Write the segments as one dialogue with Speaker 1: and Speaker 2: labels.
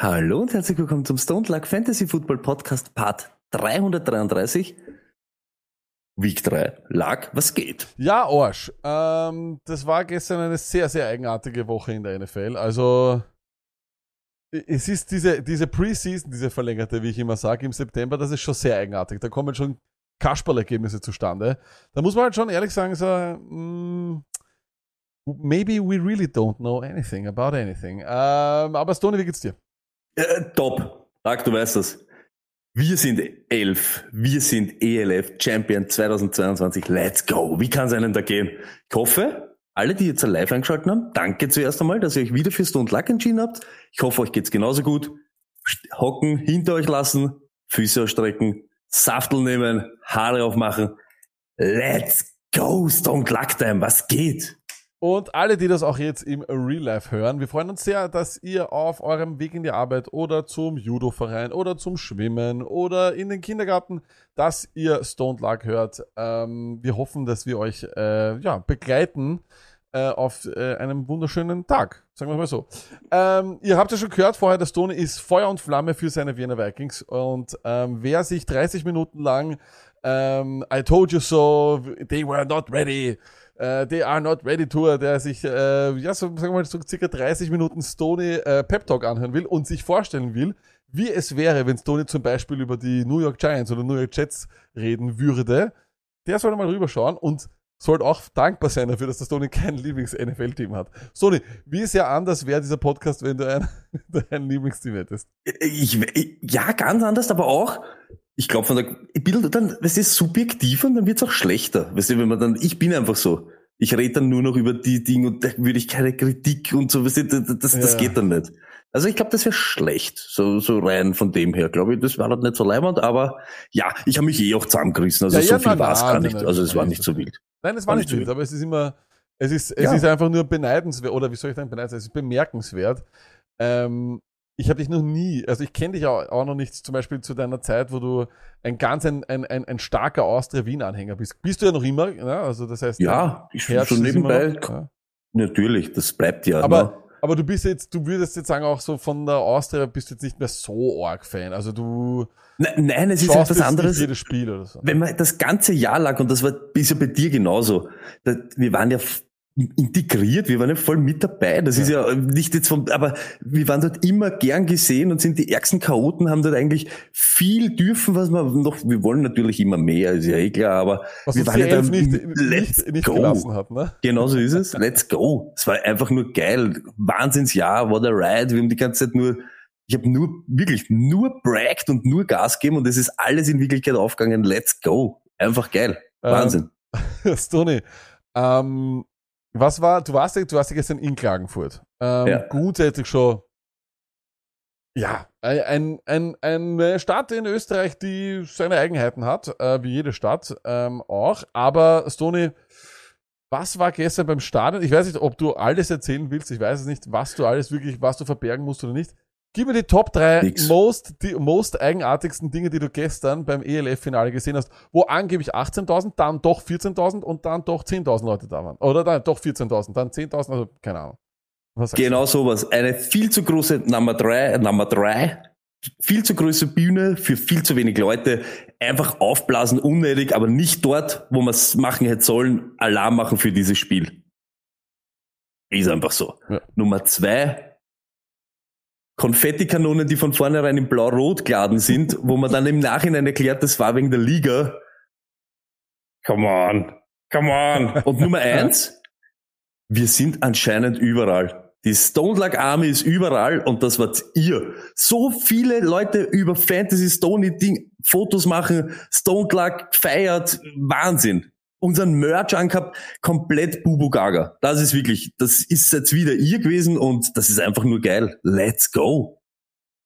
Speaker 1: Hallo und herzlich willkommen zum Stone Luck Fantasy Football Podcast Part 333. Week 3. Luck, was geht?
Speaker 2: Ja, Arsch. Ähm, das war gestern eine sehr, sehr eigenartige Woche in der NFL. Also, es ist diese, diese Preseason, diese verlängerte, wie ich immer sage, im September, das ist schon sehr eigenartig. Da kommen schon Kasperlergebnisse zustande. Da muss man halt schon ehrlich sagen, so, mm, maybe we really don't know anything about anything. Ähm, aber Stoney, wie geht's dir?
Speaker 1: Äh, top. Luck, du weißt das. Wir sind elf. Wir sind ELF Champion 2022. Let's go. Wie kann es einem da gehen? Ich hoffe, alle, die jetzt live eingeschaltet haben, danke zuerst einmal, dass ihr euch wieder für Stone Luck entschieden habt. Ich hoffe, euch geht's genauso gut. Hocken, hinter euch lassen, Füße ausstrecken, Saftel nehmen, Haare aufmachen. Let's go, Stone Luck Time. Was geht?
Speaker 2: Und alle, die das auch jetzt im Real Life hören, wir freuen uns sehr, dass ihr auf eurem Weg in die Arbeit oder zum Judo-Verein oder zum Schwimmen oder in den Kindergarten, dass ihr Stone Luck hört. Ähm, wir hoffen, dass wir euch äh, ja, begleiten äh, auf äh, einem wunderschönen Tag. Sagen wir mal so. Ähm, ihr habt ja schon gehört vorher, der Stone ist Feuer und Flamme für seine Wiener Vikings. Und ähm, wer sich 30 Minuten lang ähm, I told you so, they were not ready, äh, They Are Not Ready Tour, der sich, äh, ja, so, sagen wir mal, so circa 30 Minuten Stoney äh, Pep Talk anhören will und sich vorstellen will, wie es wäre, wenn Stoney zum Beispiel über die New York Giants oder New York Jets reden würde, der sollte mal rüberschauen und sollte auch dankbar sein dafür, dass der Stoney kein Lieblings-NFL-Team hat. Stoney, wie sehr anders wäre dieser Podcast, wenn du ein, ein Lieblingsteam hättest?
Speaker 1: Ich, ich, ja, ganz anders, aber auch, ich glaube, von der, ich bin dann, weißt du, subjektiv und dann wird's auch schlechter. Weißt du, wenn man dann, ich bin einfach so. Ich rede dann nur noch über die Dinge und da würde ich keine Kritik und so, weißt du, das, das, das
Speaker 2: Ja.
Speaker 1: geht dann nicht. Also ich glaube, das wäre schlecht, so, so rein von dem her, glaube ich. Das war dann nicht so leibend, aber ja, ich habe mich eh auch zusammengerissen. Also
Speaker 2: Ja,
Speaker 1: so
Speaker 2: ja,
Speaker 1: viel war es gar nicht. Also es war nicht so wild.
Speaker 2: Nein, es war
Speaker 1: War
Speaker 2: nicht wild,
Speaker 1: wild.
Speaker 2: aber es ist immer, es ist, es
Speaker 1: Ja.
Speaker 2: ist einfach nur beneidenswert, oder wie soll ich sagen, beneidenswert, es ist bemerkenswert. Ähm, ich habe dich noch nie, also ich kenne dich auch, auch noch nicht, zum Beispiel zu deiner Zeit, wo du ein ganz ein, ein, ein, ein starker Austria-Wien-Anhänger bist. Bist du ja noch immer, ja? also das heißt,
Speaker 1: Ja, ich
Speaker 2: Herz
Speaker 1: schon nebenbei.
Speaker 2: noch, ja.
Speaker 1: Natürlich, das bleibt ja. ne?
Speaker 2: Aber, aber du bist jetzt, du würdest jetzt sagen, auch so von der Austria bist du jetzt nicht mehr so arg Fan. Also du
Speaker 1: Nein, nein, es ist etwas anderes.
Speaker 2: jedes Spiel oder so.
Speaker 1: wenn man das ganze Jahr lang, und das war ja bei dir genauso, wir waren ja integriert, wir waren ja voll mit dabei. Das ist ja nicht jetzt vom, aber wir waren dort immer gern gesehen und sind die ärgsten Chaoten, haben dort eigentlich viel dürfen, was wir noch, wir wollen natürlich immer mehr, ist ja eh klar, aber
Speaker 2: Was
Speaker 1: wir waren ja dann,
Speaker 2: nicht,
Speaker 1: let's
Speaker 2: nicht, nicht
Speaker 1: go.
Speaker 2: hat, ne?
Speaker 1: Genau so ist es. Let's go. Es war einfach nur geil. Wahnsinnsjahr, what a ride. Wir haben die ganze Zeit nur, ich habe nur, wirklich nur bragged und nur Gas gegeben und es ist alles in Wirklichkeit aufgegangen. Let's go. Einfach geil. Wahnsinn.
Speaker 2: Stoney, ähm, was war, du warst ja, du warst ja gestern in Klagenfurt. Ähm,
Speaker 1: Ja.
Speaker 2: Grundsätzlich schon, ja, ein, ein, eine Stadt in Österreich, die seine Eigenheiten hat, äh, wie jede Stadt ähm, auch. Aber Stoney, was war gestern beim Stadion? Ich weiß nicht, ob du alles erzählen willst. Ich weiß es nicht, was du alles wirklich, was du verbergen musst oder nicht. Gib mir die Top 3
Speaker 1: Nix.
Speaker 2: most, die most eigenartigsten Dinge, die du gestern beim ELF-Finale gesehen hast, wo angeblich 18.000, dann doch 14.000 und dann doch 10.000 Leute da waren. Oder dann doch 14.000, dann 10.000, also keine Ahnung.
Speaker 1: Genau sowas. Eine viel zu große Nummer drei, Nummer drei, viel zu große Bühne für viel zu wenig Leute. Einfach aufblasen, unnötig, aber nicht dort, wo man es machen hätte sollen, Alarm machen für dieses Spiel. Ist einfach so.
Speaker 2: Ja.
Speaker 1: Nummer zwei, Konfettikanonen, die von vornherein in blau-rot geladen sind, wo man dann im Nachhinein erklärt, das war wegen der Liga. Come on. Come on. Und Nummer eins, wir sind anscheinend überall. Die Stone Luck Army ist überall und das wart ihr. So viele Leute über Fantasy Stony Ding Fotos machen, Stone Luck feiert, Wahnsinn. Unseren Merch angehabt, komplett Bubu Gaga. Das ist wirklich, das ist jetzt wieder ihr gewesen und das ist einfach nur geil. Let's go.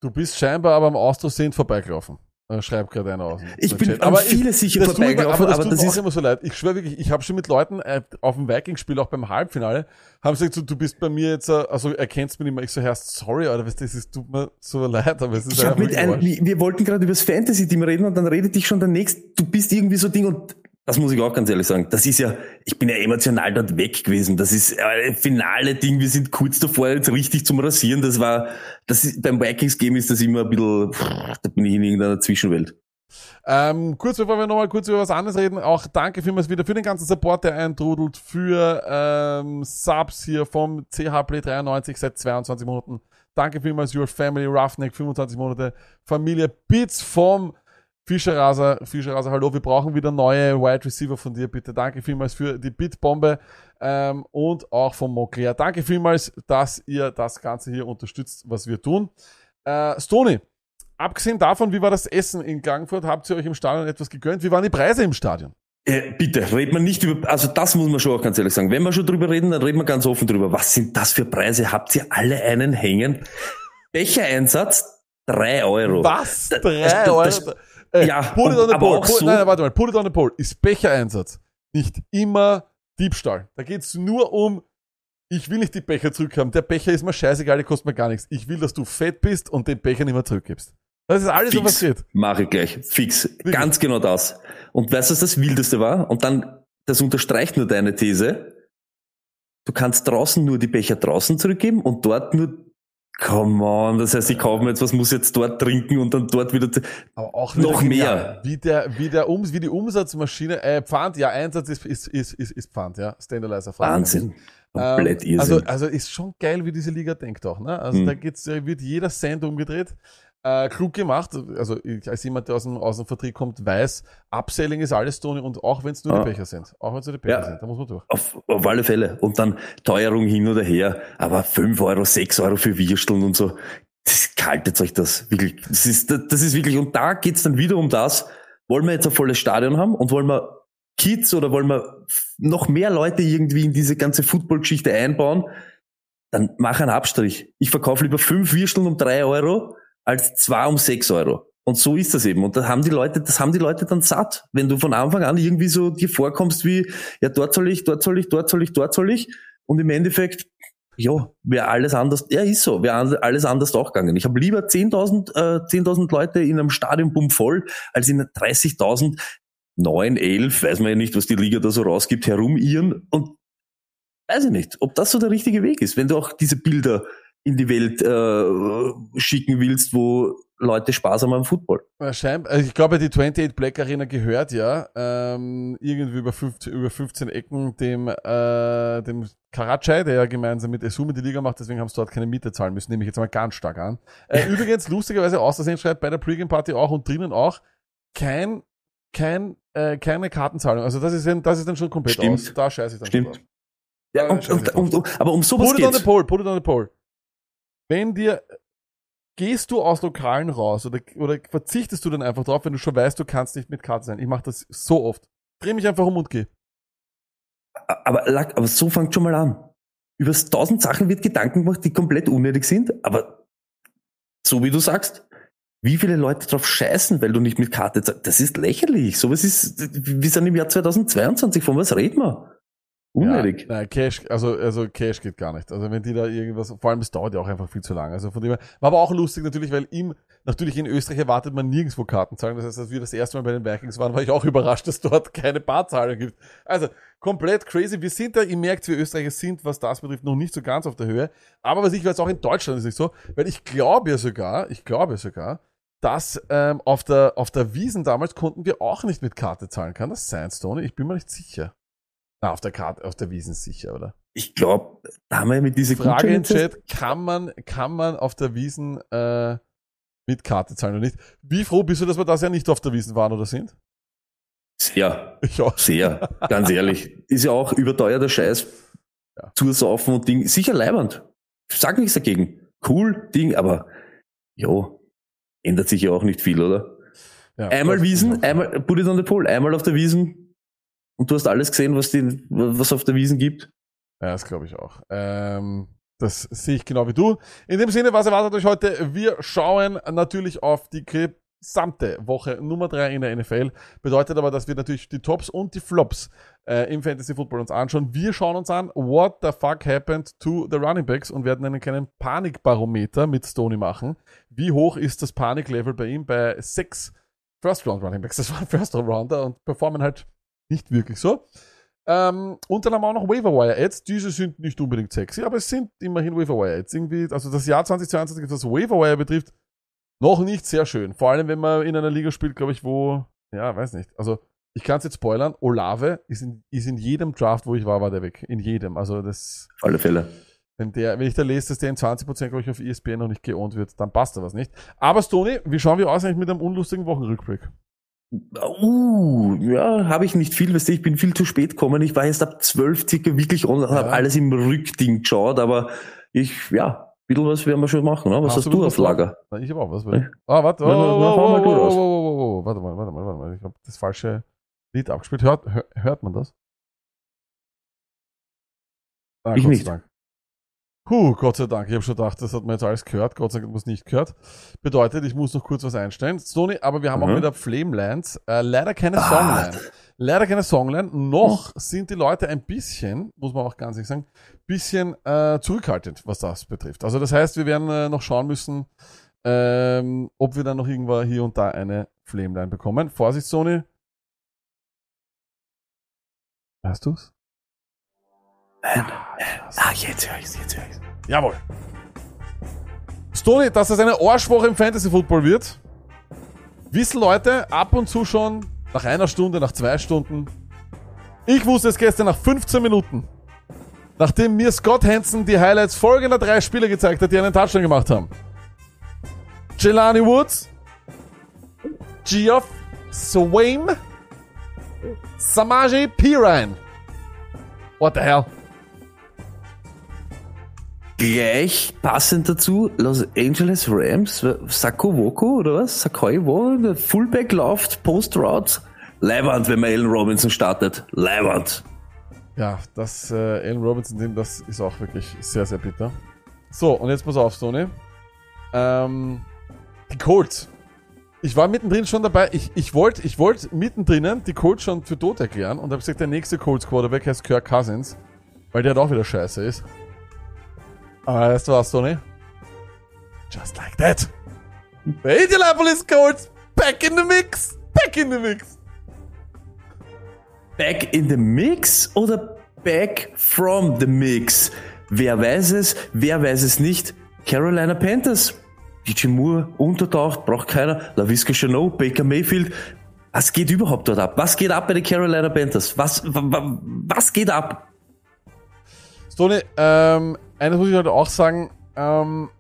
Speaker 2: Du bist scheinbar aber am Austro-Send vorbeigelaufen. Äh, Schreibt gerade einer aus.
Speaker 1: Ich bin
Speaker 2: Chat. ich-
Speaker 1: viele sicher vorbeigelaufen,
Speaker 2: aber das
Speaker 1: aber das ist-
Speaker 2: immer so leid. Ich schwöre wirklich, ich habe schon mit Leuten äh, auf dem Vikings-Spiel, auch beim Halbfinale, haben sie gesagt, so, du bist bei mir jetzt, äh, also erkennst mich nicht mehr. Ich so, Herr, sorry, Alter, weißt das ist, tut mir so leid, aber es ist
Speaker 1: Ich hab
Speaker 2: einfach
Speaker 1: mit wir wir wollten gerade über das Fantasy-Team reden und dann redet dich schon der nächste, du bist irgendwie so Ding und das muss ich auch ganz ehrlich sagen, das ist ja, ich bin ja emotional dort weg gewesen. Das ist äh, ein finale Ding, wir sind kurz davor jetzt richtig zum Rasieren. Das war, das ist, beim Vikings-Game ist das immer ein bisschen, pff, da bin ich in irgendeiner Zwischenwelt.
Speaker 2: Ähm, kurz bevor wir nochmal kurz über was anderes reden, auch danke vielmals wieder für den ganzen Support, der eintrudelt, für ähm, Subs hier vom CH Play 93 seit 22 Monaten. Danke vielmals, Your Family, Roughneck, 25 Monate, Familie Bits vom Fischerraser, Fischerraser, hallo, wir brauchen wieder neue Wide Receiver von dir, bitte. Danke vielmals für die Bitbombe ähm, und auch vom Mokria. Danke vielmals, dass ihr das Ganze hier unterstützt, was wir tun. Äh, Stony, abgesehen davon, wie war das Essen in Klagenfurt? Habt ihr euch im Stadion etwas gegönnt? Wie waren die Preise im Stadion?
Speaker 1: Äh, bitte, redet man nicht über, also das muss man schon auch ganz ehrlich sagen. Wenn wir schon drüber reden, dann reden wir ganz offen drüber. Was sind das für Preise? Habt ihr alle einen hängen? Bechereinsatz, drei Euro.
Speaker 2: Was? Drei
Speaker 1: das-
Speaker 2: Euro?
Speaker 1: das-
Speaker 2: Äh,
Speaker 1: ja,
Speaker 2: put it on the pole. Put,
Speaker 1: so-
Speaker 2: nein, warte mal. Put it on the pole. Ist Bechereinsatz nicht immer Diebstahl. Da geht's nur um, ich will nicht die Becher zurückhaben. Der Becher ist mir scheißegal, der kostet mir gar nichts. Ich will, dass du fett bist und den Becher nicht mehr zurückgibst. Das ist alles, um was
Speaker 1: Fix.
Speaker 2: geht.
Speaker 1: Mache ich gleich. Fix. Ganz genau das. Und weißt du, was das Wildeste war? Und dann, das unterstreicht nur deine These. Du kannst draußen nur die Becher draußen zurückgeben und dort nur, come on, das heißt, ich kaufe mir jetzt was, muss jetzt dort trinken und dann dort wieder,
Speaker 2: Aber auch
Speaker 1: Noch
Speaker 2: genial.
Speaker 1: mehr.
Speaker 2: Wie der, wie der Ums, wie die Umsatzmaschine, äh, Pfand, ja, Einsatz ist, ist, ist, ist, ist Pfand, ja. Standalizer Pfand.
Speaker 1: Wahnsinn. Komplett
Speaker 2: Ähm,
Speaker 1: Irrsinn.
Speaker 2: also, also ist schon geil, wie diese Liga denkt auch. Ne? Also
Speaker 1: Mhm.
Speaker 2: da geht's, da wird jeder Cent umgedreht. Äh, klug gemacht. Also ich, als jemand, der aus dem, aus dem Vertrieb kommt, weiß, Upselling ist alles Tony und auch wenn es nur
Speaker 1: Ja.
Speaker 2: die Becher sind. Auch wenn es nur die Becher
Speaker 1: Ja.
Speaker 2: sind, da muss man durch.
Speaker 1: Auf, auf alle Fälle. Und dann Teuerung hin oder her, aber 5 Euro, 6 Euro für Würsteln und so. Das kaltet euch das wirklich. Das ist, das ist wirklich, und da geht's dann wieder um das, wollen wir jetzt ein volles Stadion haben und wollen wir Kids oder wollen wir noch mehr Leute irgendwie in diese ganze Football-Geschichte einbauen, dann mach einen Abstrich. Ich verkaufe lieber fünf Würsteln um drei Euro als zwei um sechs Euro. Und so ist das eben. Und da haben die Leute, das haben die Leute dann satt. Wenn du von Anfang an irgendwie so dir vorkommst wie, ja, dort soll ich, dort soll ich, dort soll ich, dort soll ich. Und im Endeffekt, ja, wäre alles anders, ja, ist so, wäre alles anders auch gegangen. Ich habe lieber 10.000 äh, 10.000 Leute in einem Stadionbumm voll, als in 30.000, 9, 11, weiß man ja nicht, was die Liga da so rausgibt, herumirren und weiß ich nicht, ob das so der richtige Weg ist, wenn du auch diese Bilder in die Welt äh, schicken willst, wo Leute Spaß haben am Football.
Speaker 2: Schein, also ich glaube, die 28 Black Arena gehört ja ähm, irgendwie über 15, über 15 Ecken dem, äh, dem Karacay, der ja gemeinsam mit Esumi die Liga macht, deswegen haben sie dort keine Miete zahlen müssen, nehme ich jetzt mal ganz stark an. Äh, übrigens, lustigerweise, Außersehen schreibt bei der Pre-Game-Party auch und drinnen auch kein, kein, äh, keine Kartenzahlung. Also das ist, dann- das ist dann schon komplett
Speaker 1: Stimmt.
Speaker 2: aus. Da scheiße ich dann
Speaker 1: Stimmt.
Speaker 2: drauf.
Speaker 1: Ja, und, und, und, aber um sowas
Speaker 2: Put it on the
Speaker 1: geht's.
Speaker 2: pole, put it on the pole. Wenn dir, gehst du aus Lokalen raus oder, oder verzichtest du dann einfach drauf, wenn du schon weißt, du kannst nicht mit Karte sein? Ich mache das so oft. Dreh mich einfach um und geh.
Speaker 1: Aber, aber so fängt schon mal an. Über tausend Sachen wird Gedanken gemacht, die komplett unnötig sind, aber so wie du sagst, wie viele Leute drauf scheißen, weil du nicht mit Karte zahlst, das ist lächerlich. Sowas ist, wir sind im Jahr 2022, von was reden wir? Unnötig.
Speaker 2: Ja, nein, Cash, also, also Cash geht gar nicht. Also wenn die da irgendwas, vor allem es dauert ja auch einfach viel zu lange. Also von dem her, war aber auch lustig natürlich, weil ihm, natürlich in Österreich erwartet man nirgendwo Kartenzahlen. Das heißt, als wir das erste Mal bei den Vikings waren, war ich auch überrascht, dass dort keine Barzahlung gibt. Also komplett crazy. Wir sind da, ihr merkt, wir Österreicher sind, was das betrifft, noch nicht so ganz auf der Höhe. Aber was ich weiß, auch in Deutschland ist nicht so, weil ich glaube ja sogar, ich glaube sogar, dass ähm, auf der auf der Wiesen damals konnten wir auch nicht mit Karte zahlen. Kann das sein, Stone? Ich bin mir nicht sicher. Na, auf der Karte, auf der Wiesen sicher, oder?
Speaker 1: Ich glaube, da haben wir mit diese
Speaker 2: Frage im Chat, kann man, kann man auf der Wiesen äh, mit Karte zahlen oder nicht? Wie froh bist du, dass wir das ja nicht auf der Wiesen waren oder sind?
Speaker 1: Sehr,
Speaker 2: Ich auch.
Speaker 1: sehr, ganz ehrlich. Ist ja auch überteuerter Scheiß.
Speaker 2: Ja.
Speaker 1: Zusaufen und Ding. Sicher leibernd. Sag nichts dagegen. Cool, Ding, aber jo, ändert sich ja auch nicht viel, oder?
Speaker 2: Ja,
Speaker 1: Einmal Wiesen, einmal, put it on the pole, einmal auf der Wiesen und du hast alles gesehen, was die, was auf der Wiesen gibt.
Speaker 2: Ja, das glaube ich auch. Ähm, das sehe ich genau wie du. In dem Sinne, was erwartet euch heute? Wir schauen natürlich auf die gesamte Woche Nummer drei in der NFL. Bedeutet aber, dass wir natürlich die Tops und die Flops äh, im Fantasy Football uns anschauen. Wir schauen uns an, what the fuck happened to the running backs und werden einen kleinen Panikbarometer mit Stoney machen. Wie hoch ist das Paniklevel bei ihm? Bei sechs First Round Running Backs. Das waren First Round Rounder und performen halt nicht wirklich so. Ähm, und dann haben wir auch noch Waiver Ads. Diese sind nicht unbedingt sexy, aber es sind immerhin Waiver Ads. Irgendwie, also das Jahr 2022, was Waiver betrifft, noch nicht sehr schön. Vor allem, wenn man in einer Liga spielt, glaube ich, wo, ja, weiß nicht. Also, ich kann es jetzt spoilern. Olave ist in, ist in jedem Draft, wo ich war, war der weg. In jedem. Also, das.
Speaker 1: Auf alle Fälle.
Speaker 2: Wenn, der, wenn ich da lese, dass der in 20%, glaube ich, auf ESPN noch nicht geohnt wird, dann passt da was nicht. Aber Stoney, wie schauen wir aus eigentlich mit einem unlustigen Wochenrückblick?
Speaker 1: Uh, ja, habe ich nicht viel, weißt du, ich bin viel zu spät gekommen. Ich war erst ab zwölf circa wirklich online, ja. habe alles im Rückding geschaut, aber ich, ja, ein bisschen was werden wir schon machen. Ne? Was hast, hast du auf Lager?
Speaker 2: Na, ich habe auch was. Ja. Ah, warte, oh, oh, oh, mal oh, oh, warte mal, warte mal, warte mal. Ich habe das falsche Lied abgespielt. Hört, hört man das?
Speaker 1: Ah, ich nicht.
Speaker 2: Dank. Puh, Gott sei Dank. Ich habe schon gedacht, das hat man jetzt alles gehört. Gott sei Dank was nicht gehört. Bedeutet, ich muss noch kurz was einstellen. Sony, aber wir haben mhm. auch wieder Flamelands. Äh, leider keine ah. Songline. Leider keine Songline. Noch mhm. sind die Leute ein bisschen, muss man auch ganz ehrlich sagen, bisschen äh, zurückhaltend, was das betrifft. Also das heißt, wir werden äh, noch schauen müssen, ähm, ob wir dann noch irgendwo hier und da eine Flameline bekommen. Vorsicht, Sony. Hörst du's?
Speaker 1: Man. Ah, jetzt höre ich's, jetzt höre ich's.
Speaker 2: Jawohl. Stoney, dass es eine Arschwoche im Fantasy Football wird, wissen Leute ab und zu schon nach einer Stunde, nach zwei Stunden. Ich wusste es gestern nach 15 Minuten. Nachdem mir Scott Hansen die Highlights folgender drei Spieler gezeigt hat, die einen Touchdown gemacht haben. Jelani Woods, Geoff Swaim, Samaji Pirine. What the hell?
Speaker 1: Gleich passend dazu Los Angeles Rams, Sako Woko oder was? Sakoi wo? Der Fullback läuft, Post Route. Leiband, wenn man Allen Robinson startet. Leiband.
Speaker 2: Ja, das äh, Allen Robinson, das ist auch wirklich sehr, sehr bitter. So, und jetzt pass auf, Sony. Ähm, die Colts. Ich war mittendrin schon dabei. Ich, ich wollte ich wollt mittendrin die Colts schon für tot erklären und habe gesagt, der nächste Colts Quarterback heißt Kirk Cousins, weil der halt auch wieder scheiße ist. Weißt du was, Tony? Just like that. The Indianapolis Colts back in the mix. Back in the mix.
Speaker 1: Back in the mix oder back from the mix? Wer weiß es, wer weiß es nicht? Carolina Panthers. DJ Moore untertaucht, braucht keiner. LaVisca Chanot, Baker Mayfield. Was geht überhaupt dort ab? Was geht ab bei den Carolina Panthers? Was, was geht ab?
Speaker 2: Stoney, ähm, eines muss ich halt auch sagen, ähm,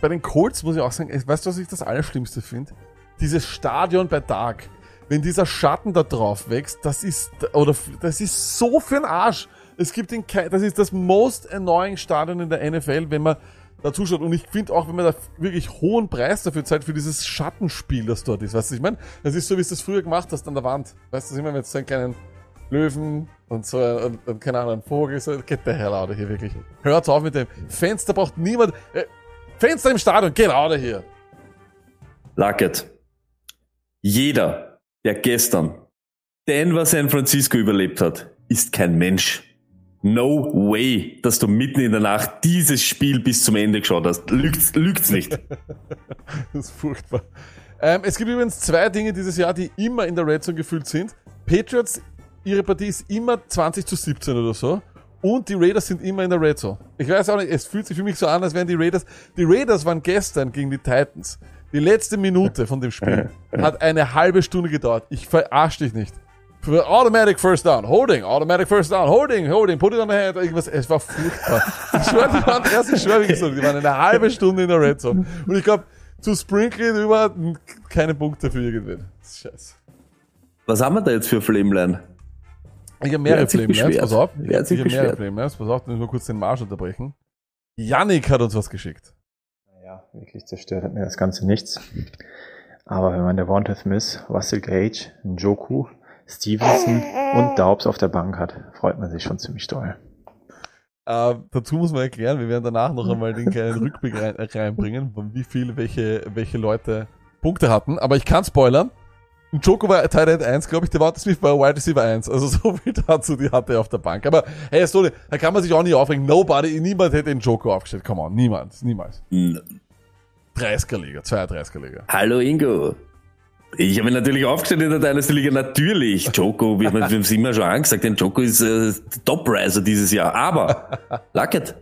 Speaker 2: bei den Colts muss ich auch sagen, weißt du, was ich das Allerschlimmste finde? Dieses Stadion bei Dark. Wenn dieser Schatten da drauf wächst, das ist, oder, das ist so für den Arsch. Es gibt den, das ist das most annoying Stadion in der NFL, wenn man da zuschaut. Und ich finde auch, wenn man da wirklich hohen Preis dafür zahlt, für dieses Schattenspiel, das dort ist. Weißt du, ich meine, das ist so, wie es das früher gemacht hast an der Wand. Weißt du, immer wenn du so einen kleinen Löwen und so und, und keine Ahnung, ein Vogel, so, get the hell out of hier, wirklich. Hört auf mit dem. Fenster braucht niemand. Äh, Fenster im Stadion, get out of here.
Speaker 1: Lucket. Jeder, der gestern Denver San Francisco überlebt hat, ist kein Mensch. No way, dass du mitten in der Nacht dieses Spiel bis zum Ende geschaut hast. Lügt's, lügt's nicht.
Speaker 2: das ist furchtbar. Ähm, es gibt übrigens zwei Dinge dieses Jahr, die immer in der Red Zone gefühlt sind. Patriots ihre Partie ist immer 20 zu 17 oder so. Und die Raiders sind immer in der Red Zone. Ich weiß auch nicht, es fühlt sich für mich so an, als wären die Raiders. Die Raiders waren gestern gegen die Titans. Die letzte Minute von dem Spiel hat eine halbe Stunde gedauert. Ich verarsche dich nicht. Automatic First Down, Holding, Automatic First Down, Holding, Holding, Put it on the head, irgendwas. Es war furchtbar. Ich schwöre, die waren erst, ich schwöre, so, die waren eine halbe Stunde in der Red Zone. Und ich glaube, zu Sprinkle über keine Punkte für irgendwen. Scheiße.
Speaker 1: Was haben wir da jetzt für Flameline?
Speaker 2: Ich habe mehrere Flamelines, pass auf. Ich habe mehrere Flamelines, pass auf, müssen wir kurz den Marsch unterbrechen. Yannick hat uns was geschickt.
Speaker 3: Naja, wirklich zerstört hat mir das Ganze nichts. Aber wenn man der Wanted Smith, Russell Gage, Njoku, Stevenson und Daubs auf der Bank hat, freut man sich schon ziemlich doll.
Speaker 2: Äh, dazu muss man erklären, wir werden danach noch einmal den kleinen Rückblick rein, reinbringen, wie viel welche, welche Leute Punkte hatten. Aber ich kann spoilern. Joko war Tight End 1, glaube ich, der Walter Smith war Wide Receiver 1. Also so viel dazu, die hatte er auf der Bank. Aber hey, Stone, da kann man sich auch nicht aufregen. Nobody, niemand hätte den Joko aufgestellt. Come on, niemand, niemals.
Speaker 1: N-
Speaker 2: 30er Liga, 32er Liga.
Speaker 1: Hallo Ingo. Ich habe ihn natürlich aufgestellt in der Dynasty Liga, natürlich. Joko, wir haben es immer schon angesagt, denn Joko ist äh, Top-Riser dieses Jahr. Aber, Lackett,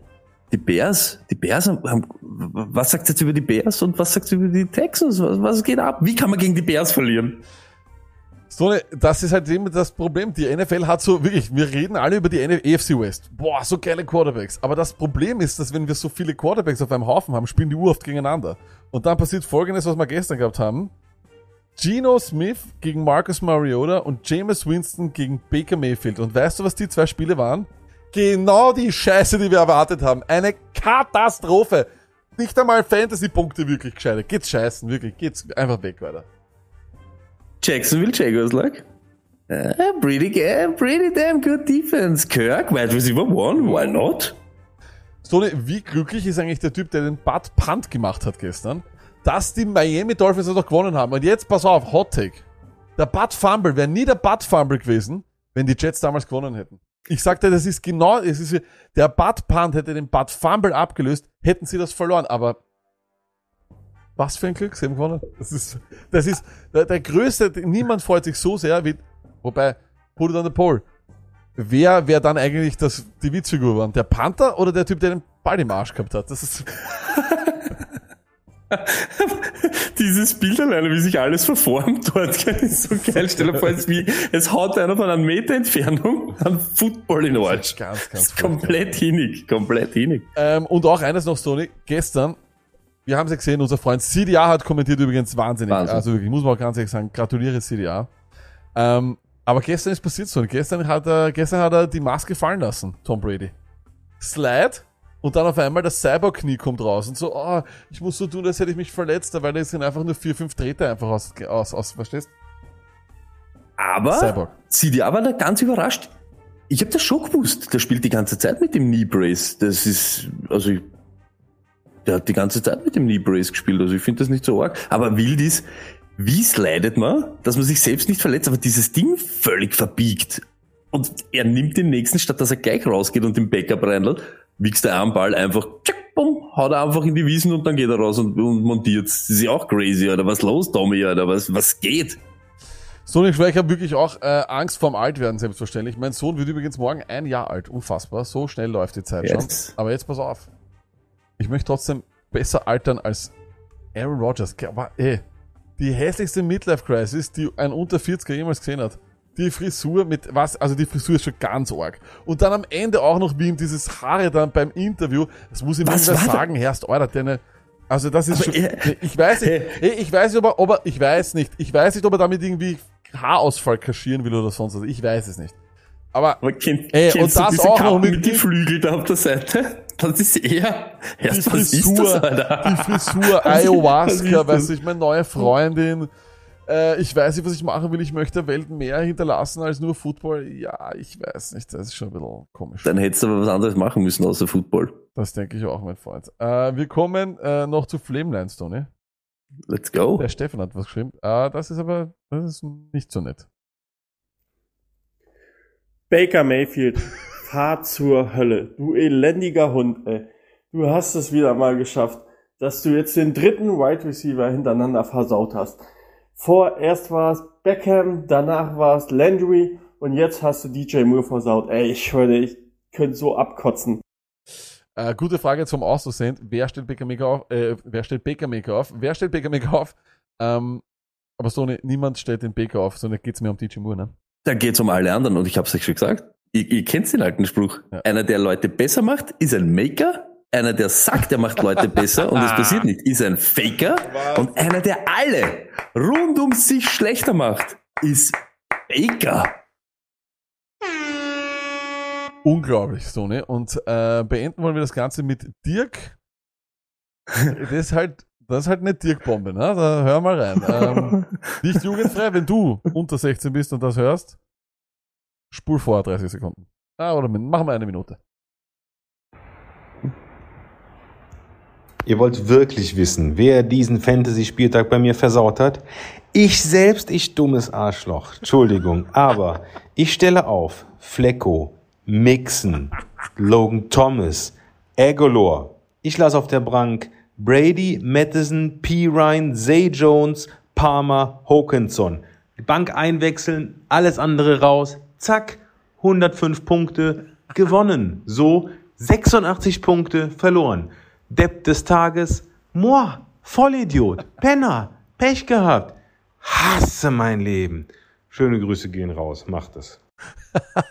Speaker 1: die Bears, die Bears haben, was sagt jetzt über die Bears und was sagt über die Texans? Was, was geht ab? Wie kann man gegen die Bears verlieren?
Speaker 2: So, das ist halt immer das Problem. Die NFL hat so wirklich, wir reden alle über die AFC West. Boah, so geile Quarterbacks. Aber das Problem ist, dass wenn wir so viele Quarterbacks auf einem Haufen haben, spielen die Uhr oft gegeneinander. Und dann passiert folgendes, was wir gestern gehabt haben. Geno Smith gegen Marcus Mariota und Jameis Winston gegen Baker Mayfield. Und weißt du, was die zwei Spiele waren? Genau die Scheiße, die wir erwartet haben. Eine Katastrophe. Nicht einmal Fantasy-Punkte wirklich gescheitert. Geht's scheißen, wirklich. Geht's einfach weg weiter.
Speaker 1: Jacksonville Jaguars, like. Uh, pretty, ga- pretty damn good defense. Kirk, wide receiver one, why not?
Speaker 2: Stoney, wie glücklich ist eigentlich der Typ, der den Butt Punt gemacht hat gestern, dass die Miami Dolphins noch gewonnen haben. Und jetzt pass auf, Hot Take. Der Butt Fumble wäre nie der Butt Fumble gewesen, wenn die Jets damals gewonnen hätten. Ich sagte, das ist genau, es ist, der Butt Punt hätte den Butt Fumble abgelöst, hätten sie das verloren, aber was für ein Glück, sie haben gewonnen. Das ist, das ist der, der größte, niemand freut sich so sehr wie, wobei, put it on the pole. Wer wäre dann eigentlich das, die Witzfigur waren? Der Panther oder der Typ, der den Ball im Arsch gehabt hat? Das ist,
Speaker 1: Dieses Bild alleine, wie sich alles verformt dort, gell, ist so geil. Stell dir vor, es, wie, es haut einer von einer Meter Entfernung einen Football in den Arsch.
Speaker 2: ganz, ganz
Speaker 1: ist komplett hinig, komplett hinig.
Speaker 2: Ähm, und auch eines noch, Stoney. Gestern, wir haben es ja gesehen, unser Freund CDA hat kommentiert übrigens wahnsinnig.
Speaker 1: Wahnsinn.
Speaker 2: Also wirklich, muss man auch ganz ehrlich sagen, gratuliere CDA. Ähm, aber gestern ist passiert so. Gestern hat er, gestern hat er die Maske fallen lassen, Tom Brady. Slide. Und dann auf einmal das Cyborg-Knie kommt raus und so, oh, ich muss so tun, als hätte ich mich verletzt, weil es sind einfach nur vier, fünf Treter einfach aus, aus, aus verstehst?
Speaker 1: Aber
Speaker 2: Cyborg.
Speaker 1: CDA war da ganz überrascht. Ich habe das schon gewusst. Der spielt die ganze Zeit mit dem Knee Brace. Das ist, also, ich- der hat die ganze Zeit mit dem Knee Brace gespielt. Also ich finde das nicht so arg. Aber wild ist, wie slidet man, dass man sich selbst nicht verletzt, aber dieses Ding völlig verbiegt. Und er nimmt den nächsten, statt dass er gleich rausgeht und den Backup reinlässt, wichst er am Ball einfach, tschack, bumm, haut er einfach in die Wiesen und dann geht er raus und, und montiert. Das ist ja auch crazy, oder was los, Tommy, oder was, was geht?
Speaker 2: Sonic Schwer, ich habe wirklich auch äh, Angst vorm Altwerden, selbstverständlich. Mein Sohn wird übrigens morgen ein Jahr alt. Unfassbar. So schnell läuft die Zeit
Speaker 1: Jetzt.
Speaker 2: schon. Aber jetzt pass auf. Ich möchte trotzdem besser altern als Aaron Rodgers. Aber, ey, die hässlichste Midlife-Crisis, die ein unter 40er jemals gesehen hat. Die Frisur mit was, also die Frisur ist schon ganz arg. Und dann am Ende auch noch, wie ihm dieses Haare dann beim Interview, das muss ihm
Speaker 1: Was da?
Speaker 2: sagen, Herrst, Alter, deine, also das ist
Speaker 1: Aber
Speaker 2: schon, Nee, ich weiß nicht,
Speaker 1: Hey.
Speaker 2: ich weiß nicht, ob er, ob er, ich weiß nicht, ich weiß nicht, ob er damit irgendwie Haarausfall kaschieren will oder sonst was. Ich weiß es nicht. Aber
Speaker 1: Aber kenn,
Speaker 2: Ey,
Speaker 1: kennst
Speaker 2: und das auch noch mit
Speaker 1: mit die
Speaker 2: die-
Speaker 1: Flügel da auf der Seite? Das ist eher,
Speaker 2: die
Speaker 1: erst ist
Speaker 2: Frisur,
Speaker 1: das,
Speaker 2: die Frisur,
Speaker 1: Was ist
Speaker 2: Ayahuasca, du, ich meine neue Freundin. Äh, ich weiß nicht, was ich machen will. Ich möchte der Welt mehr hinterlassen als nur Football. Ja, ich weiß nicht. Das ist schon ein bisschen komisch.
Speaker 1: Dann hättest du aber was anderes machen müssen außer Football.
Speaker 2: Das denke ich auch, mein Freund. Äh, wir kommen äh, noch zu Flamelines, Tony.
Speaker 1: Let's go.
Speaker 2: Der Stefan hat was geschrieben. Äh, das ist aber, das ist nicht so nett.
Speaker 4: Baker Mayfield, fahr zur Hölle. Du elendiger Hund, ey. Du hast es wieder mal geschafft, dass du jetzt den dritten Wide Receiver hintereinander versaut hast. Vorerst war es Beckham, danach war es Landry und jetzt hast du DJ Moore versaut. Ey, ich schwöre, ich könnte so abkotzen.
Speaker 2: Äh, gute Frage zum Auszusehen. Wer stellt Baker Maker auf? Äh, wer stellt Baker Maker auf? Wer stellt Baker Maker auf? Ähm, aber so ne, niemand stellt den Baker auf, sondern geht's mir um DJ Moore, ne?
Speaker 1: Da geht's um alle anderen und ich hab's euch schon gesagt. Ihr, ihr kennt den alten Spruch.
Speaker 2: Ja.
Speaker 1: Einer, der Leute besser macht, ist ein Maker. Einer, der sagt, er macht Leute besser und es passiert nicht, ist ein Faker. Und einer, der alle rund um sich schlechter macht, ist Baker.
Speaker 2: Unglaublich, so, ne? Und äh, beenden wollen wir das Ganze mit Dirk. das ist halt Das ist halt eine Dirk-Bombe, ne? Da hör mal rein. Ähm, nicht jugendfrei, wenn du unter 16 bist und das hörst, spul vor 30 Sekunden. Ah, oder machen wir eine Minute.
Speaker 5: Ihr wollt wirklich wissen, wer diesen Fantasy-Spieltag bei mir versaut hat? Ich selbst, ich dummes Arschloch. Entschuldigung, aber ich stelle auf Flecko, Mixon, Logan Thomas, Agolor. Ich lasse auf der Bank Brady, Matheson, P. Ryan, Zay Jones, Palmer, Hawkinson. Die Bank einwechseln, alles andere raus. Zack, 105 Punkte gewonnen. So 86 Punkte verloren. Depp des Tages, moi, Vollidiot, Penner, Pech gehabt. Hasse mein Leben. Schöne Grüße gehen raus, macht es.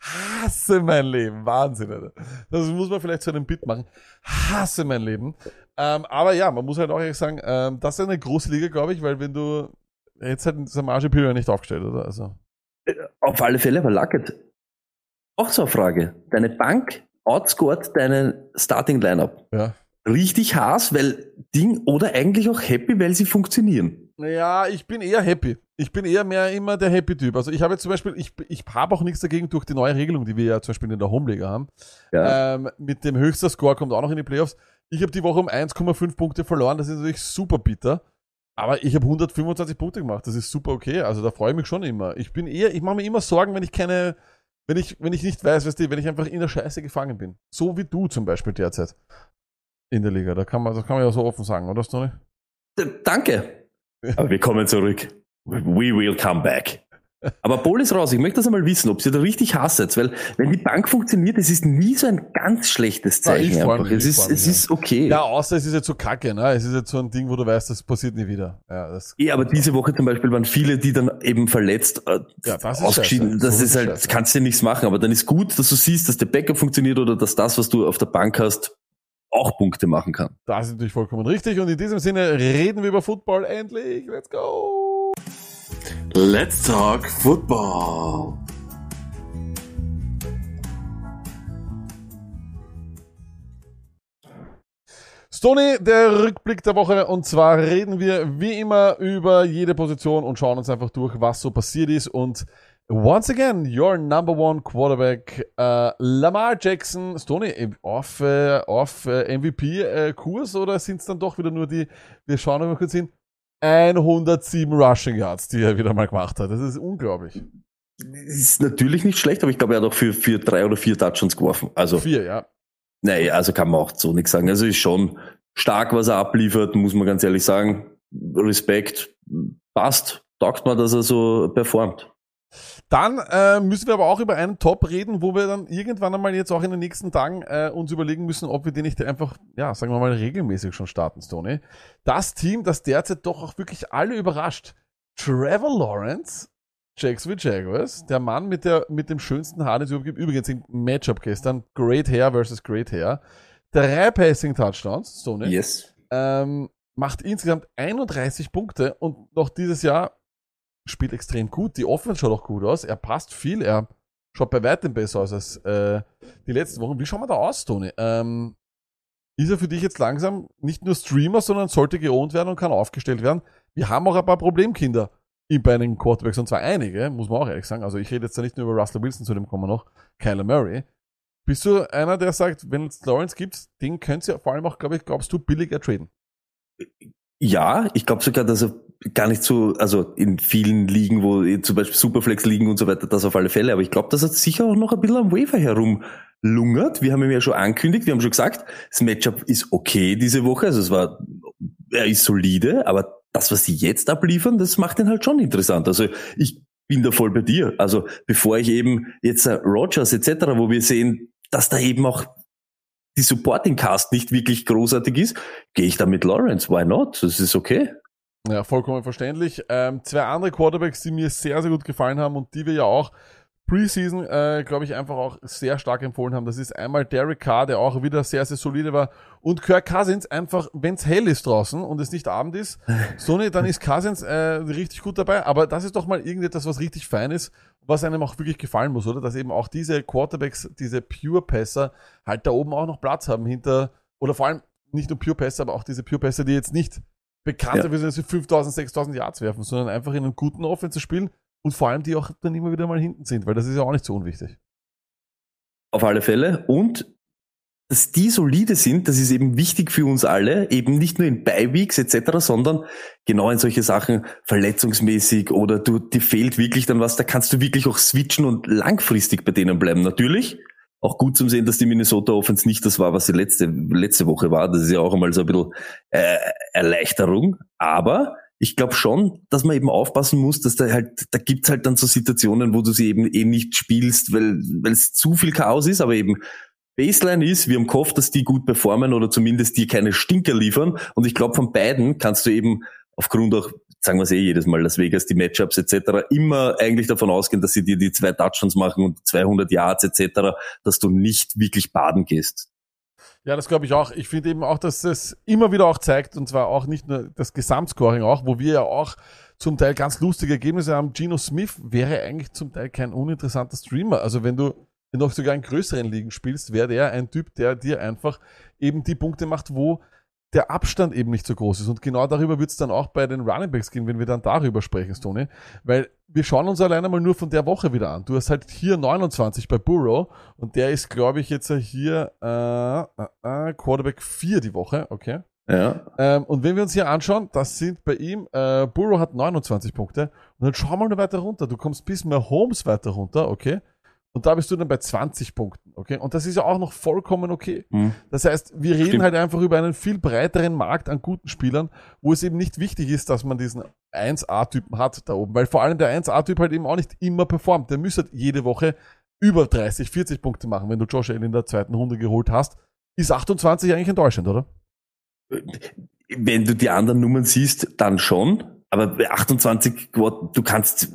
Speaker 2: Hasse mein Leben. Wahnsinn, Alter. Das muss man vielleicht zu einem Bit machen. Hasse mein Leben. Ähm, aber ja, man muss halt auch ehrlich sagen, ähm, das ist eine große Liga, glaube ich, weil wenn du jetzt halt Samaj Pilger nicht aufgestellt, oder? Also.
Speaker 1: Auf alle Fälle, aber Luckett, auch so eine Frage. Deine Bank outscored deinen Starting Lineup.
Speaker 2: Ja.
Speaker 1: Richtig Haas, weil Ding, oder eigentlich auch happy, weil sie funktionieren.
Speaker 2: Ja, ich bin eher happy. Ich bin eher mehr immer der Happy-Typ. Also ich habe jetzt zum Beispiel, ich, ich habe auch nichts dagegen durch die neue Regelung, die wir ja zum Beispiel in der Homeliga haben.
Speaker 1: Ja.
Speaker 2: Ähm, mit dem höchsten Score kommt auch noch in die Playoffs. Ich habe die Woche um 1,5 Punkte verloren. Das ist natürlich super bitter. Aber ich habe 125 Punkte gemacht. Das ist super okay. Also da freue ich mich schon immer. Ich bin eher, ich mache mir immer Sorgen, wenn ich keine, wenn ich, wenn ich nicht weiß, weißt du, wenn ich einfach in der Scheiße gefangen bin. So wie du zum Beispiel derzeit in der Liga. Da kann man, das kann man ja so offen sagen, oder Stoney?
Speaker 1: D- Danke. Aber wir kommen zurück. We will come back. Aber Paul ist raus. Ich möchte das einmal wissen, ob ihr da richtig hasset, weil wenn die Bank funktioniert, es ist nie so ein ganz schlechtes
Speaker 2: Ja, ich
Speaker 1: Zeichen. einfach.
Speaker 2: mich,
Speaker 1: es ist, es
Speaker 2: ja.
Speaker 1: ist okay.
Speaker 2: Ja, außer es ist jetzt so kacke, ne? Es ist jetzt so ein Ding, wo du weißt, das passiert nie wieder. Ja, das,
Speaker 1: Ja, aber diese Woche zum Beispiel waren viele, die dann eben verletzt äh,
Speaker 2: Ja, das ist
Speaker 1: ausgeschieden.
Speaker 2: scheiße.
Speaker 1: Das ist
Speaker 2: ist
Speaker 1: halt,
Speaker 2: scheiße.
Speaker 1: kannst du ja nichts machen. Aber dann ist gut, dass du siehst, dass der Backup funktioniert oder dass das, was du auf der Bank hast, auch Punkte machen kann.
Speaker 2: das ist natürlich vollkommen richtig. Und in diesem Sinne reden wir über Football endlich. Let's go!
Speaker 6: Let's talk football.
Speaker 2: Stoney, der Rückblick der Woche. Und zwar reden wir wie immer über jede Position und schauen uns einfach durch, was so passiert ist. Und once again, your number one quarterback, äh, Lamar Jackson. Stoney, auf, äh, auf äh, MVP-Kurs oder sind es dann doch wieder nur die, wir schauen mal kurz hin, 107 Rushing Yards, die er wieder mal gemacht hat. Das ist unglaublich.
Speaker 1: Ist natürlich nicht schlecht, aber ich glaube, er hat auch für, für drei oder vier Touchdowns geworfen. Also,
Speaker 2: Vier, ja.
Speaker 1: nee, also kann man auch so nichts sagen. Also ist schon stark, was er abliefert, muss man ganz ehrlich sagen. Respekt, passt. Taugt man, dass er so performt.
Speaker 2: Dann äh, müssen wir aber auch über einen Top reden, wo wir dann irgendwann einmal jetzt auch in den nächsten Tagen äh, uns überlegen müssen, ob wir den nicht einfach, ja, sagen wir mal, regelmäßig schon starten, Stoney. Das Team, das derzeit doch auch wirklich alle überrascht. Trevor Lawrence, Jacksonville Jaguars, der Mann mit, der, mit dem schönsten Haar, den es überhaupt gibt. Übrigens im Matchup gestern, Great Hair versus Great Hair. Drei Passing Touchdowns, Stoney
Speaker 1: Yes.
Speaker 2: ähm, macht insgesamt 31 Punkte und noch dieses Jahr spielt extrem gut. Die Offense schaut auch gut aus. Er passt viel. Er schaut bei weitem besser aus als äh, die letzten Wochen. Wie schauen wir da aus, Tony? Ähm, ist er für dich jetzt langsam nicht nur Streamer, sondern sollte geohnt werden und kann aufgestellt werden? Wir haben auch ein paar Problemkinder in- bei den Quarterbacks und zwar einige, muss man auch ehrlich sagen. Also ich rede jetzt da nicht nur über Russell Wilson, zu dem kommen wir noch, Kyler Murray. Bist du einer, der sagt, wenn es Lawrence gibt, den könnt ihr vor allem auch, glaube ich, glaubst du, billiger traden?
Speaker 1: Ja, ich glaube sogar, dass er gar nicht so, also in vielen Ligen, wo eh zum Beispiel Superflex liegen und so weiter, das auf alle Fälle. Aber ich glaube, dass er sicher auch noch ein bisschen am Waiver herumlungert. Wir haben ihm ja schon angekündigt, wir haben schon gesagt, das Matchup ist okay diese Woche. Also es war, er ist solide, aber das, was die jetzt abliefern, das macht ihn halt schon interessant. Also ich bin da voll bei dir. Also bevor ich eben jetzt äh, Rogers etc., wo wir sehen, dass da eben auch die Supporting Cast nicht wirklich großartig ist, gehe ich da mit Lawrence. Why not? Das ist okay.
Speaker 2: Ja, vollkommen verständlich. Ähm, zwei andere Quarterbacks, die mir sehr, sehr gut gefallen haben und die wir ja auch Preseason, äh, glaube ich, einfach auch sehr stark empfohlen haben. Das ist einmal Derek Carr, der auch wieder sehr, sehr solide war. Und Kirk Cousins einfach, wenn es hell ist draußen und es nicht Abend ist, Sony, dann ist Cousins äh, richtig gut dabei. Aber das ist doch mal irgendetwas, was richtig fein ist, was einem auch wirklich gefallen muss, oder? Dass eben auch diese Quarterbacks, diese Pure-Passer halt da oben auch noch Platz haben hinter, oder vor allem nicht nur Pure Pässe, aber auch diese Pure Pässe, die jetzt nicht bekannt
Speaker 1: Ja.
Speaker 2: dafür sind, dass sie 5000, 6000 Yards werfen, sondern einfach in einem guten Offense spielen und vor allem die auch dann immer wieder mal hinten sind, weil das ist ja auch nicht so unwichtig.
Speaker 1: Auf alle Fälle. Und dass die solide sind, das ist eben wichtig für uns alle, eben nicht nur in Beiweeks etc., sondern genau in solche Sachen verletzungsmäßig oder du, dir fehlt wirklich dann was, da kannst du wirklich auch switchen und langfristig bei denen bleiben. Natürlich auch gut zum sehen, dass die Minnesota Offense nicht das war, was sie letzte, letzte Woche war. Das ist ja auch einmal so ein bisschen äh, Erleichterung. Aber ich glaube schon, dass man eben aufpassen muss, dass da halt, da gibt's halt dann so Situationen, wo du sie eben eh nicht spielst, weil weil es zu viel Chaos ist, aber eben Baseline ist, wir haben gehofft, dass die gut performen oder zumindest die keine Stinker liefern. Und ich glaube, von beiden kannst du eben aufgrund auch, sagen wir es eh jedes Mal, Las Vegas, die Matchups etc., immer eigentlich davon ausgehen, dass sie dir die zwei Touchdowns machen und 200 Yards etc., dass du nicht wirklich baden gehst.
Speaker 2: Ja, das glaube ich auch. Ich finde eben auch, dass es immer wieder auch zeigt, und zwar auch nicht nur das Gesamtscoring auch, wo wir ja auch zum Teil ganz lustige Ergebnisse haben. Gino Smith wäre eigentlich zum Teil kein uninteressanter Streamer. Also wenn du noch sogar in größeren Ligen spielst, wäre der ein Typ, der dir einfach eben die Punkte macht, wo der Abstand eben nicht so groß ist. Und genau darüber wird es dann auch bei den Running Backs gehen, wenn wir dann darüber sprechen, Stoney. Weil wir schauen uns alleine mal nur von der Woche wieder an. Du hast halt hier 29 bei Burrow und der ist, glaube ich, jetzt hier äh, äh, äh, Quarterback 4 die Woche, okay.
Speaker 1: Ja.
Speaker 2: Ähm, und wenn wir uns hier anschauen, das sind bei ihm, äh, Burrow hat 29 Punkte und dann schau mal nur weiter runter. Du kommst bis mehr Holmes weiter runter, okay. Und da bist du dann bei 20 Punkten, okay. Und das ist ja auch noch vollkommen okay.
Speaker 1: Hm.
Speaker 2: Das heißt, wir reden
Speaker 1: Stimmt.
Speaker 2: halt einfach über einen viel breiteren Markt an guten Spielern, wo es eben nicht wichtig ist, dass man diesen 1A-Typen hat da oben, weil vor allem der 1A-Typ halt eben auch nicht immer performt. Der müsste halt jede Woche über 30, 40 Punkte machen, wenn du Josh Allen in der zweiten Runde geholt hast. Ist 28 eigentlich enttäuschend, oder?
Speaker 1: Wenn du die anderen Nummern siehst, dann schon. Aber bei 28, Quad- du kannst,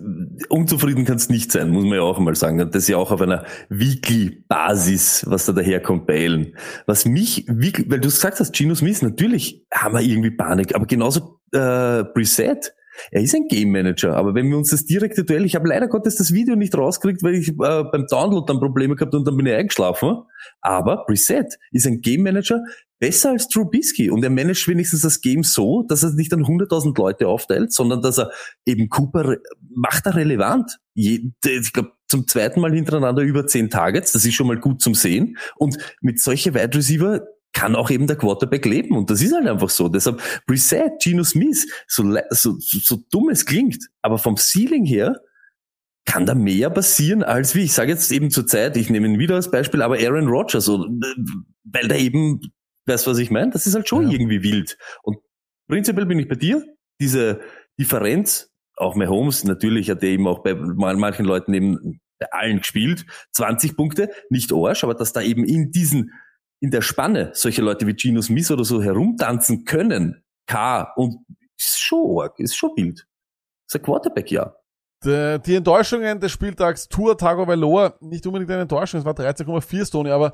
Speaker 1: unzufrieden kannst nicht sein, muss man ja auch einmal sagen. Das ist ja auch auf einer Weekly-Basis, was da daherkommt bei Allen. Was mich wirklich, weil du gesagt hast, Gino Smith, natürlich haben wir irgendwie Panik, aber genauso äh, Preset. Er ist ein Game Manager, aber wenn wir uns das direkte Duell, ich habe leider Gottes das Video nicht rausgekriegt, weil ich äh, beim Download dann Probleme gehabt und dann bin ich eingeschlafen. Aber Preset ist ein Game Manager, besser als Trubisky und er managt wenigstens das Game so, dass er nicht an 100.000 Leute aufteilt, sondern dass er eben Cooper macht er relevant. Je, ich glaube zum zweiten Mal hintereinander über 10 Targets, das ist schon mal gut zum Sehen und mit solche Wide Receiver kann auch eben der Quarterback leben und das ist halt einfach so. Deshalb Brissett, Geno Smith, so, so, so, so dumm es klingt, aber vom Ceiling her kann da mehr passieren als wie, ich sage jetzt eben zur Zeit, ich nehme ihn wieder als Beispiel, aber Aaron Rodgers, oder, weil da eben, weißt du, was ich meine? Das ist halt schon
Speaker 2: Ja.
Speaker 1: irgendwie wild. Und prinzipiell bin ich bei dir. Diese Differenz, auch Mahomes, natürlich hat er eben auch bei man- manchen Leuten eben bei allen gespielt, 20 Punkte, nicht Arsch, aber dass da eben in diesen, in der Spanne solche Leute wie Gino Smith oder so herumtanzen können, K und ist schon arg, ist schon wild. Ist ein Quarterback, ja.
Speaker 2: Die, die Enttäuschungen des Spieltags Tour Tagovailoa, nicht unbedingt eine Enttäuschung, es war 13,4 Stone, aber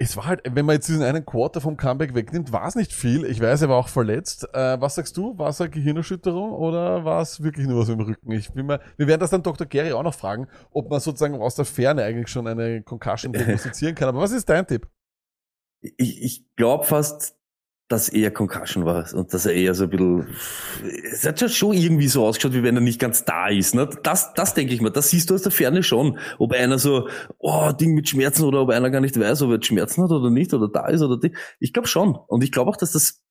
Speaker 2: es war halt, wenn man jetzt diesen einen Quarter vom Comeback wegnimmt, war es nicht viel. Ich weiß, er war auch verletzt. Äh, was sagst du? War es eine Gehirnerschütterung oder war es wirklich nur was im Rücken? Ich bin mal, wir werden das dann Dr. Gary auch noch fragen, ob man sozusagen aus der Ferne eigentlich schon eine Concussion diagnostizieren kann. Aber was ist dein Tipp?
Speaker 1: Ich, ich glaube fast, dass eher Concussion war und dass er eher so ein bisschen, es hat ja schon irgendwie so ausgeschaut, wie wenn er nicht ganz da ist. Ne? Das, das denke ich mir, das siehst du aus der Ferne schon. Ob einer so, oh, Ding mit Schmerzen oder ob einer gar nicht weiß, ob er Schmerzen hat oder nicht oder da ist oder die. Ich glaube schon. Und ich glaube auch, dass das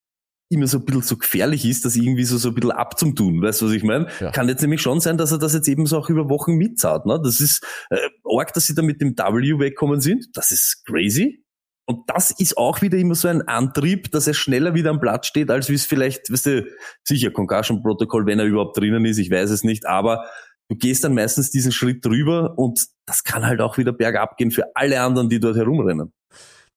Speaker 1: immer so ein bisschen so gefährlich ist, das irgendwie so, so ein bisschen abzumtun. Weißt du, was ich meine?
Speaker 2: Ja.
Speaker 1: Kann jetzt nämlich schon sein, dass er das jetzt eben so auch über Wochen mitzahlt. Ne? Das ist äh, arg, dass sie da mit dem W wegkommen sind. Das ist crazy. Und das ist auch wieder immer so ein Antrieb, dass er schneller wieder am Platz steht, als wie es vielleicht, weißt du, sicher Concussion-Protokoll, wenn er überhaupt drinnen ist, ich weiß es nicht, aber du gehst dann meistens diesen Schritt drüber und das kann halt auch wieder bergab gehen für alle anderen, die dort herumrennen.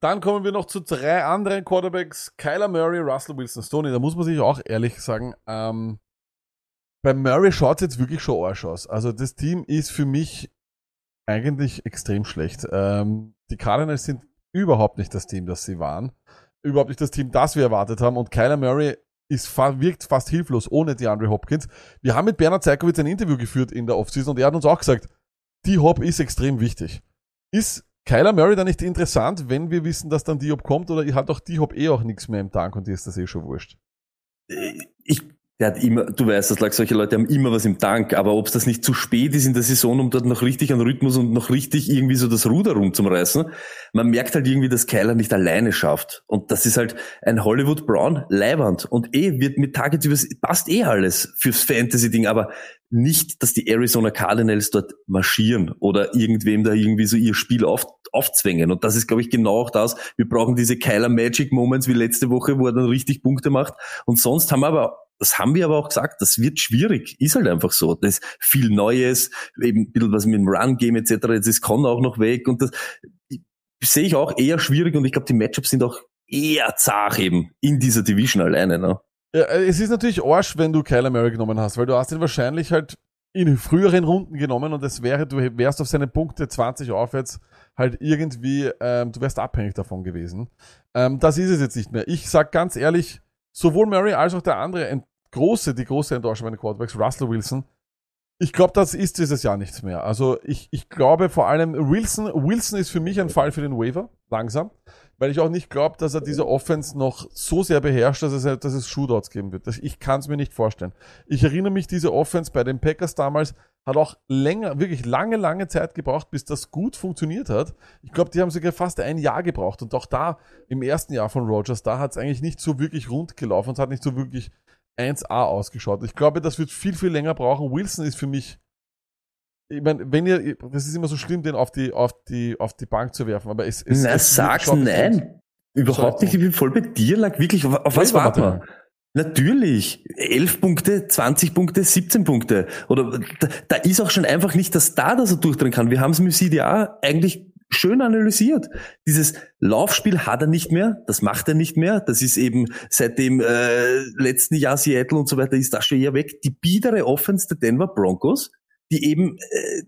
Speaker 2: Dann kommen wir noch zu drei anderen Quarterbacks. Kyler Murray, Russell Wilson, Stoney. Da muss man sich auch ehrlich sagen, ähm, bei Murray schaut jetzt wirklich schon Arsch aus. Also das Team ist für mich eigentlich extrem schlecht. Ähm, die Cardinals sind überhaupt nicht das Team, das sie waren. Überhaupt nicht das Team, das wir erwartet haben. Und Kyler Murray ist, wirkt fast hilflos ohne DeAndre Hopkins. Wir haben mit Bernhard Zeikowitz ein Interview geführt in der Offseason und er hat uns auch gesagt, die Hop ist extrem wichtig. Ist Kyler Murray dann nicht interessant, wenn wir wissen, dass dann Diop kommt oder hat auch Diop eh auch nichts mehr im Tank und dir ist das eh schon wurscht?
Speaker 1: ich, der hat immer, du weißt, das lag, solche Leute haben immer was im Tank, aber ob es das nicht zu spät ist in der Saison, um dort noch richtig an Rhythmus und noch richtig irgendwie so das Ruder rumzureißen, man merkt halt irgendwie, dass Kyler nicht alleine schafft. Und das ist halt ein Hollywood Brown Leihwand. Und eh wird mit Targets übers, passt eh alles fürs Fantasy-Ding, aber nicht, dass die Arizona Cardinals dort marschieren oder irgendwem da irgendwie so ihr Spiel auf, aufzwängen. Und das ist, glaube ich, genau auch das. Wir brauchen diese Kyler Magic Moments wie letzte Woche, wo er dann richtig Punkte macht. Und sonst haben wir aber das haben wir aber auch gesagt, das wird schwierig, ist halt einfach so. Das ist viel Neues, eben ein bisschen was mit dem Run-Game etc. Jetzt ist Con auch noch weg und das sehe ich auch eher schwierig und ich glaube, die Matchups sind auch eher zart eben in dieser Division alleine. Ne?
Speaker 2: Ja, äh, es ist natürlich Arsch, wenn du Kyler Murray genommen hast, weil du hast ihn wahrscheinlich halt in früheren Runden genommen und es wäre, du wärst auf seine Punkte 20 aufwärts halt irgendwie, ähm, du wärst abhängig davon gewesen. Ähm, das ist es jetzt nicht mehr. Ich sag ganz ehrlich, sowohl Murray als auch der andere große, die große Enttäuschung meiner Quarterbacks, Russell Wilson. Ich glaube, das ist dieses Jahr nichts mehr. Also ich, ich glaube vor allem, Wilson, Wilson ist für mich ein Fall für den Waiver, langsam, weil ich auch nicht glaube, dass er diese Offense noch so sehr beherrscht, dass es, dass es Shootouts geben wird. Ich kann es mir nicht vorstellen. Ich erinnere mich, diese Offense bei den Packers damals hat auch länger, wirklich lange, lange Zeit gebraucht, bis das gut funktioniert hat. Ich glaube, die haben sogar fast ein Jahr gebraucht. Und auch da, im ersten Jahr von Rogers, da hat es eigentlich nicht so wirklich rund gelaufen und es hat nicht so wirklich 1A ausgeschaut. Ich glaube, das wird viel, viel länger brauchen. Wilson ist für mich, ich meine, wenn ihr, das ist immer so schlimm, den auf die, auf die, auf die Bank zu werfen, aber es, es
Speaker 1: Na, sag's nein. Überhaupt nicht, ich bin voll bei dir, lag wirklich, auf, auf was warten wir? Natürlich. 11 Punkte, 20 Punkte, 17 Punkte. Oder da, da ist auch schon einfach nicht das da, dass er durchdrehen kann. Wir haben es mit CDA eigentlich schön analysiert. Dieses Laufspiel hat er nicht mehr, das macht er nicht mehr. Das ist eben seit dem äh, letzten Jahr Seattle und so weiter ist das schon eher weg. Die biedere Offense der Denver Broncos, die eben, äh,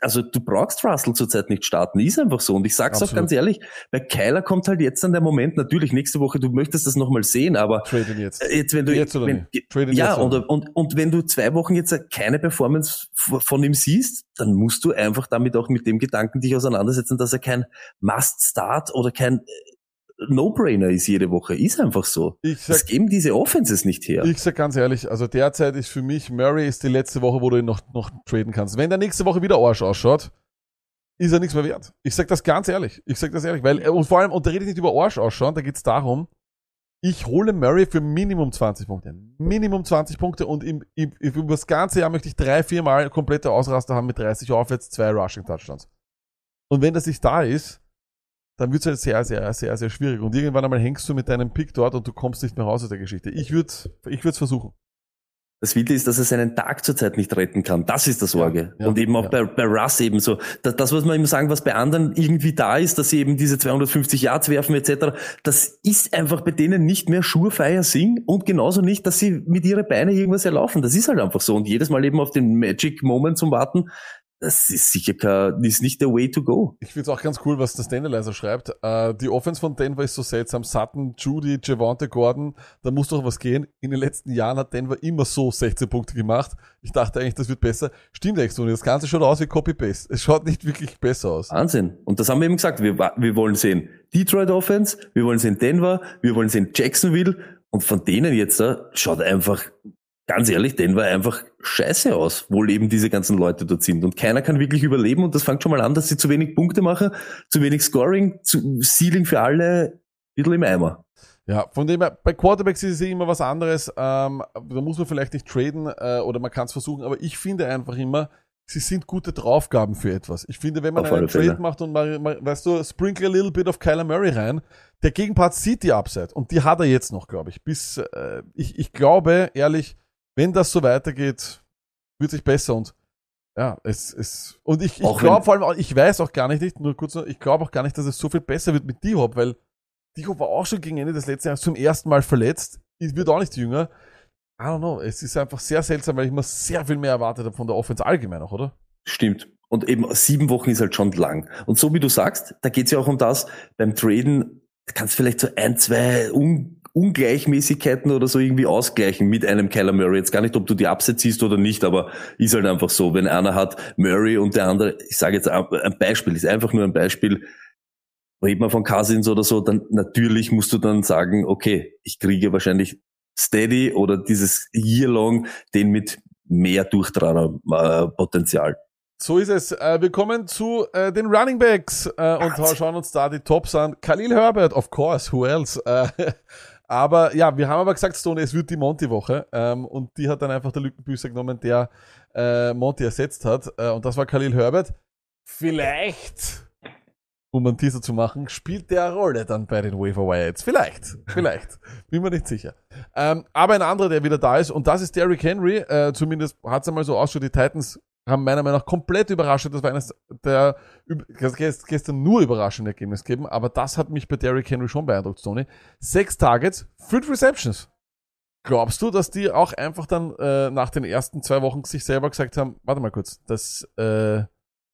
Speaker 1: also du brauchst Russell zurzeit nicht starten, ist einfach so. Und ich sag's auch
Speaker 2: Absolut.
Speaker 1: ganz ehrlich, bei Kyler kommt halt jetzt dann der Moment, natürlich nächste Woche, du möchtest das nochmal sehen, aber
Speaker 2: jetzt.
Speaker 1: Jetzt, wenn du,
Speaker 2: Jetzt oder
Speaker 1: wenn,
Speaker 2: ihn
Speaker 1: ja,
Speaker 2: jetzt oder
Speaker 1: und, und, und wenn du zwei Wochen jetzt keine Performance von ihm siehst, dann musst du einfach damit auch mit dem Gedanken dich auseinandersetzen, dass er kein Must-Start oder kein No-Brainer ist jede Woche. Ist einfach so.
Speaker 2: Ich
Speaker 1: Das
Speaker 2: sag,
Speaker 1: geben diese Offenses nicht her.
Speaker 2: ich sag ganz ehrlich, also derzeit ist für mich, Murray ist die letzte Woche, wo du ihn noch, noch traden kannst. Wenn der nächste Woche wieder Arsch ausschaut, ist er nichts mehr wert. Ich sag das ganz ehrlich. Ich sag das ehrlich, weil, äh, und vor allem, und da rede ich nicht über Arsch ausschauen, da geht's darum, ich hole Murray für Minimum 20 Punkte. Minimum 20 Punkte und im, im, über das ganze Jahr möchte ich drei, vier Mal komplette Ausraster haben mit 30 aufwärts, zwei Rushing Touchdowns. Und wenn das nicht da ist, dann wird's halt sehr, sehr, sehr, sehr schwierig. Und irgendwann einmal hängst du mit deinem Pick dort und du kommst nicht mehr raus aus der Geschichte. Ich würde ich würd's versuchen.
Speaker 1: Das Wilde ist, dass er seinen Tag zurzeit nicht retten kann. Das ist der Sorge.
Speaker 2: Ja,
Speaker 1: und eben auch
Speaker 2: ja.
Speaker 1: bei, bei Russ eben so. Das, das, was man immer sagen, was bei anderen irgendwie da ist, dass sie eben diese 250 Yards werfen etc., das ist einfach bei denen nicht mehr Surefire Sing und genauso nicht, dass sie mit ihren Beine irgendwas erlaufen. Das ist halt einfach so. Und jedes Mal eben auf den Magic Moment zum Warten, das ist sicher kein, ist nicht der way to go.
Speaker 2: Ich finde es auch ganz cool, was das Dandelizer schreibt. Äh, die Offense von Denver ist so seltsam. Sutton, Judy, Javante Gordon, da muss doch was gehen. In den letzten Jahren hat Denver immer so 16 Punkte gemacht. Ich dachte eigentlich, das wird besser. Stimmt echt so nicht. Das Ganze schaut aus wie Copy-Paste. Es schaut nicht wirklich besser aus.
Speaker 1: Wahnsinn. Und das haben wir eben gesagt. Wir, wir wollen sehen Detroit Offense, wir wollen sehen Denver, wir wollen sehen Jacksonville. Und von denen jetzt da schaut einfach, ganz ehrlich, Denver einfach scheiße aus, wo eben diese ganzen Leute dort sind. Und keiner kann wirklich überleben. Und das fängt schon mal an, dass sie zu wenig Punkte machen, zu wenig Scoring, zu Ceiling für alle, ein bisschen im Eimer.
Speaker 2: Ja, von dem her, bei Quarterbacks ist es eh immer was anderes. Ähm, da muss man vielleicht nicht traden äh, oder man kann es versuchen, aber ich finde einfach immer, sie sind gute Draufgaben für etwas. Ich finde, wenn man
Speaker 1: Auf
Speaker 2: einen
Speaker 1: alle Fälle.
Speaker 2: Trade macht und mal, mal, weißt du, sprinkle a little bit of Kyler Murray rein, der Gegenpart sieht die Upside und die hat er jetzt noch, glaube ich. Bis äh, ich, ich glaube, ehrlich, wenn das so weitergeht, wird sich besser und ja, es es und ich, ich glaube vor allem, ich weiß auch gar nicht, nicht nur kurz, ich glaube auch gar nicht, dass es so viel besser wird mit D-Hop, weil D-Hop war auch schon gegen Ende des letzten Jahres zum ersten Mal verletzt, Ich wird auch nicht jünger. I don't know, es ist einfach sehr seltsam, weil ich mir sehr viel mehr erwartet habe von der Offense allgemein auch, oder?
Speaker 1: Stimmt. Und eben sieben Wochen ist halt schon lang. Und so wie du sagst, da geht's ja auch um das, beim Traden, kannst du vielleicht so ein, zwei un Ungleichmäßigkeiten oder so irgendwie ausgleichen mit einem Kyler Murray. Jetzt gar nicht, ob du die Upset siehst oder nicht, aber ist halt einfach so. Wenn einer hat Murray und der andere, ich sage jetzt ein Beispiel, ist einfach nur ein Beispiel, redet man von Cousins oder so, dann natürlich musst du dann sagen, okay, ich kriege wahrscheinlich Steady oder dieses Year Long den mit mehr Durchtrainer-Potenzial.
Speaker 2: So ist es. Äh, wir kommen zu äh, den Running Backs äh, und schauen uns da die Tops an. Khalil Herbert, of course, who else? Äh, aber ja, wir haben aber gesagt, Stone, es wird die Monty-Woche ähm, und die hat dann einfach der Lückenbüßer genommen, der äh, Monty ersetzt hat äh, und das war Khalil Herbert. Vielleicht, um einen Teaser zu machen, spielt der eine Rolle dann bei den Waiver Wires. Vielleicht, vielleicht, bin mir nicht sicher. Ähm, aber ein anderer, der wieder da ist und das ist Derrick Henry, äh, zumindest hat es einmal so ausgeschaut, die Titans haben meiner Meinung nach komplett überrascht. Das war eines der gestern nur überraschende Ergebnisse gegeben, aber das hat mich bei Derrick Henry schon beeindruckt, Tony. Sechs Targets, fünf Receptions. Glaubst du, dass die auch einfach dann äh, nach den ersten zwei Wochen sich selber gesagt haben, warte mal kurz, das, äh,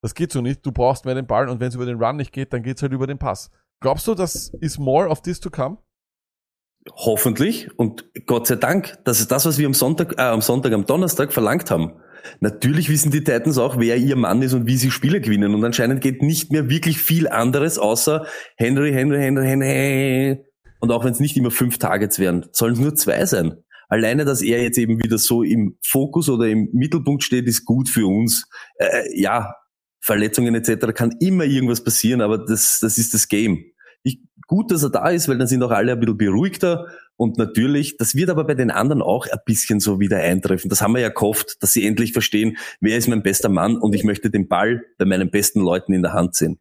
Speaker 2: das geht so nicht, du brauchst mehr den Ball und wenn es über den Run nicht geht, dann geht's halt über den Pass. Glaubst du, das ist more of this to come?
Speaker 1: Hoffentlich und Gott sei Dank, das ist das, was wir am Sonntag, äh, am Sonntag, am Donnerstag verlangt haben. Natürlich wissen die Titans auch, wer ihr Mann ist und wie sie Spiele gewinnen. Und anscheinend geht nicht mehr wirklich viel anderes, außer Henry, Henry, Henry, Henry. Und auch wenn es nicht immer fünf Targets wären, sollen es nur zwei sein. Alleine, dass er jetzt eben wieder so im Fokus oder im Mittelpunkt steht, ist gut für uns. Äh, ja, Verletzungen etc. kann immer irgendwas passieren, aber das, das ist das Game. Ich, gut, dass er da ist, weil dann sind auch alle ein bisschen beruhigter. Und natürlich, das wird aber bei den anderen auch ein bisschen so wieder eintreffen. Das haben wir ja gehofft, dass sie endlich verstehen, wer ist mein bester Mann und ich möchte den Ball bei meinen besten Leuten in der Hand sehen.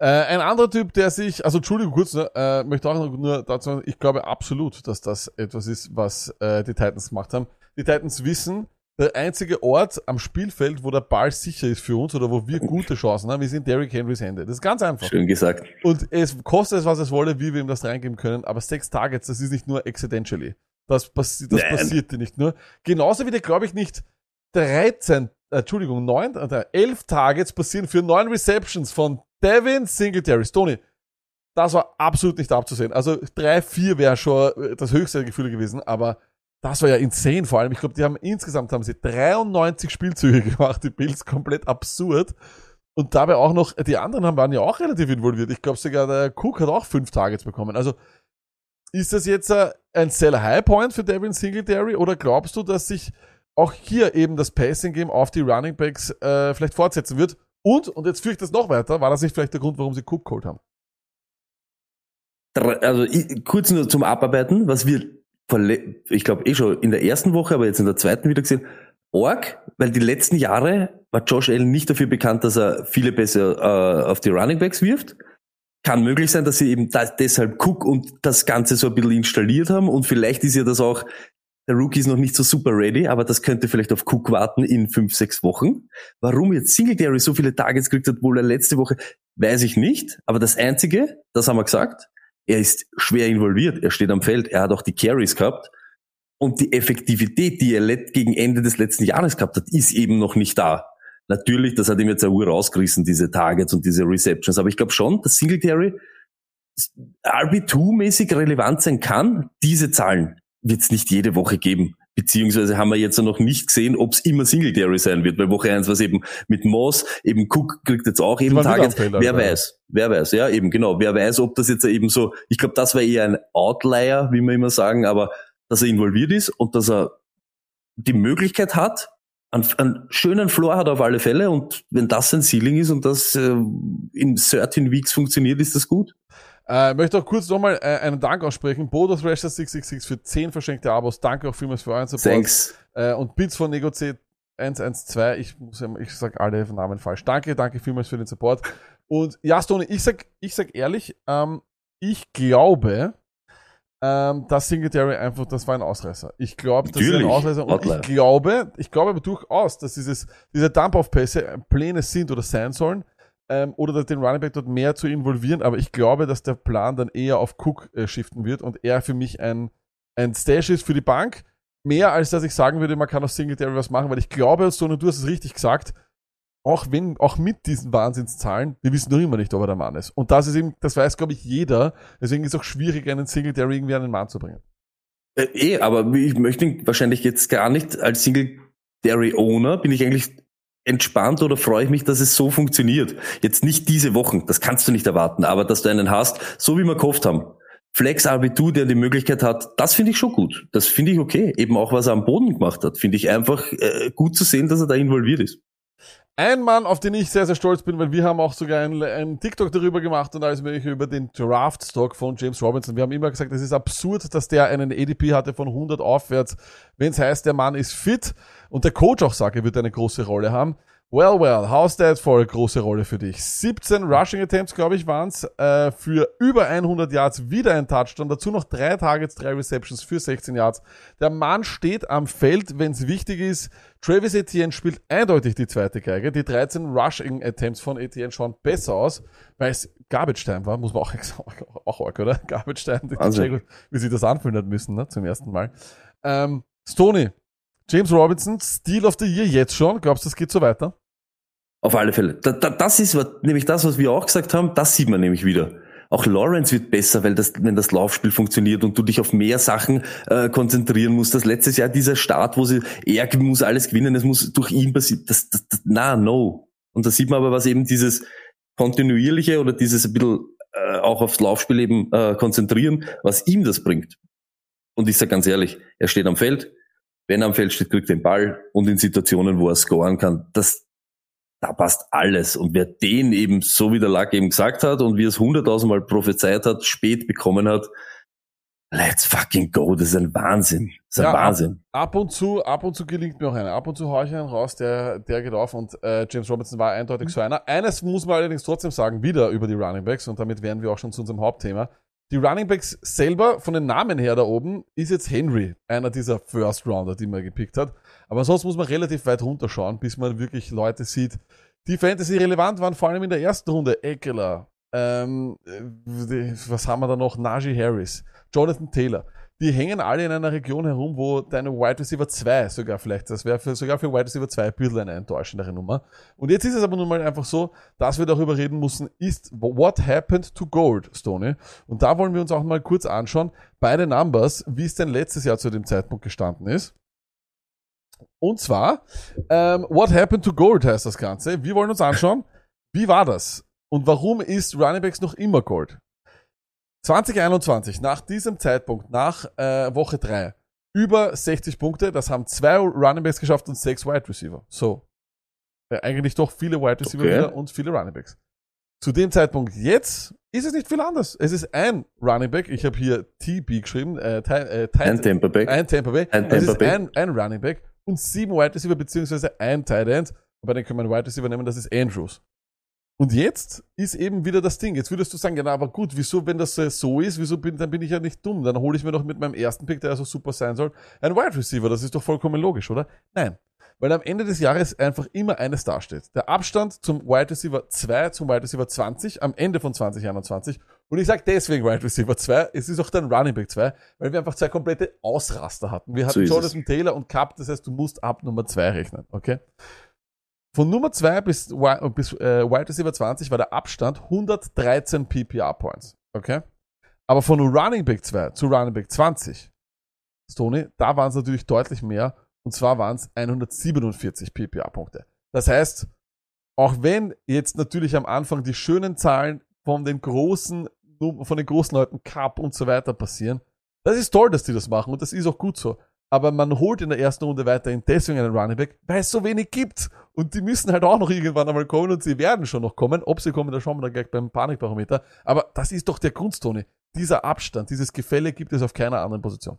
Speaker 2: Äh, ein anderer Typ, der sich, also Entschuldigung kurz, ne, äh, möchte auch nur dazu sagen, ich glaube absolut, dass das etwas ist, was äh, die Titans gemacht haben. Die Titans wissen, der einzige Ort am Spielfeld, wo der Ball sicher ist für uns oder wo wir gute Chancen haben, wir sind Derrick Henrys Hände. Das ist ganz einfach.
Speaker 1: Schön gesagt.
Speaker 2: Und es kostet es, was es wolle, wie wir ihm das reingeben können, aber sechs Targets, das ist nicht nur accidentally. Das, passi das
Speaker 1: Nein.
Speaker 2: passiert dir nicht nur. Genauso wie der, glaube ich, nicht 13, äh, Entschuldigung, 9, äh, 11 Targets passieren für 9 Receptions von Devin Singletary. Tony, das war absolut nicht abzusehen. Also 3, 4 wäre schon äh, das höchste Gefühl gewesen, aber das war ja insane vor allem. Ich glaube, die haben insgesamt haben sie 93 Spielzüge gemacht, die Bills komplett absurd. Und dabei auch noch, die anderen haben, waren ja auch relativ involviert. Ich glaube sogar der Cook hat auch fünf Targets bekommen. Also ist das jetzt äh, ein Sell High Point für Devin Singletary oder glaubst du, dass sich auch hier eben das Passing Game auf die Running Backs äh, vielleicht fortsetzen wird? Und, und jetzt führe ich das noch weiter, war das nicht vielleicht der Grund, warum sie Cook geholt haben?
Speaker 1: Also kurz nur zum Abarbeiten, was wir, ich glaube eh schon in der ersten Woche, aber jetzt in der zweiten wieder gesehen, Org, weil die letzten Jahre war Josh Allen nicht dafür bekannt, dass er viele besser äh, auf die Running Backs wirft. Kann möglich sein, dass sie eben da, deshalb Cook und das Ganze so ein bisschen installiert haben und vielleicht ist ja das auch, der Rookie ist noch nicht so super ready, aber das könnte vielleicht auf Cook warten in fünf, sechs Wochen. Warum jetzt Singletary so viele Targets gekriegt hat, obwohl er letzte Woche, weiß ich nicht. Aber das Einzige, das haben wir gesagt, er ist schwer involviert, er steht am Feld, er hat auch die Carries gehabt. Und die Effektivität, die er gegen Ende des letzten Jahres gehabt hat, ist eben noch nicht da. Natürlich, das hat ihm jetzt eine Uhr rausgerissen, diese Targets und diese Receptions. Aber ich glaube schon, dass Singletary RB2-mäßig relevant sein kann. Diese Zahlen wird es nicht jede Woche geben. Beziehungsweise haben wir jetzt noch nicht gesehen, ob es immer Singletary sein wird. Bei Woche 1 war es eben mit Moss, eben Cook kriegt jetzt auch eben Targets. Wer
Speaker 2: also.
Speaker 1: weiß, wer weiß, ja eben genau. Wer weiß, ob das jetzt eben so, ich glaube, das war eher ein Outlier, wie wir immer sagen, aber dass er involviert ist und dass er die Möglichkeit hat, einen, einen schönen Floor hat auf alle Fälle und wenn das sein Ceiling ist und das äh, in 13 Weeks funktioniert, ist das gut.
Speaker 2: Äh, möchte auch kurz nochmal äh, einen Dank aussprechen. Bodo Thrasher 666 für 10 verschenkte Abos. Danke auch vielmals für euren Support.
Speaker 1: Thanks.
Speaker 2: Äh, und Bits von Negoc 112. Ich muss ich sag alle Namen falsch. Danke, danke vielmals für den Support. Und ja, Stone, ich sag, ich sag ehrlich, ähm, ich glaube, ähm, dass Singletary einfach, das war ein Ausreißer. Ich glaube, das ist ein Ausreißer. Und
Speaker 1: Outlier.
Speaker 2: ich glaube, ich glaube aber durchaus, dass dieses, diese Dump-Off-Pässe Pläne sind oder sein sollen, ähm, oder den Running Back dort mehr zu involvieren. Aber ich glaube, dass der Plan dann eher auf Cook äh, shiften wird und er für mich ein, ein Stash ist für die Bank. Mehr als dass ich sagen würde, man kann aus Singletary was machen, weil ich glaube, Stone, du hast es richtig gesagt, auch wenn, auch mit diesen Wahnsinnszahlen, wir wissen noch immer nicht, ob er der Mann ist. Und das ist eben, das weiß, glaube ich, jeder. Deswegen ist es auch schwierig, einen Singletary irgendwie an den Mann zu bringen.
Speaker 1: Äh, eh, aber ich möchte ihn wahrscheinlich jetzt gar nicht als Single Dairy Owner, bin ich eigentlich entspannt oder freue ich mich, dass es so funktioniert. Jetzt nicht diese Wochen, das kannst du nicht erwarten, aber dass du einen hast, so wie wir gehofft haben. Flex RB2, der die Möglichkeit hat, das finde ich schon gut. Das finde ich okay. Eben auch, was er am Boden gemacht hat, finde ich einfach äh, gut zu sehen, dass er da involviert ist.
Speaker 2: Ein Mann, auf den ich sehr, sehr stolz bin, weil wir haben auch sogar ein, ein TikTok darüber gemacht und alles mögliche über den Draft-Stock von James Robinson. Wir haben immer gesagt, es ist absurd, dass der einen ADP hatte von 100 aufwärts, wenn es heißt, der Mann ist fit und der Coach auch sagt, er wird eine große Rolle haben. Well, well, how's that for a große Rolle für dich? 17 Rushing Attempts, glaube ich, waren's äh, für über 100 Yards, wieder ein Touchdown, dazu noch drei Targets, drei Receptions für 16 Yards. Der Mann steht am Feld, wenn es wichtig ist. Travis Etienne spielt eindeutig die zweite Geige. Die 13 Rushing Attempts von Etienne schauen besser aus, weil es Garbage Time war, muss man auch, auch arg, oder? Garbage Time,
Speaker 1: Also.
Speaker 2: wie sie das anfühlen hat müssen, ne, zum ersten Mal. Ähm, Stoney, James Robinson, Steel of the Year jetzt schon. Glaubst du, das geht so weiter?
Speaker 1: Auf alle Fälle. Da, da, das ist was, nämlich das, was wir auch gesagt haben, das sieht man nämlich wieder. Auch Lawrence wird besser, weil das, wenn das Laufspiel funktioniert und du dich auf mehr Sachen äh, konzentrieren musst. Das letztes Jahr dieser Start, wo sie, er muss alles gewinnen, es muss durch ihn passieren. Das, das, das, na, no. Und da sieht man aber, was eben dieses kontinuierliche oder dieses ein bisschen äh, auch aufs Laufspiel eben äh, konzentrieren, was ihm das bringt. Und ich sage ganz ehrlich, er steht am Feld, wenn er am Feld steht, kriegt den Ball und in Situationen, wo er scoren kann, das, da passt alles. Und wer den eben, so wie der Lack eben gesagt hat und wie er es hunderttausendmal prophezeit hat, spät bekommen hat, let's fucking go. Das ist ein Wahnsinn. Das ist ein
Speaker 2: Ja,
Speaker 1: Wahnsinn.
Speaker 2: Ab und zu, ab und zu gelingt mir auch einer. Ab und zu haue ich einen raus, der, der geht auf und äh, James Robinson war eindeutig so einer. Eines muss man allerdings trotzdem sagen, wieder über die Running Backs und damit wären wir auch schon zu unserem Hauptthema. Die Running Backs selber, von den Namen her da oben, ist jetzt Henry, einer dieser First Rounder, die man gepickt hat. Aber sonst muss man relativ weit runterschauen, bis man wirklich Leute sieht, die Fantasy relevant waren, vor allem in der ersten Runde. Eckler, ähm, äh, was haben wir da noch? Najee Harris, Jonathan Taylor. Die hängen alle in einer Region herum, wo deine Wide Receiver 2 sogar vielleicht, das wäre sogar für Wide Receiver 2 ein bisschen eine enttäuschendere Nummer. Und jetzt ist es aber nun mal einfach so, dass wir darüber reden müssen, ist what happened to Gold, Stoney? Und da wollen wir uns auch mal kurz anschauen, beide Numbers, wie es denn letztes Jahr zu dem Zeitpunkt gestanden ist. Und zwar, ähm, What Happened to Gold heißt das Ganze. Wir wollen uns anschauen, wie war das? Und warum ist Running Backs noch immer Gold? 2021, nach diesem Zeitpunkt, nach äh, Woche 3, über 60 Punkte, das haben zwei Running Backs geschafft und sechs Wide Receiver. So. Äh, eigentlich doch viele Wide Receiver
Speaker 1: Okay.
Speaker 2: wieder und viele Running Backs. Zu dem Zeitpunkt jetzt ist es nicht viel anders. Es ist ein Running Back, ich habe hier TB geschrieben, äh, Ti- äh,
Speaker 1: Ein Tampa Bay.
Speaker 2: ein Tampa Bay.
Speaker 1: Ein
Speaker 2: es ist ein, ein Running Back und sieben Wide Receiver beziehungsweise ein Tight End. Aber den können wir einen Wide Receiver nehmen, das ist Andrews. Und jetzt ist eben wieder das Ding. Jetzt würdest du sagen, ja, na, aber gut, wieso, wenn das so ist, wieso bin, dann bin ich ja nicht dumm. Dann hole ich mir doch mit meinem ersten Pick, der also super sein soll, einen Wide Receiver. Das ist doch vollkommen logisch, oder? Nein. Weil am Ende des Jahres einfach immer eines dasteht. Der Abstand zum Wide Receiver 2 zum Wide Receiver 20 am Ende von 2021. Und ich sage deswegen Wide Receiver 2, es ist auch dann Running Back 2, weil wir einfach zwei komplette Ausraster hatten. Wir hatten
Speaker 1: So
Speaker 2: Jonathan Taylor und Cup, das heißt, du musst ab Nummer 2 rechnen, okay? Von Nummer 2 bis, Wi- bis äh, Wide Receiver 20 war der Abstand 113 PPR Points, okay? Aber von Running Back 2 zu Running Back 20, Stoney, da waren es natürlich deutlich mehr. Und zwar waren es 147 PPA-Punkte. Das heißt, auch wenn jetzt natürlich am Anfang die schönen Zahlen von den großen, von den großen Leuten Cup und so weiter passieren, das ist toll, dass die das machen und das ist auch gut so. Aber man holt in der ersten Runde weiterhin deswegen einen Running Back, weil es so wenig gibt. Und die müssen halt auch noch irgendwann einmal kommen und sie werden schon noch kommen. Ob sie kommen, da schauen wir dann gleich beim Panikbarometer. Aber das ist doch der Grundstone. Dieser Abstand, dieses Gefälle gibt es auf keiner anderen Position.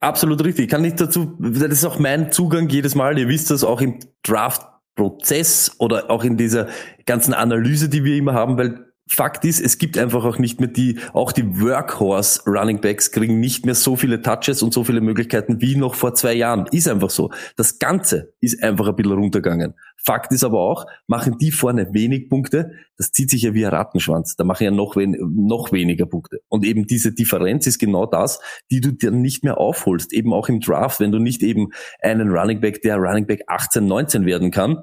Speaker 1: Absolut richtig. Ich kann nicht dazu, das ist auch mein Zugang jedes Mal. Ihr wisst das auch im Draft-Prozess oder auch in dieser ganzen Analyse, die wir immer haben, weil Fakt ist, es gibt einfach auch nicht mehr die, auch die Workhorse Running Backs kriegen nicht mehr so viele Touches und so viele Möglichkeiten wie noch vor zwei Jahren. Ist einfach so. Das Ganze ist einfach ein bisschen runtergegangen. Fakt ist aber auch, machen die vorne wenig Punkte, das zieht sich ja wie ein Rattenschwanz. Da machen ja noch, wen noch weniger Punkte. Und eben diese Differenz ist genau das, die du dir nicht mehr aufholst. Eben auch im Draft, wenn du nicht eben einen Running Back, der Running Back 18, 19 werden kann.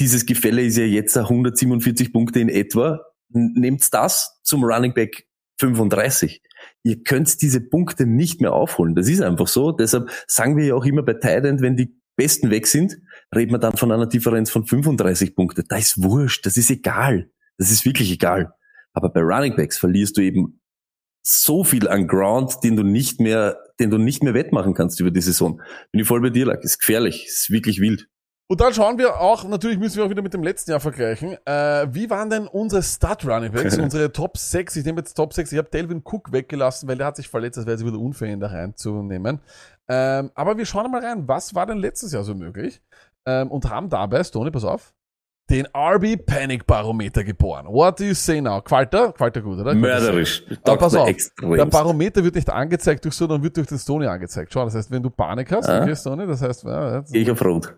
Speaker 1: Dieses Gefälle ist ja jetzt 147 Punkte in etwa nehmt das zum Running Back 35. Ihr könnt diese Punkte nicht mehr aufholen. Das ist einfach so. Deshalb sagen wir ja auch immer bei Tident, wenn die Besten weg sind, reden wir dann von einer Differenz von 35 Punkte. Da ist wurscht. Das ist egal. Das ist wirklich egal. Aber bei Running Backs verlierst du eben so viel an Ground, den du nicht mehr, den du nicht mehr wettmachen kannst über die Saison. Bin ich voll bei dir, Lack. Ist gefährlich. Ist wirklich wild.
Speaker 2: Und dann schauen wir auch, natürlich müssen wir auch wieder mit dem letzten Jahr vergleichen. Äh, wie waren denn unsere Start Running Backs, unsere Top 6? Ich nehme jetzt Top 6. Ich habe Delvin Cook weggelassen, weil der hat sich verletzt. Das wäre jetzt wieder unfair, ihn da reinzunehmen. Ähm, aber wir schauen mal rein, was war denn letztes Jahr so möglich? Ähm, und haben dabei, Stoney, pass auf, den RB Panic Barometer geboren. What do you say now? Qualter? Qualter gut, oder?
Speaker 1: Mörderisch.
Speaker 2: Aber pass auf,
Speaker 1: Extremst.
Speaker 2: der Barometer wird nicht angezeigt durch so, dann wird durch den Stoney angezeigt. Schau, das heißt, wenn du Panik hast,
Speaker 1: Ah.
Speaker 2: okay, Stoney, das heißt, ja,
Speaker 1: ich auf Rot.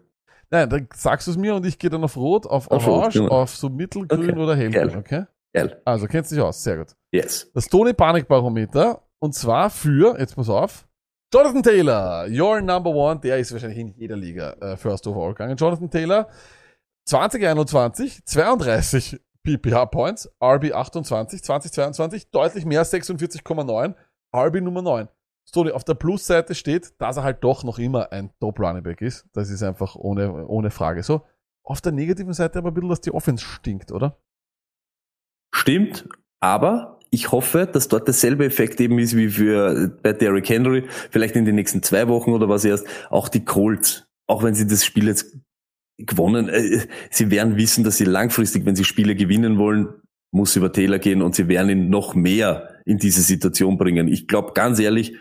Speaker 2: Nein, dann sagst du es mir und ich gehe dann auf Rot, auf
Speaker 1: Auf Rot,
Speaker 2: Orange,
Speaker 1: genau.
Speaker 2: auf so mittelgrün
Speaker 1: Okay,
Speaker 2: oder hellgrün,
Speaker 1: geil.
Speaker 2: okay?
Speaker 1: Geil.
Speaker 2: Also, kennst dich aus, sehr gut.
Speaker 1: Yes.
Speaker 2: Das Tony Panik Barometer und zwar für, jetzt pass auf, Jonathan Taylor, your number one, der ist wahrscheinlich in jeder Liga äh, First Overall gegangen. Jonathan Taylor, 2021, 32 PPH Points, RB 28, 2022, deutlich mehr, 46,9, RB Nummer 9. Stoney, auf der Plusseite steht, dass er halt doch noch immer ein Top Running Back ist. Das ist einfach ohne, ohne Frage so. Auf der negativen Seite aber ein bisschen, dass die Offense stinkt, oder?
Speaker 1: Stimmt, aber ich hoffe, dass dort derselbe Effekt eben ist wie für bei Derrick Henry, vielleicht in den nächsten zwei Wochen oder was erst, auch die Colts, auch wenn sie das Spiel jetzt gewonnen, äh, sie werden wissen, dass sie langfristig, wenn sie Spiele gewinnen wollen, muss über Taylor gehen und sie werden ihn noch mehr in diese Situation bringen. Ich glaube ganz ehrlich,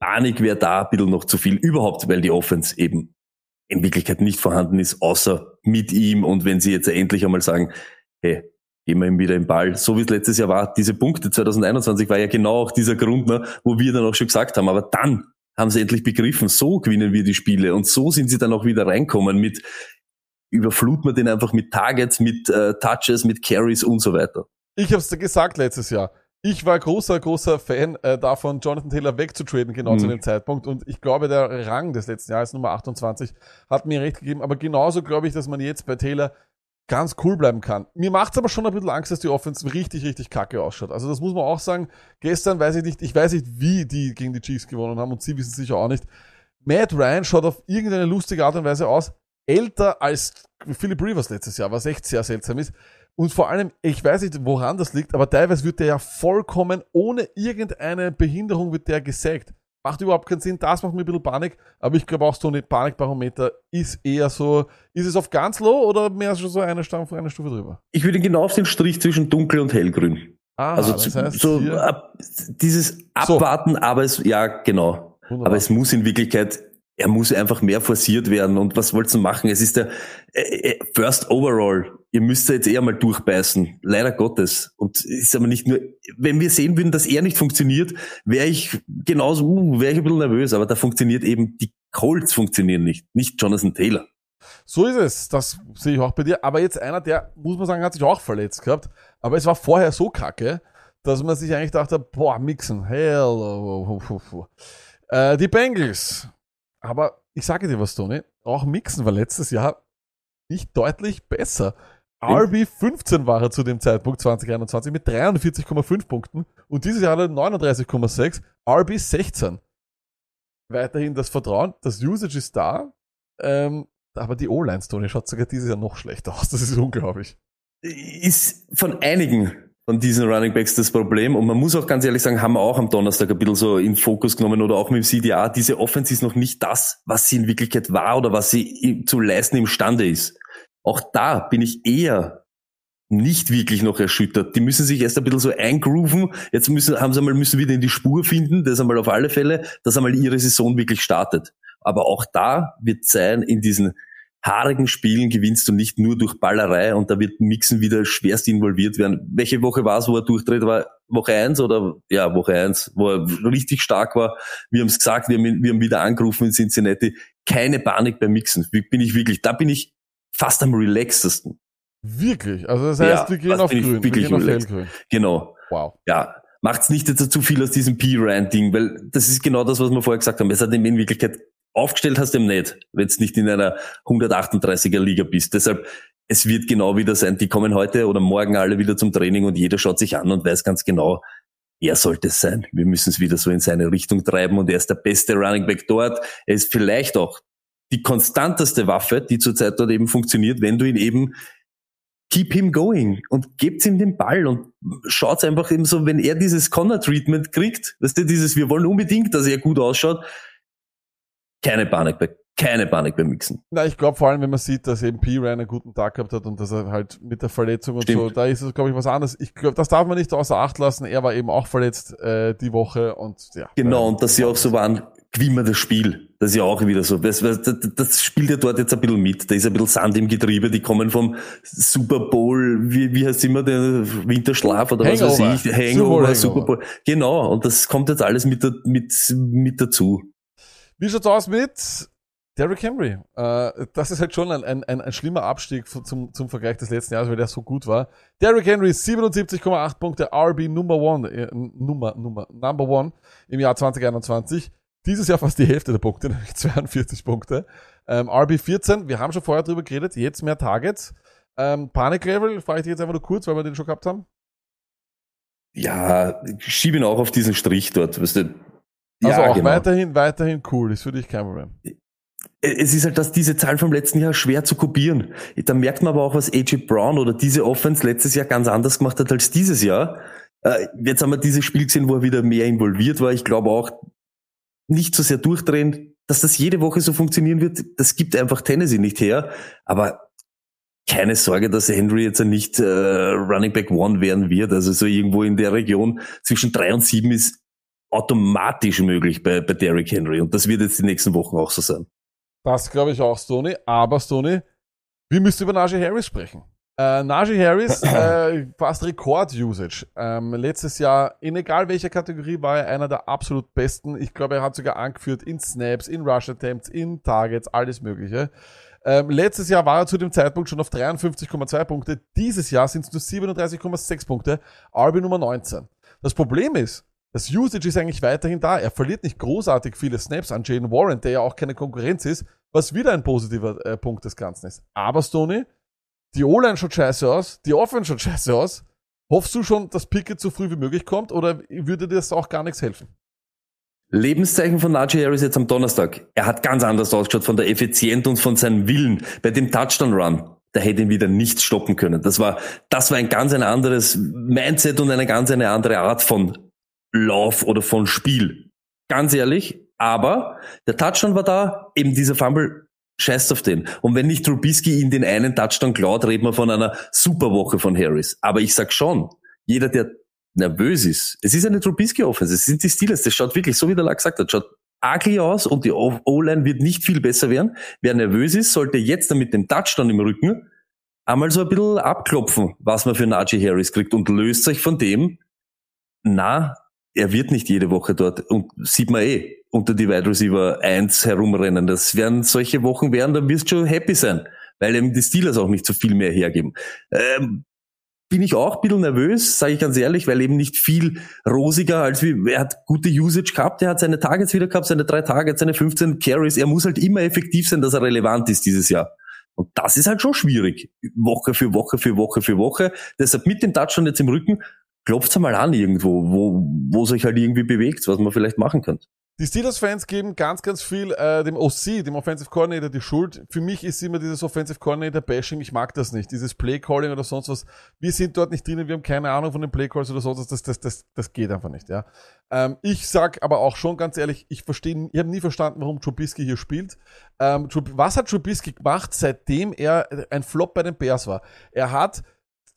Speaker 1: Panik wäre da ein bisschen noch zu viel, überhaupt, weil die Offense eben in Wirklichkeit nicht vorhanden ist, außer mit ihm und wenn sie jetzt endlich einmal sagen, hey, geben wir ihm wieder den Ball. So wie es letztes Jahr war, diese Punkte 2021 war ja genau auch dieser Grund, ne, wo wir dann auch schon gesagt haben, aber dann haben sie endlich begriffen, so gewinnen wir die Spiele und so sind sie dann auch wieder reinkommen mit überfluten wir den einfach mit Targets, mit äh, Touches, mit Carries und so weiter.
Speaker 2: Ich habe es gesagt letztes Jahr. Ich war großer, großer Fan äh, davon, Jonathan Taylor wegzutraden, genau
Speaker 1: Mhm.
Speaker 2: zu dem Zeitpunkt. Und ich glaube, der Rang des letzten Jahres, Nummer 28, hat mir recht gegeben. Aber genauso glaube ich, dass man jetzt bei Taylor ganz cool bleiben kann. Mir macht's aber schon ein bisschen Angst, dass die Offense richtig, richtig kacke ausschaut. Also das muss man auch sagen. Gestern weiß ich nicht, ich weiß nicht, wie die gegen die Chiefs gewonnen haben und sie wissen sicher auch nicht. Matt Ryan schaut auf irgendeine lustige Art und Weise aus, älter als Philip Rivers letztes Jahr, was echt sehr seltsam ist. Und vor allem, ich weiß nicht, woran das liegt, aber teilweise wird der ja vollkommen ohne irgendeine Behinderung wird der gesägt. Macht überhaupt keinen Sinn, das macht mir ein bisschen Panik, aber ich glaube auch so eine Panikbarometer ist eher so, ist es auf ganz low oder mehr schon so eine Stufe, eine Stufe drüber?
Speaker 1: Ich würde ihn genau auf den Strich zwischen dunkel und hellgrün.
Speaker 2: Ah,
Speaker 1: also
Speaker 2: das
Speaker 1: zu-
Speaker 2: heißt,
Speaker 1: so ab, dieses Abwarten, aber es, ja, genau.
Speaker 2: wunderbar.
Speaker 1: Aber es muss in Wirklichkeit, er muss einfach mehr forciert werden. Und was wollt's denn machen? Es ist der äh, äh, First Overall. Ihr müsst jetzt eher mal durchbeißen. Leider Gottes. Und ist aber nicht nur, wenn wir sehen würden, dass er nicht funktioniert, wäre ich genauso, uh, wäre ich ein bisschen nervös. Aber da funktioniert eben, die Colts funktionieren nicht. Nicht Jonathan Taylor.
Speaker 2: So ist es, das sehe ich auch bei dir. Aber jetzt einer, der, muss man sagen, hat sich auch verletzt gehabt. Aber es war vorher so kacke, dass man sich eigentlich dachte, boah, mixen, hell. oh, oh, oh, oh. Äh, die Bengals. Aber ich sage dir was, Tony, auch mixen war letztes Jahr nicht deutlich besser. RB 15 war er zu dem Zeitpunkt 2021 mit 43,5 Punkten und dieses Jahr hat er 39,6, RB 16. Weiterhin das Vertrauen, das Usage ist da, ähm, aber die O-Line, Tony, schaut sogar dieses Jahr noch schlechter aus. Das ist unglaublich.
Speaker 1: ist von einigen von diesen Running Backs das Problem. Und man muss auch ganz ehrlich sagen, haben wir auch am Donnerstag ein bisschen so in Fokus genommen oder auch mit dem CDA. Diese Offense ist noch nicht das, was sie in Wirklichkeit war oder was sie zu leisten imstande ist. Auch da bin ich eher nicht wirklich noch erschüttert. Die müssen sich erst ein bisschen so eingrooven. Jetzt müssen, haben sie einmal, müssen wieder in die Spur finden. Das einmal auf alle Fälle, dass einmal ihre Saison wirklich startet. Aber auch da wird sein in diesen haarigen Spielen gewinnst du nicht nur durch Ballerei und da wird Mixen wieder schwerst involviert werden. Welche Woche war es, wo er durchdreht? War Woche eins oder ja, Woche eins, wo er richtig stark war. Wir haben es gesagt, wir haben, wir haben wieder angerufen in Cincinnati. Keine Panik beim Mixen. Bin ich wirklich, da bin ich fast am relaxesten.
Speaker 2: Wirklich? Also das heißt,
Speaker 1: Ja,
Speaker 2: wir gehen
Speaker 1: das
Speaker 2: auf grün. Wir gehen auf
Speaker 1: relaxed.
Speaker 2: hellgrün.
Speaker 1: Genau.
Speaker 2: Wow.
Speaker 1: Ja, macht's nicht jetzt zu viel aus diesem P-Rand-Ding, weil das ist genau das, was wir vorher gesagt haben. Es hat in Wirklichkeit aufgestellt hast du ihm nicht, wenn du nicht in einer 138er Liga bist. Deshalb, es wird genau wieder sein, die kommen heute oder morgen alle wieder zum Training und jeder schaut sich an und weiß ganz genau, er sollte es sein. Wir müssen es wieder so in seine Richtung treiben und er ist der beste Running Back dort. Er ist vielleicht auch die konstanteste Waffe, die zurzeit dort eben funktioniert, wenn du ihn eben keep him going und gebt ihm den Ball und schaut einfach eben so, wenn er dieses Connor-Treatment kriegt, weißt du, dieses, wir wollen unbedingt, dass er gut ausschaut, keine Panik bei, keine Panik beim Mixen.
Speaker 2: Na, ich glaube vor allem, wenn man sieht, dass eben P. Ryan einen guten Tag gehabt hat und dass er halt mit der Verletzung und
Speaker 1: Stimmt.
Speaker 2: so, da ist es, glaube ich, was anderes. Ich glaube, das darf man nicht außer Acht lassen. Er war eben auch verletzt äh, die Woche und ja.
Speaker 1: Genau, und dass sie auch so waren, gewinnen wir das Spiel. Das ist ja auch wieder so. Das, das, das spielt ja dort jetzt ein bisschen mit. Da ist ein bisschen Sand im Getriebe. Die kommen vom Super Bowl, wie, wie heißt immer der Winterschlaf oder was
Speaker 2: Hangover.
Speaker 1: weiß ich,
Speaker 2: Super Bowl,
Speaker 1: Hangover,
Speaker 2: Hangover.
Speaker 1: Super Bowl. Genau, und das kommt jetzt alles mit, mit, mit dazu.
Speaker 2: Wie schaut's aus mit Derrick Henry? Äh, das ist halt schon ein, ein, ein, ein schlimmer Abstieg zum, zum Vergleich des letzten Jahres, weil der so gut war. Derrick Henry 77,8 Punkte, RB Number One, äh, Nummer, Nummer, Number One im Jahr 2021. Dieses Jahr fast die Hälfte der Punkte, nämlich 42 Punkte. Ähm, RB 14, wir haben schon vorher drüber geredet, jetzt mehr Targets. Ähm, Panic Level, frage ich dich jetzt einfach nur kurz, weil wir den schon gehabt haben.
Speaker 1: Ja, schieb ihn auch auf diesen Strich dort, weißt du.
Speaker 2: Also
Speaker 1: ja,
Speaker 2: auch
Speaker 1: genau.
Speaker 2: weiterhin, weiterhin cool, ist für dich kein Problem.
Speaker 1: es ist halt, dass diese Zahlen vom letzten Jahr schwer zu kopieren. Da merkt man aber auch, was AJ Brown oder diese Offense letztes Jahr ganz anders gemacht hat als dieses Jahr. Äh, Jetzt haben wir dieses Spiel gesehen, wo er wieder mehr involviert war. Ich glaube auch nicht so sehr durchdrehen, dass das jede Woche so funktionieren wird. Das gibt einfach Tennessee nicht her. Aber keine Sorge, dass Henry jetzt nicht äh, Running Back One werden wird. Also so irgendwo in der Region zwischen drei und sieben ist automatisch möglich bei, bei Derrick Henry. Und das wird jetzt die nächsten Wochen auch so sein.
Speaker 2: Das glaube ich auch, Stoney. Aber Stoney, wir müssen über Najee Harris sprechen. Äh, Najee Harris, äh, fast Rekord-Usage. Ähm, letztes Jahr, in egal welcher Kategorie, war er einer der absolut besten. Ich glaube, er hat sogar angeführt in Snaps, in Rush Attempts, in Targets, alles Mögliche. Ähm, letztes Jahr war er zu dem Zeitpunkt schon auf 53,2 Punkte. Dieses Jahr sind es nur 37,6 Punkte. RB Nummer 19. Das Problem ist, das Usage ist eigentlich weiterhin da. Er verliert nicht großartig viele Snaps an Jaden Warren, der ja auch keine Konkurrenz ist, was wieder ein positiver äh, Punkt des Ganzen ist. Aber Stoney, die O-Line schaut scheiße aus, die Offense schaut scheiße aus. Hoffst du schon, dass Pickett so früh wie möglich kommt oder würde dir das auch gar nichts helfen?
Speaker 1: Lebenszeichen von Najee Harris jetzt am Donnerstag. Er hat ganz anders ausgeschaut von der Effizienz und von seinem Willen. Bei dem Touchdown-Run, da hätte ihn wieder nichts stoppen können. Das war, das war ein ganz ein anderes Mindset und eine ganz eine andere Art von Lauf oder von Spiel. Ganz ehrlich. Aber der Touchdown war da, eben dieser Fumble, scheißt auf den. Und wenn nicht Trubisky in den einen Touchdown klaut, reden wir von einer Superwoche von Harris. Aber ich sag schon, jeder, der nervös ist, es ist eine Trubisky-Offense, es sind die Steelers, das schaut wirklich, so wie der Lack gesagt hat, schaut ugly aus und die O-Line wird nicht viel besser werden. Wer nervös ist, sollte jetzt dann mit dem Touchdown im Rücken einmal so ein bisschen abklopfen, was man für Najee Harris kriegt und löst euch von dem, na, er wird nicht jede Woche dort und sieht man eh unter die Wide Receiver 1 herumrennen. Das werden solche Wochen werden, dann wirst du schon happy sein, weil eben die Steelers auch nicht so viel mehr hergeben. Ähm, bin ich auch ein bisschen nervös, sage ich ganz ehrlich, weil eben nicht viel rosiger als wie, er hat gute Usage gehabt, er hat seine Targets wieder gehabt, seine drei Targets, seine 15 Carries, er muss halt immer effektiv sein, dass er relevant ist dieses Jahr. Und das ist halt schon schwierig. Woche für Woche für Woche für Woche. Deshalb mit dem Touchdown jetzt im Rücken, klopft's mal an irgendwo, wo, wo sich halt irgendwie bewegt, was man vielleicht machen könnte.
Speaker 2: Die Steelers-Fans geben ganz, ganz viel äh, dem OC, dem Offensive Coordinator, die Schuld. Für mich ist immer dieses Offensive Coordinator-Bashing, ich mag das nicht. Dieses Play-Calling oder sonst was. Wir sind dort nicht drinnen, wir haben keine Ahnung von den Play-Calls oder sonst was. Das, das, das, das geht einfach nicht, ja. Ähm, ich sag aber auch schon ganz ehrlich, ich verstehe, ich habe nie verstanden, warum Trubisky hier spielt. Ähm, was hat Trubisky gemacht, seitdem er ein Flop bei den Bears war? Er hat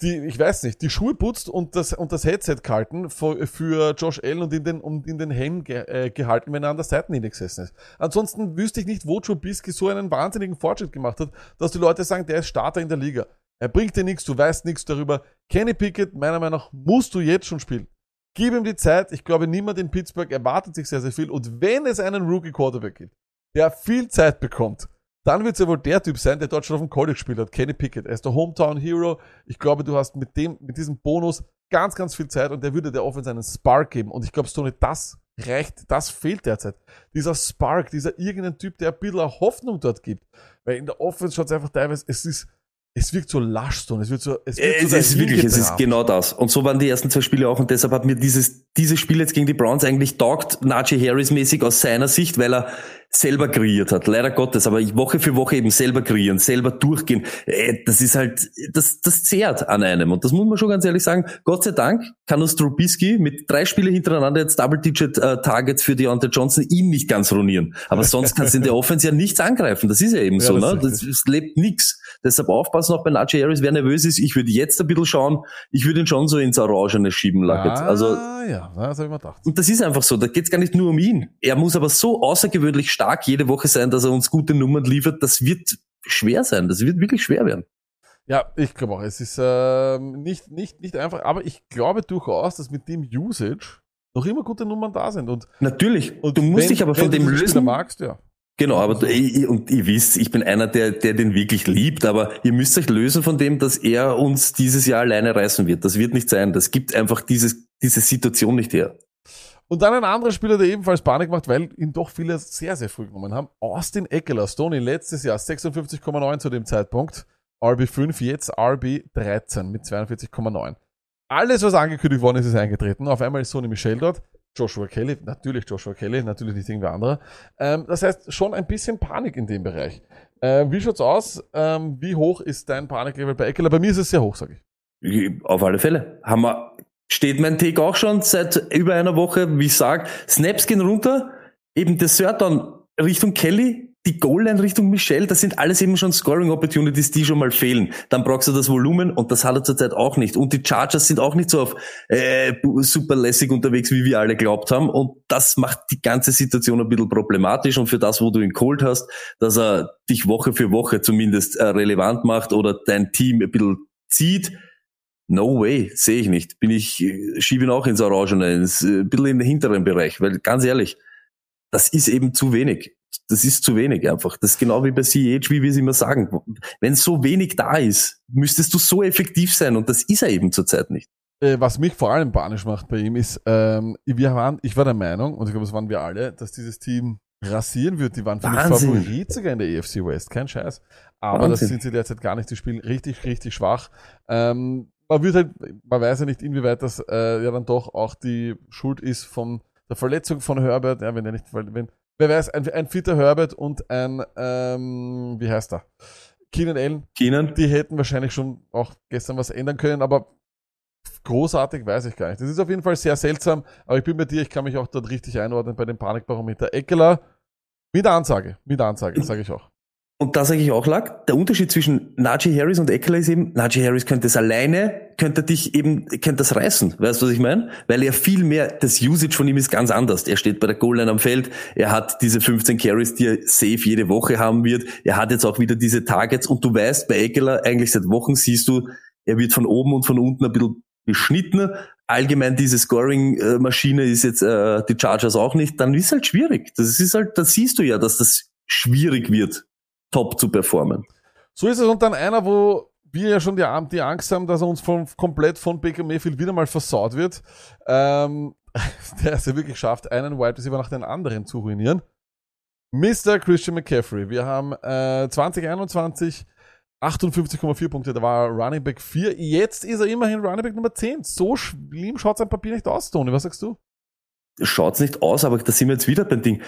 Speaker 2: die, ich weiß nicht, die Schuhe putzt und das, und das Headset gehalten für, für Josh Allen und in den, und in den Helm ge, äh, gehalten, wenn er an der Seitenlinie gesessen ist. Ansonsten wüsste ich nicht, wo Trubisky so einen wahnsinnigen Fortschritt gemacht hat, dass die Leute sagen, der ist Starter in der Liga. Er bringt dir nichts, du weißt nichts darüber. Kenny Pickett, meiner Meinung nach, musst du jetzt schon spielen. Gib ihm die Zeit. Ich glaube, niemand in Pittsburgh erwartet sich sehr, sehr viel. Und wenn es einen Rookie Quarterback gibt, der viel Zeit bekommt, dann wird es ja wohl der Typ sein, der dort schon auf dem College gespielt hat, Kenny Pickett. Er ist der Hometown Hero. Ich glaube, du hast mit dem, mit diesem Bonus ganz, ganz viel Zeit und der würde der Offense einen Spark geben. Und ich glaube, Stoney, das reicht, das fehlt derzeit. Dieser Spark, dieser irgendein Typ, der ein bisschen Hoffnung dort gibt. Weil in der Offense schaut es einfach teilweise, es ist, es wirkt so lasch, Stone. Es wird so, es wird
Speaker 1: Es
Speaker 2: so
Speaker 1: ist wirklich, es ist genau das. Und so waren die ersten zwei Spiele auch und deshalb hat mir dieses, dieses Spiel jetzt gegen die Browns eigentlich taugt, Najee Harris mäßig aus seiner Sicht, weil er selber kreiert hat. Leider Gottes, aber ich Woche für Woche eben selber kreieren, selber durchgehen. Äh, Das ist halt, das, das zehrt an einem. Und das muss man schon ganz ehrlich sagen. Gott sei Dank kann uns Trubisky mit drei Spiele hintereinander jetzt Double-Digit-Targets für Deontay Johnson ihn nicht ganz ruinieren. Aber sonst kannst du in der Offense ja nichts angreifen. Das ist ja eben
Speaker 2: Ja,
Speaker 1: so,
Speaker 2: das
Speaker 1: ne? Das, es lebt nix. Deshalb aufpassen auch bei Najee Harris, wer nervös ist. Ich würde jetzt ein bisschen schauen. Ich würde ihn schon so ins Orangene schieben. Also,
Speaker 2: ah, ja, das habe ich mir gedacht.
Speaker 1: und das ist einfach so, da geht's gar nicht nur um ihn. Er muss aber so außergewöhnlich stark jede Woche sein, dass er uns gute Nummern liefert. Das wird schwer sein. Das wird wirklich schwer werden.
Speaker 2: Ja, ich glaube auch, es ist ähm, nicht, nicht, nicht einfach, aber ich glaube durchaus, dass mit dem Usage noch immer gute Nummern da sind. Und,
Speaker 1: Natürlich.
Speaker 2: und
Speaker 1: du musst
Speaker 2: wenn-
Speaker 1: dich aber von dem lösen.
Speaker 2: magst, ja.
Speaker 1: Genau, aber ich- und ihr wisst, ich bin einer, der, der den wirklich liebt, aber ihr müsst euch lösen von dem, dass er uns dieses Jahr alleine reißen wird. Das wird nicht sein. Das gibt einfach dieses, diese Situation nicht her.
Speaker 2: Und dann ein anderer Spieler, der ebenfalls Panik macht, weil ihn doch viele sehr, sehr früh genommen haben. Austin Eckler, Stoney, letztes Jahr 56,9 zu dem Zeitpunkt. RB5, jetzt RB13 mit 42,9. Alles, was angekündigt worden ist, ist eingetreten. Auf einmal ist Sony Michel dort. Joshua Kelly, natürlich Joshua Kelly, natürlich nicht irgendwer anderer. Ähm, das heißt, schon ein bisschen Panik in dem Bereich. Ähm, wie schaut's aus? Ähm, wie hoch ist dein Paniklevel bei Eckler? Bei mir ist es sehr hoch, sage ich.
Speaker 1: Auf alle Fälle. Haben wir, steht mein Take auch schon seit über einer Woche, wie ich sag, Snaps gehen runter, eben der Down Richtung Kelly, die Goal Line Richtung Michelle, das sind alles eben schon Scoring Opportunities, die schon mal fehlen. Dann brauchst du das Volumen und das hat er zurzeit auch nicht. Und die Chargers sind auch nicht so auf äh, super lässig unterwegs, wie wir alle glaubt haben. Und das macht die ganze Situation ein bisschen problematisch. Und für das, wo du ihn geholt hast, dass er dich Woche für Woche zumindest äh, relevant macht oder dein Team ein bisschen zieht, No way, sehe ich nicht. Bin ich, äh, schiebe ihn auch ins Orangene, ins, äh, ein bisschen in den hinteren Bereich, weil ganz ehrlich, das ist eben zu wenig. Das ist zu wenig einfach. Das ist genau wie bei CH, wie wir es immer sagen. Wenn so wenig da ist, müsstest du so effektiv sein und das ist er eben zurzeit nicht.
Speaker 2: Äh, was mich vor allem panisch macht bei ihm ist, ähm, wir waren, ich war der Meinung, und ich glaube, es waren wir alle, dass dieses Team rasieren wird. Die waren für mich
Speaker 1: Wahnsinn.
Speaker 2: Favorit sogar in der EFC West, kein Scheiß. Aber das
Speaker 1: Wahnsinn.
Speaker 2: sind sie derzeit gar nicht. Die spielen richtig, richtig schwach. Ähm, man wird halt, man weiß ja nicht, inwieweit das äh, ja dann doch auch die Schuld ist von der Verletzung von Herbert. Ja, wenn er nicht, wenn, wer weiß, ein, ein fitter Herbert und ein, ähm, wie heißt er? Keenan Allen,
Speaker 1: Keenan?
Speaker 2: die hätten wahrscheinlich schon auch gestern was ändern können, aber großartig weiß ich gar nicht. Das ist auf jeden Fall sehr seltsam, aber ich bin bei dir, ich kann mich auch dort richtig einordnen bei dem Panikbarometer. Eckeler mit Ansage, mit Ansage, sage ich auch.
Speaker 1: Und da sage ich auch, Lack, der Unterschied zwischen Najee Harris und Eckler ist eben, Najee Harris könnte es alleine, könnte dich eben, könnte das reißen. Weißt du, was ich meine? Weil er viel mehr, das Usage von ihm ist ganz anders. Er steht bei der Goal-Line am Feld, er hat diese 15 Carries, die er safe jede Woche haben wird. Er hat jetzt auch wieder diese Targets und du weißt, bei Eckler, eigentlich seit Wochen siehst du, er wird von oben und von unten ein bisschen beschnitten. Allgemein diese Scoring-Maschine ist jetzt äh, die Chargers auch nicht. Dann ist halt schwierig. Das ist halt, da siehst du ja, dass das schwierig wird, top zu performen.
Speaker 2: So ist es und dann einer, wo wir ja schon die, Angst haben, dass er uns von, komplett von Baker Mayfield wieder mal versaut wird. Ähm, der es ja wirklich schafft, einen Wide Receiver nach den anderen zu ruinieren. Mr. Christian McCaffrey. Wir haben äh, 2021 58,4 Punkte, da war er Running Back 4. Jetzt ist er immerhin Running Back Nummer 10. So schlimm schaut sein Papier nicht aus, Tony. Was sagst du?
Speaker 1: Schaut's nicht aus, aber da sind wir jetzt wieder beim Ding.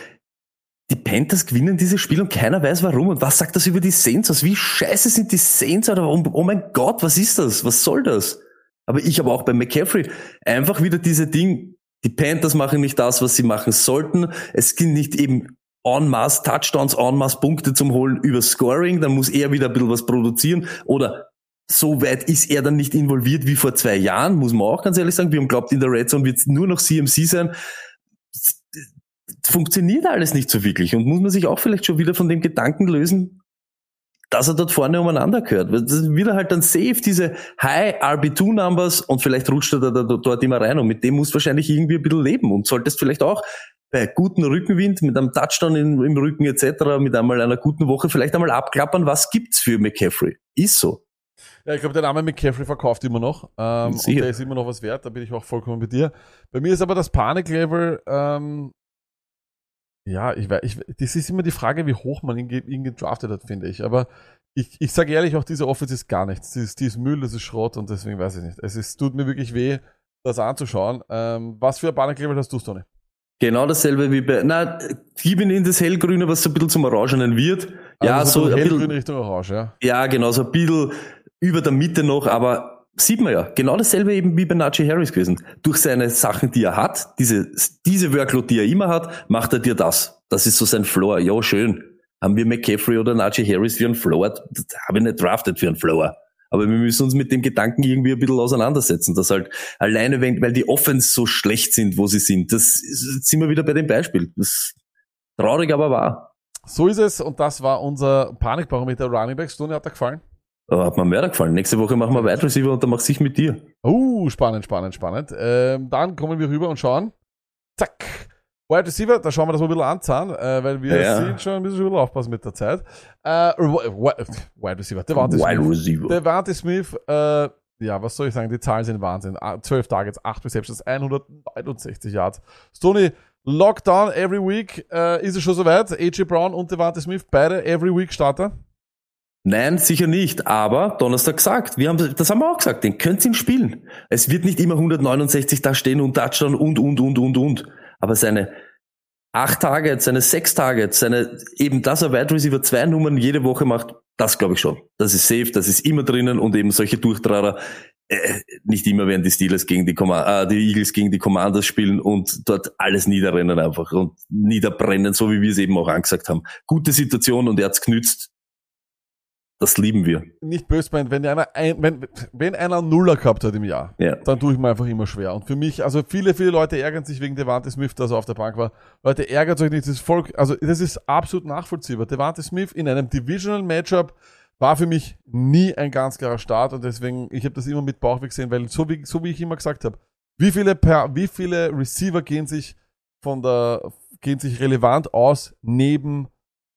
Speaker 1: Die Panthers gewinnen dieses Spiel und keiner weiß warum. Und was sagt das über die Saints aus? Wie scheiße sind die Saints? Oder oh, oh mein Gott, was ist das? Was soll das? Aber ich aber auch bei McCaffrey einfach wieder diese Ding. Die Panthers machen nicht das, was sie machen sollten. Es gibt nicht eben en masse Touchdowns, en masse Punkte zum Holen über Scoring. Dann muss er wieder ein bisschen was produzieren. Oder so weit ist er dann nicht involviert wie vor zwei Jahren, muss man auch ganz ehrlich sagen. Wir haben glaubt, in der Red Zone wird es nur noch CMC sein. Funktioniert alles nicht so wirklich und muss man sich auch vielleicht schon wieder von dem Gedanken lösen, dass er dort vorne umeinander gehört. Das wieder halt dann safe, diese High RB2-Numbers und vielleicht rutscht er da, da, dort immer rein und mit dem musst du wahrscheinlich irgendwie ein bisschen leben und solltest vielleicht auch bei gutem Rückenwind, mit einem Touchdown im, im Rücken etc., mit einmal einer guten Woche vielleicht einmal abklappern, was gibt's für McCaffrey. Ist so.
Speaker 2: Ja, ich glaube, der Name McCaffrey verkauft immer noch. Ähm, und der ist immer noch was wert, da bin ich auch vollkommen bei dir. Bei mir ist aber das Paniklevel, ähm, ja, ich weiß, ich, das ist immer die Frage, wie hoch man ihn, ihn gedraftet hat, finde ich. Aber ich, ich sage ehrlich, auch diese Offense ist gar nichts. Die ist, die ist Müll, das ist Schrott und deswegen weiß ich nicht. Es ist, tut mir wirklich weh, das anzuschauen. Ähm, was für ein Paniklevel hast du, Tony?
Speaker 1: Genau dasselbe wie bei, na, gib ihn in das Hellgrüne, was so ein bisschen zum Orangenen wird. ja,
Speaker 2: Also
Speaker 1: so ein
Speaker 2: hellgrün
Speaker 1: bisschen,
Speaker 2: Richtung Orange, ja.
Speaker 1: ja, genau, so ein bisschen über der Mitte noch, aber sieht man ja, genau dasselbe eben wie bei Najee Harris gewesen. Durch seine Sachen, die er hat, diese, diese Workload, die er immer hat, macht er dir das. Das ist so sein Floor. Ja, schön. Haben wir McCaffrey oder Najee Harris für einen Floor? Das habe ich nicht drafted für einen Floor. Aber wir müssen uns mit dem Gedanken irgendwie ein bisschen auseinandersetzen, dass halt alleine, wenn, weil die Offense so schlecht sind, wo sie sind, das sind wir wieder bei dem Beispiel. Das traurig, aber wahr.
Speaker 2: So ist es und das war unser Panikbarometer Running Backs. Tony, hat dir gefallen?
Speaker 1: Aber hat mir mehr gefallen. Nächste Woche machen wir Wide Receiver und dann mach's ich mit dir.
Speaker 2: Uh, spannend, spannend, spannend. Ähm, dann kommen wir rüber und schauen. Zack. Wide Receiver, da schauen wir das mal ein bisschen anzahlen, äh, weil wir
Speaker 1: Ja.
Speaker 2: sind schon, ein bisschen aufpassen mit der Zeit. Äh, Wi- Wide Receiver, Devante
Speaker 1: Wide
Speaker 2: Smith.
Speaker 1: Receiver.
Speaker 2: Devante Smith, äh, ja, was soll ich sagen, die Zahlen sind Wahnsinn. Ah, 12 Targets, 8 Receptions, 169 Yards. Stoney, Lockdown every week, äh, ist es schon soweit? AJ Brown und Devante Smith, beide every week Starter?
Speaker 1: Nein, sicher nicht. Aber Donnerstag gesagt, wir haben, das haben wir auch gesagt, den könnt ihr ihm spielen. Es wird nicht immer 169 da stehen und Touchdown und, und, und, und, und. Aber seine acht Targets, seine sechs Targets, seine, eben, dass er Wide Receiver zwei Nummern jede Woche macht, das glaube ich schon. Das ist safe, das ist immer drinnen und eben solche Durchtrager, äh, nicht immer werden die Steelers gegen die, Comma- äh, die Eagles gegen die Commanders spielen und dort alles niederrennen einfach und niederbrennen, so wie wir es eben auch angesagt haben. Gute Situation und er hat's genützt. Das lieben wir.
Speaker 2: Nicht böse meint, wenn einer, ein, wenn, wenn einer Nuller gehabt hat im Jahr,
Speaker 1: Ja.
Speaker 2: dann tue ich mir einfach immer schwer. Und für mich, also viele, viele Leute ärgern sich wegen Devante Smith, dass er auf der Bank war. Leute, ärgert euch nicht, das ist voll, also das ist absolut nachvollziehbar. Devante Smith in einem Divisional Matchup war für mich nie ein ganz klarer Start und deswegen, ich habe das immer mit Bauchweh gesehen, weil so wie, so wie ich immer gesagt habe, wie viele, per, wie viele Receiver gehen sich von der, gehen sich relevant aus neben,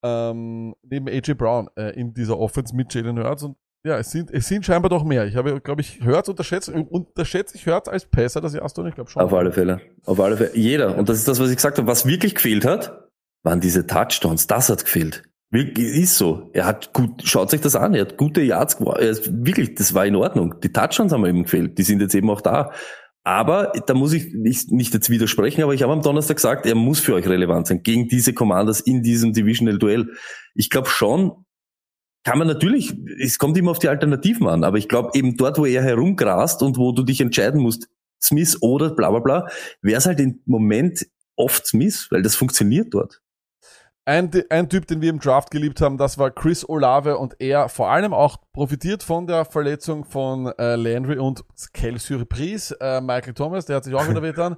Speaker 2: ähm, neben AJ Brown äh, in dieser Offense mit Jalen Hurts und ja, es sind, es sind scheinbar doch mehr. Ich habe, glaube ich, Hurts unterschätzt, unterschätze ich Hurts als Passer das erste und ich glaube schon.
Speaker 1: Auf alle Fälle. Auf alle Fälle. Jeder. Und das ist das, was ich gesagt habe. Was wirklich gefehlt hat, waren diese Touchdowns. Das hat gefehlt. Wirklich, ist so. Er hat gut, schaut euch das an. Er hat gute Yards, er wirklich, das war in Ordnung. Die Touchdowns haben eben gefehlt. Die sind jetzt eben auch da. Aber da muss ich nicht, nicht jetzt widersprechen, aber ich habe am Donnerstag gesagt, er muss für euch relevant sein gegen diese Commanders in diesem Divisional Duell. Ich glaube schon, kann man natürlich, es kommt immer auf die Alternativen an, aber ich glaube eben dort, wo er herumgrast und wo du dich entscheiden musst, Smith oder bla bla bla, wäre es halt im Moment oft Smith, weil das funktioniert dort.
Speaker 2: Ein, ein Typ, den wir im Draft geliebt haben, das war Chris Olave und er vor allem auch profitiert von der Verletzung von äh, Landry und Quelle Surprise, äh, Michael Thomas, der hat sich auch wieder wehgetan.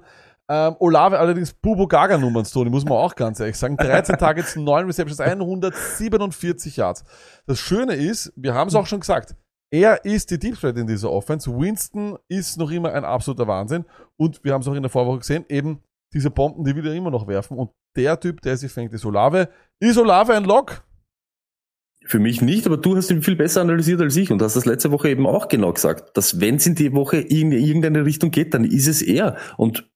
Speaker 2: Ähm, Olave allerdings Bubo Gaga Nummern, Tony, muss man auch ganz ehrlich sagen. 13 Targets, 9 Receptions, 147 Yards. Das Schöne ist, wir haben es auch schon gesagt, er ist die Deep Threat in dieser Offense. Winston ist noch immer ein absoluter Wahnsinn. Und wir haben es auch in der Vorwoche gesehen, eben diese Bomben, die wieder immer noch werfen. Und der Typ, der sich fängt, ist Olave. Ist Olave ein Lock?
Speaker 1: Für mich nicht, aber du hast ihn viel besser analysiert als ich und hast das letzte Woche eben auch genau gesagt, dass wenn es in die Woche in irgendeine Richtung geht, dann ist es er. Und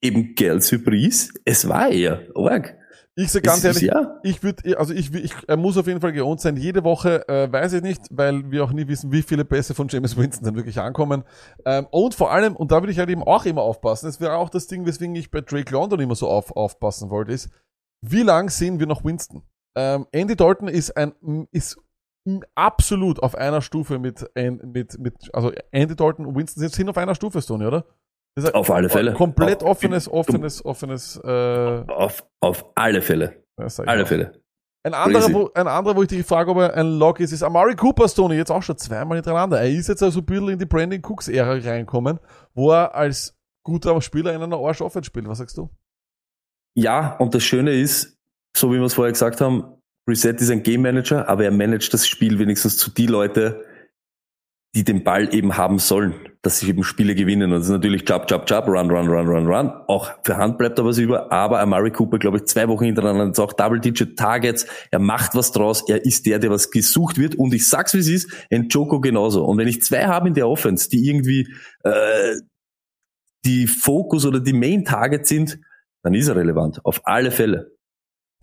Speaker 1: eben Girl Surprise, es war er. Org.
Speaker 2: Ich sage ganz ehrlich,
Speaker 1: ja.
Speaker 2: ich würde, also ich, ich, er muss auf jeden Fall geohnt sein. Jede Woche äh, weiß ich nicht, weil wir auch nie wissen, wie viele Pässe von James Winston dann wirklich ankommen. Ähm, und vor allem, und da würde ich halt eben auch immer aufpassen, das wäre auch das Ding, weswegen ich bei Drake London immer so auf, aufpassen wollte, ist, wie lang sehen wir noch Winston? Ähm, Andy Dalton ist ein, ist absolut auf einer Stufe mit, mit, mit, also Andy Dalton und Winston sind auf einer Stufe, Stoney, oder?
Speaker 1: Auf alle Fälle.
Speaker 2: Komplett
Speaker 1: Auf-
Speaker 2: offenes, offenes, offenes, äh,
Speaker 1: Auf, auf alle Fälle. Alle. Fälle.
Speaker 2: Ein anderer, wo, ein anderer, wo ich dich frage, ob er ein Lock ist, ist Amari Cooper, Stoney, jetzt auch schon zweimal hintereinander. Er ist jetzt also ein bisschen in die Brandon Cooks-Ära reinkommen, wo er als guter Spieler in einer Arsch-Offense spielt. Was sagst du?
Speaker 1: Ja, und das Schöne ist, so wie wir es vorher gesagt haben, Reset ist ein Game Manager, aber er managt das Spiel wenigstens zu die Leute, die den Ball eben haben sollen, dass sie eben Spiele gewinnen. Und das ist natürlich Jump, Jump, Jump, Run, Run, Run, Run, Run. Auch für Hand bleibt da was über, aber Amari Cooper, glaube ich, zwei Wochen hintereinander jetzt auch Double-Digit Targets. Er macht was draus. Er ist der, der was gesucht wird. Und ich sag's, wie es ist, Njoko genauso. Und wenn ich zwei habe in der Offense, die irgendwie äh, die Fokus oder die Main Targets sind, dann ist er relevant. Auf alle Fälle.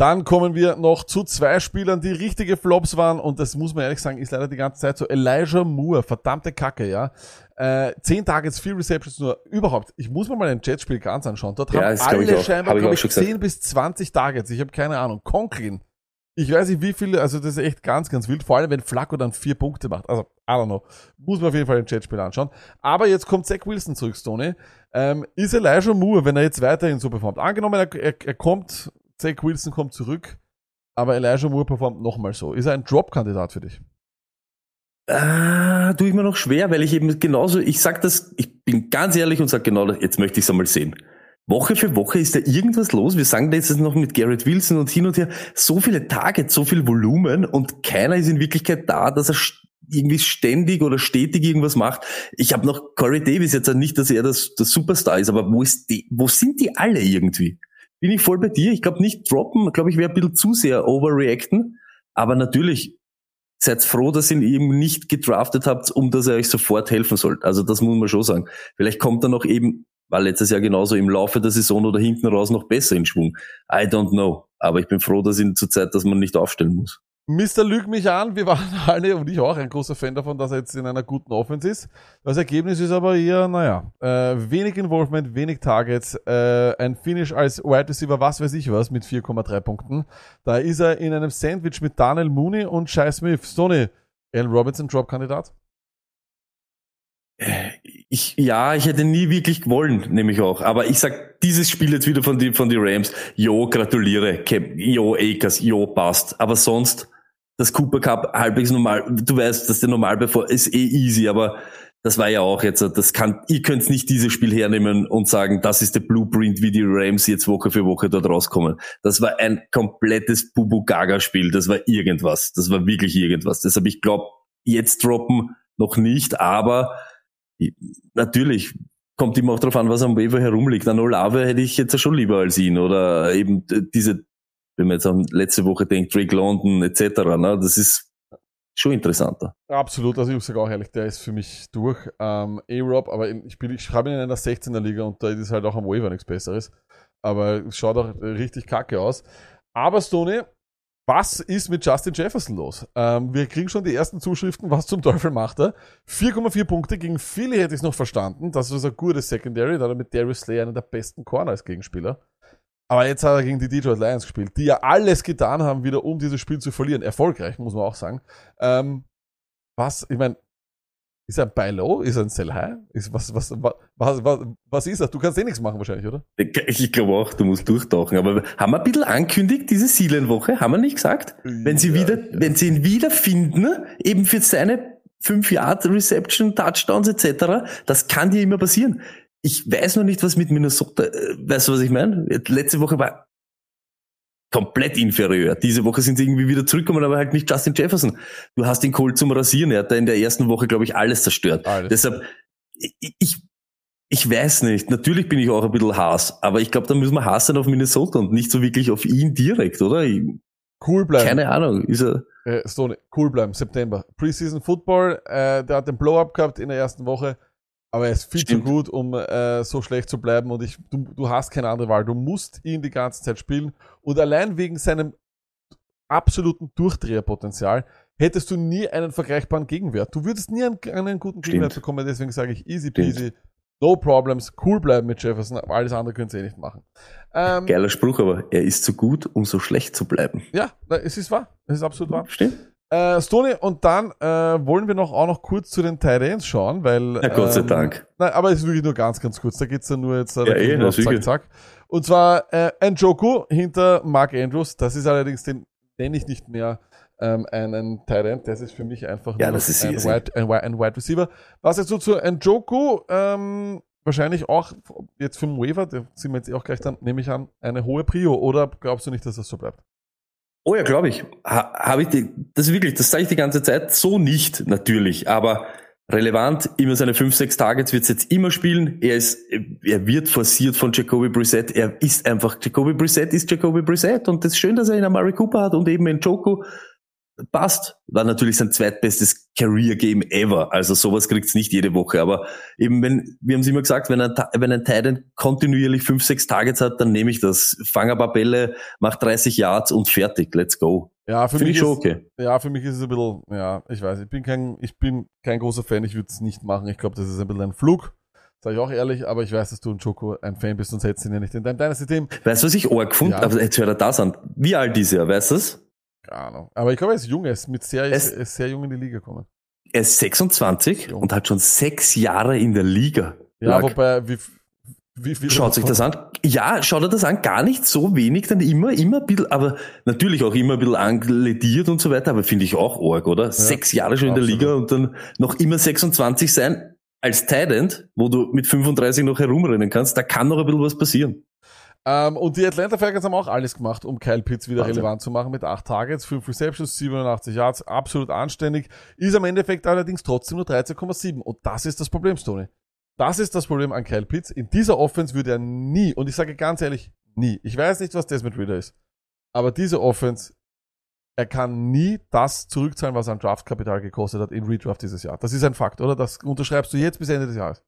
Speaker 2: Dann kommen wir noch zu zwei Spielern, die richtige Flops waren und das muss man ehrlich sagen, ist leider die ganze Zeit so. Elijah Moore, verdammte Kacke, ja. Äh, zehn Targets, vier Receptions nur. Überhaupt, ich muss mir mal ein Jetspiel ganz anschauen. Dort
Speaker 1: Ja,
Speaker 2: haben
Speaker 1: glaub
Speaker 2: alle
Speaker 1: auch.
Speaker 2: scheinbar,
Speaker 1: ich
Speaker 2: glaube ich,
Speaker 1: gesagt.
Speaker 2: 10 bis 20 Targets. Ich habe keine Ahnung. Conklin. Ich weiß nicht, wie viele, also das ist echt ganz, ganz wild. Vor allem, wenn Flacco dann vier Punkte macht. Also, I don't know. Muss man auf jeden Fall ein Jetspiel anschauen. Aber jetzt kommt Zach Wilson zurück, Stoney. Ähm, ist Elijah Moore, wenn er jetzt weiterhin so performt? Angenommen, er, er, er kommt, Zach Wilson kommt zurück, aber Elijah Moore performt nochmal so. Ist er ein Drop-Kandidat für dich?
Speaker 1: Ah, tue ich mir noch schwer, weil ich eben genauso, ich sag das, ich bin ganz ehrlich und sag genau, das, jetzt möchte ich es einmal sehen. Woche für Woche ist da irgendwas los. Wir sagen da jetzt noch mit Garrett Wilson und hin und her so viele Targets, so viel Volumen und keiner ist in Wirklichkeit da, dass er irgendwie ständig oder stetig irgendwas macht. Ich habe noch Corey Davis jetzt nicht, dass er das, das Superstar ist, aber wo ist die, wo sind die alle irgendwie? Bin ich voll bei dir. Ich glaube nicht droppen, glaube ich, wäre ein bisschen zu sehr overreacten. Aber natürlich, seid froh, dass ihr ihn eben nicht gedraftet habt, um dass er euch sofort helfen sollt. Also das muss man schon sagen. Vielleicht kommt er noch eben, war letztes Jahr genauso im Laufe der Saison oder hinten raus noch besser in Schwung. I don't know. Aber ich bin froh, dass ihn zurzeit, dass man nicht aufstellen muss.
Speaker 2: Mr. Lüg mich an, wir waren alle und ich auch ein großer Fan davon, dass er jetzt in einer guten Offense ist. Das Ergebnis ist aber eher, naja, äh, wenig Involvement, wenig Targets, äh, ein Finish als Wide Receiver, was weiß ich was, mit 4,3 Punkten. Da ist er in einem Sandwich mit Daniel Mooney und Shai Smith. Stoney, Allen Robinson, Drop-Kandidat?
Speaker 1: Ich, ja, ich hätte nie wirklich wollen, nämlich auch. Aber ich sag, dieses Spiel jetzt wieder von die, von die Rams, jo, gratuliere, Cap, jo, Akers, jo, passt. Aber sonst, das Cooper Cup halbwegs normal, du weißt, dass der normal bevor, ist eh easy, aber das war ja auch jetzt, das kann, ihr könnt nicht dieses Spiel hernehmen und sagen, das ist der Blueprint, wie die Rams jetzt Woche für Woche dort rauskommen. Das war ein komplettes Bubu-Gaga-Spiel, das war irgendwas, das war wirklich irgendwas. Deshalb, ich glaube, jetzt droppen noch nicht, aber natürlich kommt immer auch darauf an, was am Waiver herumliegt. An Olave hätte ich jetzt schon lieber als ihn oder eben diese, wenn man jetzt an letzte Woche denkt, Drake London etc. Ne, das ist schon interessanter.
Speaker 2: Absolut, also ich sage auch ehrlich, der ist für mich durch. Ähm, A-Rob, aber ich, spiele, ich schreibe ihn in einer 16er Liga und da ist halt auch am Waiver nichts Besseres. Aber schaut auch richtig kacke aus. Aber Stoney, was ist mit Justin Jefferson los? Ähm, wir kriegen schon die ersten Zuschriften, was zum Teufel macht er? 4,4 Punkte gegen Philly hätte ich noch verstanden. Das ist ein gutes Secondary, da hat er mit Darius Slay einen der besten Corner als Gegenspieler. Aber jetzt hat er gegen die Detroit Lions gespielt, die ja alles getan haben, wieder um dieses Spiel zu verlieren. Erfolgreich, muss man auch sagen. Ähm, was, ich meine, ist er ein Buy Low? Ist er ein Sell High? Ist, was, was, was, was, was, ist er? Du kannst eh nichts machen wahrscheinlich, oder?
Speaker 1: Ich glaube auch, du musst durchtauchen. Aber haben wir ein bisschen ankündigt, diese Sealand-Woche? Haben wir nicht gesagt? Wenn sie wieder, wenn sie ihn wieder finden, eben für seine 5 Yard Reception, Touchdowns etc., das kann dir immer passieren. Ich weiß noch nicht, was mit Minnesota, äh, weißt du, was ich meine? Letzte Woche war komplett inferior. Diese Woche sind sie irgendwie wieder zurückgekommen, aber halt nicht Justin Jefferson. Du hast den Colt zum Rasieren. Er hat da in der ersten Woche, glaube ich, alles zerstört.
Speaker 2: Alles.
Speaker 1: Deshalb, ich, ich, weiß nicht. Natürlich bin ich auch ein bisschen Hass, aber ich glaube, da müssen wir Hass sein auf Minnesota und nicht so wirklich auf ihn direkt, oder? Ich,
Speaker 2: Cool bleiben.
Speaker 1: keine Ahnung. Ist er,
Speaker 2: Äh, Stoney, cool bleiben, September. Preseason Football, äh, der hat den Blow-Up gehabt in der ersten Woche, aber er ist viel
Speaker 1: Stimmt.
Speaker 2: zu gut, um äh, so schlecht zu bleiben und ich, du, du hast keine andere Wahl. Du musst ihn die ganze Zeit spielen und allein wegen seinem absoluten Durchdreherpotenzial hättest du nie einen vergleichbaren Gegenwert. Du würdest nie einen, einen guten Gegenwert
Speaker 1: Stimmt.
Speaker 2: bekommen, deswegen sage ich easy
Speaker 1: Stimmt.
Speaker 2: peasy, no problems, cool bleiben mit Jefferson, aber alles andere könnt ihr eh nicht machen. Ähm,
Speaker 1: geiler Spruch, aber er ist zu gut, um so schlecht zu bleiben.
Speaker 2: ja, es ist wahr, es ist absolut wahr.
Speaker 1: Stimmt?
Speaker 2: Äh, Stoney, und dann äh, wollen wir noch auch noch kurz zu den Tight Ends schauen, weil.
Speaker 1: Ja, Gott sei
Speaker 2: ähm,
Speaker 1: Dank.
Speaker 2: Nein, aber es ist wirklich nur ganz, ganz kurz. Da geht's dann nur jetzt. äh,
Speaker 1: Ja, eh,
Speaker 2: auf zack, zack. Und zwar äh, Njoku hinter Mark Andrews. Das ist allerdings den nenne ich nicht mehr ähm, einen Tight End. Das ist für mich einfach
Speaker 1: Ja,
Speaker 2: nur ein. Wide, ein, ein Wide Receiver. Was jetzt so zu Njoku, ähm, wahrscheinlich auch jetzt für den Waiver, da sind wir jetzt eh auch gleich dann, nehme ich an, eine hohe Prio. Oder glaubst du nicht, dass das so bleibt?
Speaker 1: Oh ja, glaube ich. Ha, Habe ich die, das wirklich, das sage ich die ganze Zeit. So nicht, natürlich, aber relevant, immer seine 5, 6 Targets wird jetzt immer spielen. Er ist, er wird forciert von Jacoby Brissett. Er ist einfach, Jacoby Brissett ist Jacoby Brissett und das ist schön, dass er ihn Amari Cooper hat und eben in Joko. Passt. War natürlich sein zweitbestes Career-Game ever. Also sowas kriegt's nicht jede Woche. Aber eben, wenn, wir haben es immer gesagt, wenn ein, wenn ein Titan kontinuierlich 5, 6 Targets hat, dann nehme ich das. Fang ein paar Bälle, mach 30 Yards und fertig. Let's go.
Speaker 2: Ja, für
Speaker 1: Finde
Speaker 2: mich ist,
Speaker 1: okay.
Speaker 2: Ja, für mich ist es ein bisschen, ja, ich weiß, ich bin kein, ich bin kein großer Fan, ich würde es nicht machen. Ich glaube, das ist ein bisschen ein Flug. Sag ich auch ehrlich, aber ich weiß, dass du ein Joko ein Fan bist, sonst hättest du ihn ja nicht in deinem Dynasty-Team.
Speaker 1: Weißt du, was ich arg gefunden
Speaker 2: Ja.
Speaker 1: Aber jetzt hört er das an. Wie alt ist er, weißt du es?
Speaker 2: Keine Ahnung. Aber ich glaube, er ist jung, er ist mit sehr,
Speaker 1: Es-
Speaker 2: ist, sehr jung in die Liga gekommen.
Speaker 1: Er ist 26
Speaker 2: Jung.
Speaker 1: und hat schon sechs Jahre in der Liga.
Speaker 2: Ja,
Speaker 1: Lag.
Speaker 2: wobei, wie, wie, wie
Speaker 1: Schaut sich das an? Ja, schaut er das an? Gar nicht so wenig, dann immer, immer ein bisschen, aber natürlich auch immer ein bisschen anglediert und so weiter, aber finde ich auch arg, oder? Sechs Jahre schon in der. Liga und dann noch immer 26 sein als Tident, wo du mit 35 noch herumrennen kannst, da kann noch ein bisschen was passieren.
Speaker 2: Ähm, und die Atlanta Falcons haben auch alles gemacht, um Kyle Pitts wieder
Speaker 1: Wahnsinn.
Speaker 2: relevant zu machen mit acht Targets, fünf Receptions, 87 Yards, absolut anständig. Ist am Endeffekt allerdings trotzdem nur 13,7. Und das ist das Problem, Stoney. Das ist das Problem an Kyle Pitts. In dieser Offense würde er nie, und ich sage ganz ehrlich, nie. Ich weiß nicht, was das mit Reader ist. Aber diese Offense, er kann nie das zurückzahlen, was er an Draftkapital gekostet hat in Redraft dieses Jahr. Das ist ein Fakt, oder? Das unterschreibst du jetzt bis Ende des Jahres.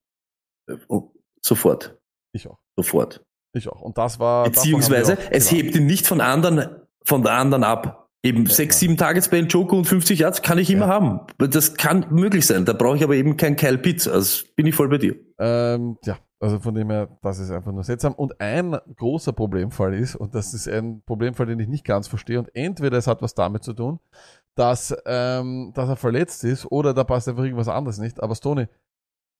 Speaker 1: Und sofort,
Speaker 2: Ich auch.
Speaker 1: sofort.
Speaker 2: Ich auch. Und das war.
Speaker 1: Beziehungsweise,
Speaker 2: auch
Speaker 1: es hebt ihn nicht von anderen, von der anderen ab. Eben sechs, sieben bei Joko und 50 Yards kann ich immer
Speaker 2: Ja.
Speaker 1: haben. Das kann möglich sein. Da brauche ich aber eben kein Kyle Pitts. Also bin ich voll bei dir.
Speaker 2: Ähm, ja, also von dem her, das ist einfach nur seltsam. Und ein großer Problemfall ist, und das ist ein Problemfall, den ich nicht ganz verstehe, und entweder es hat was damit zu tun, dass, ähm, dass er verletzt ist, oder da passt einfach irgendwas anderes nicht. Aber Stoney,